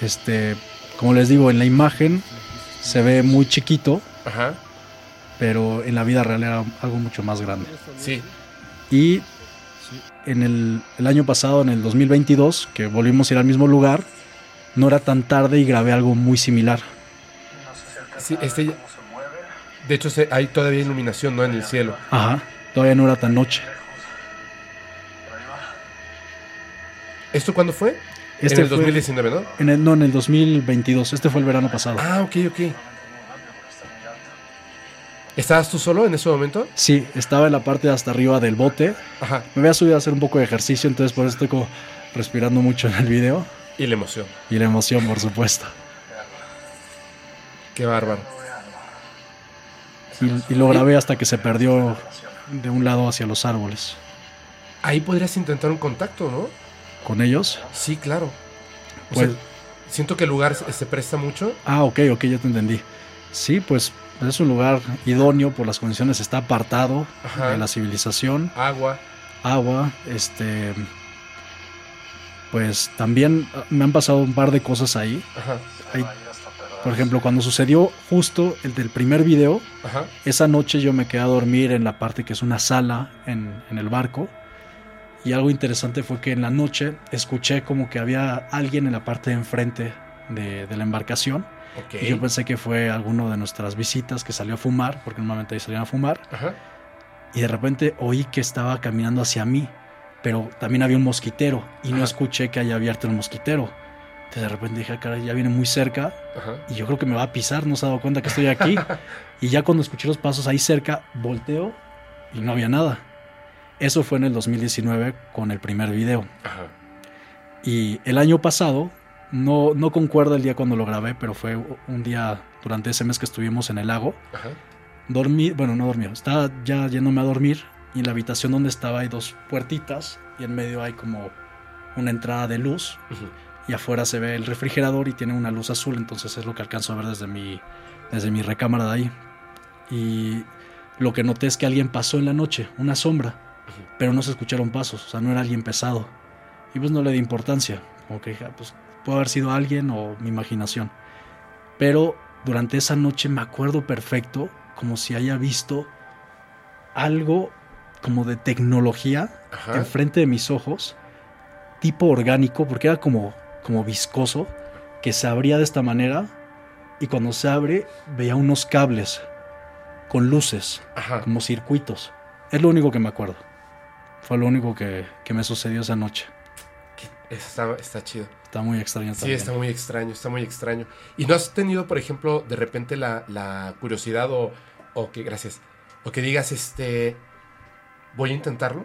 Este, como les digo, en la imagen se ve muy chiquito, Ajá. pero en la vida real era algo mucho más grande. Sí. Y en el, el año pasado, en el 2022, que volvimos a ir al mismo lugar, no era tan tarde y grabé algo muy similar. Sí, este ya- De hecho, hay todavía iluminación, ¿no? En el cielo. Ajá, todavía no era tan noche. ¿Esto cuándo fue? Este en el fue- 2019, ¿no? En el, no, en el 2022. Este fue el verano pasado. Ah, ok, ok. ¿Estabas tú solo en ese momento? Sí, estaba en la parte de hasta arriba del bote. Ajá. Me había subido a hacer un poco de ejercicio, entonces por eso estoy como respirando mucho en el video. Y la emoción. Y la emoción, por supuesto. Qué bárbaro. Y, y lo grabé hasta que se perdió de un lado hacia los árboles. Ahí podrías intentar un contacto, ¿no? Con ellos. Sí, claro. O Pues, sea, siento que el lugar se, presta mucho. ah, ok, ok, ya te entendí. Sí, pues es un lugar idóneo por las condiciones. Está apartado Ajá. de la civilización. Agua. agua, este pues también ah, me han pasado un par de cosas ahí. Ajá. Hay- por ejemplo, cuando sucedió justo el del primer video, Ajá. esa noche yo me quedé a dormir en la parte que es una sala en, en el barco. Y algo interesante fue que en la noche escuché como que había alguien en la parte de enfrente de, de la embarcación. Y yo pensé que fue alguno de nuestras visitas que salió a fumar, porque normalmente ahí salían a fumar. Ajá. y de repente oí que estaba caminando hacia mí, pero también había un mosquitero y no escuché que haya abierto el mosquitero. Entonces de repente dije, "Ah, caray, ya viene muy cerca Ajá. y yo creo que me va a pisar, no se ha dado cuenta que estoy aquí. y ya cuando escuché los pasos ahí cerca, volteo y no había nada. Eso fue en el 2019 con el primer video. Ajá. Y el año pasado, no, no concuerda el día cuando lo grabé, pero fue un día durante ese mes que estuvimos en el lago Ajá. dormí, bueno, no dormí, estaba ya yéndome a dormir y en la habitación donde estaba hay dos puertitas y en medio hay como una entrada de luz y afuera se ve el refrigerador y tiene una luz azul, entonces es lo que alcanzo a ver desde mi, desde mi recámara de ahí. Y lo que noté es que alguien pasó en la noche, una sombra. Pero no se escucharon pasos, o sea, no era alguien pesado. Y pues no le di importancia, como que dije, "Ah, pues puede haber sido alguien o mi imaginación. Pero durante esa noche me acuerdo perfecto, como si haya visto algo como de tecnología Ajá. enfrente de mis ojos, tipo orgánico, porque era como, como viscoso, que se abría de esta manera y cuando se abre veía unos cables con luces, Ajá. como circuitos. Es lo único que me acuerdo. Fue lo único que, que me sucedió esa noche. Está, está chido. Está muy extraño Sí, también. está muy extraño, está muy extraño. ¿Y no has tenido, por ejemplo, de repente la, la curiosidad o, o que, gracias, o que digas, este, voy a intentarlo?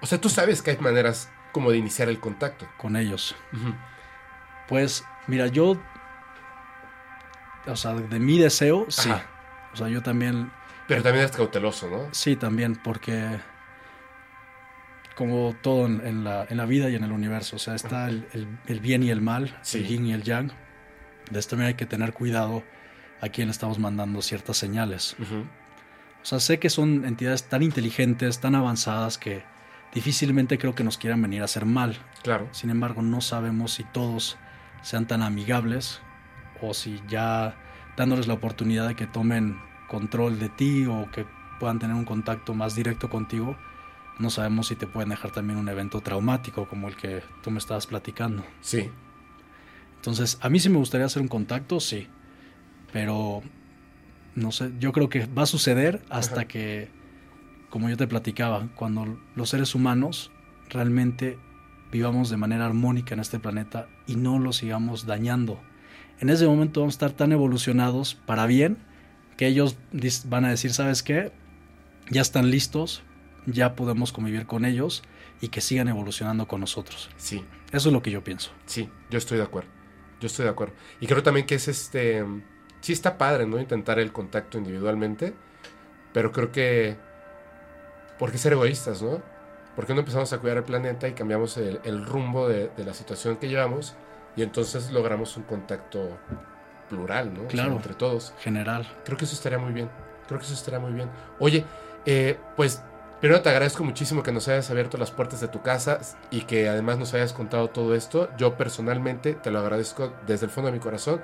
O sea, tú sabes que hay maneras como de iniciar el contacto. Con ellos. Pues, mira, yo. O sea, de mi deseo, sí. O sea, yo también. Pero también eres cauteloso, ¿no? Sí, también, porque. Como todo en, en la, en la vida y en el universo. O sea, está el, el- el bien y el mal, Sí. el yin y el yang. De esto también hay que tener cuidado a quién le estamos mandando ciertas señales. O sea, sé que son entidades tan inteligentes, tan avanzadas, que difícilmente creo que nos quieran venir a hacer mal. Claro. Sin embargo, no sabemos si todos sean tan amigables o si ya dándoles la oportunidad de que tomen control de ti o que puedan tener un contacto más directo contigo, no sabemos si te pueden dejar también un evento traumático como el que tú me estabas platicando. Sí. Entonces, a mí sí me gustaría hacer un contacto, sí, pero no sé, yo creo que va a suceder hasta Ajá. que, como yo te platicaba, cuando los seres humanos realmente vivamos de manera armónica en este planeta y no lo sigamos dañando. En ese momento vamos a estar tan evolucionados para bien que ellos van a decir, ¿sabes qué? Ya están listos, ya podemos convivir con ellos y que sigan evolucionando con nosotros. Sí. Eso es lo que yo pienso. Sí, yo estoy de acuerdo. Yo estoy de acuerdo. Y creo también que es este. Sí, está padre, ¿no? Intentar el contacto individualmente. Pero creo que. ¿Por qué ser egoístas, no? ¿Por qué no empezamos a cuidar el planeta y cambiamos el, el rumbo de, de la situación que llevamos? Y entonces logramos un contacto plural, ¿no? O sea, Claro. entre todos. General. Creo que eso estaría muy bien. Creo que eso estaría muy bien. Oye, eh, pues primero te agradezco muchísimo que nos hayas abierto las puertas de tu casa y que además nos hayas contado todo esto. Yo personalmente te lo agradezco desde el fondo de mi corazón.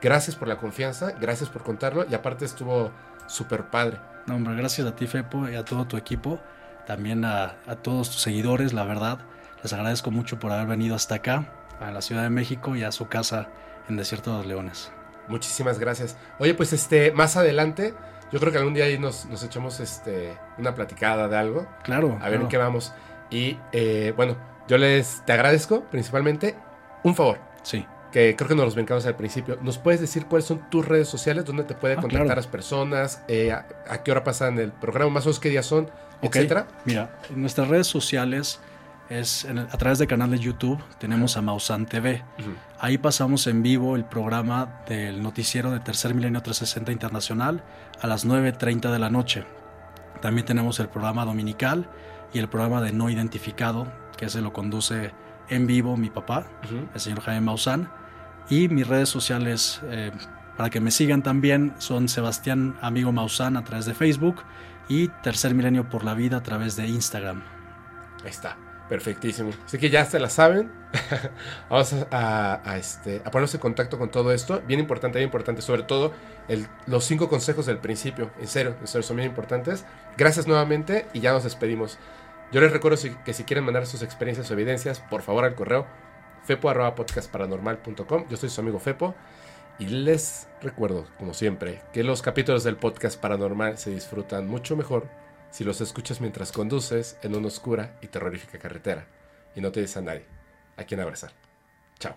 Gracias por la confianza, gracias por contarlo y aparte estuvo súper padre. No, hombre, gracias a ti, Fepo, y a todo tu equipo. También a, a todos tus seguidores, la verdad. Les agradezco mucho por haber venido hasta acá, a la Ciudad de México y a su casa en Desierto de los Leones. Muchísimas gracias. Oye, pues este, más adelante, yo creo que algún día ahí nos, nos echamos este, una platicada de algo. Claro. A ver claro. en qué vamos. Y eh, bueno, yo les te agradezco principalmente un favor. Sí. que creo que nos los brincamos al principio. ¿Nos puedes decir cuáles son tus redes sociales? ¿Dónde te puede Ah, contactar claro. las personas? Eh, a, a qué hora pasan el programa? ¿Más o menos qué días son? Ok. Etcétera. Mira, nuestras redes sociales es en a través del canal de YouTube tenemos a Mausan TV. Ahí pasamos en vivo el programa del noticiero de Tercer Milenio 360 Internacional a las 9.30 de la noche. También tenemos el programa dominical y el programa de no identificado, que se lo conduce en vivo mi papá, el señor Jaime Maussan. Y mis redes sociales, eh, para que me sigan también, son Sebastián Amigo Maussan a través de Facebook y Tercer Milenio por la Vida a través de Instagram. Ahí está. Perfectísimo. Así que ya se la saben. Vamos a, este, a ponernos en contacto con todo esto. Bien importante, bien importante. Sobre todo los cinco consejos del principio. En serio, en son bien importantes. Gracias nuevamente y ya nos despedimos. Yo les recuerdo que si quieren mandar sus experiencias o evidencias, por favor al correo fepo.podcastparanormal.com. Yo soy su amigo Fepo. Y les recuerdo, como siempre, que los capítulos del podcast paranormal se disfrutan mucho mejor si los escuchas mientras conduces en una oscura y terrorífica carretera y no te dices a nadie a quien abrazar. Chao.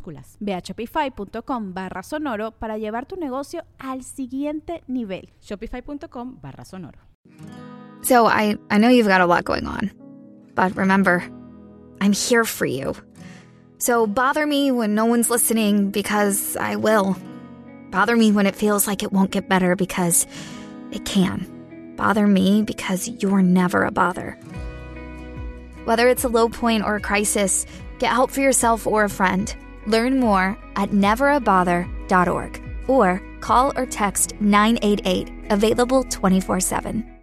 minúsculas. Ve a shopify.com barra sonoro para llevar tu negocio al siguiente nivel. Shopify.com barra sonoro. So I, I know you've got a lot going on. But remember, I'm here for you. So bother me when no one's listening because I will. Bother me when it feels like it won't get better because it can. Bother me because you're never a bother. Whether it's a low point or a crisis, get help for yourself or a friend. Learn more at neverabother.org or call or text 988, available 24 7.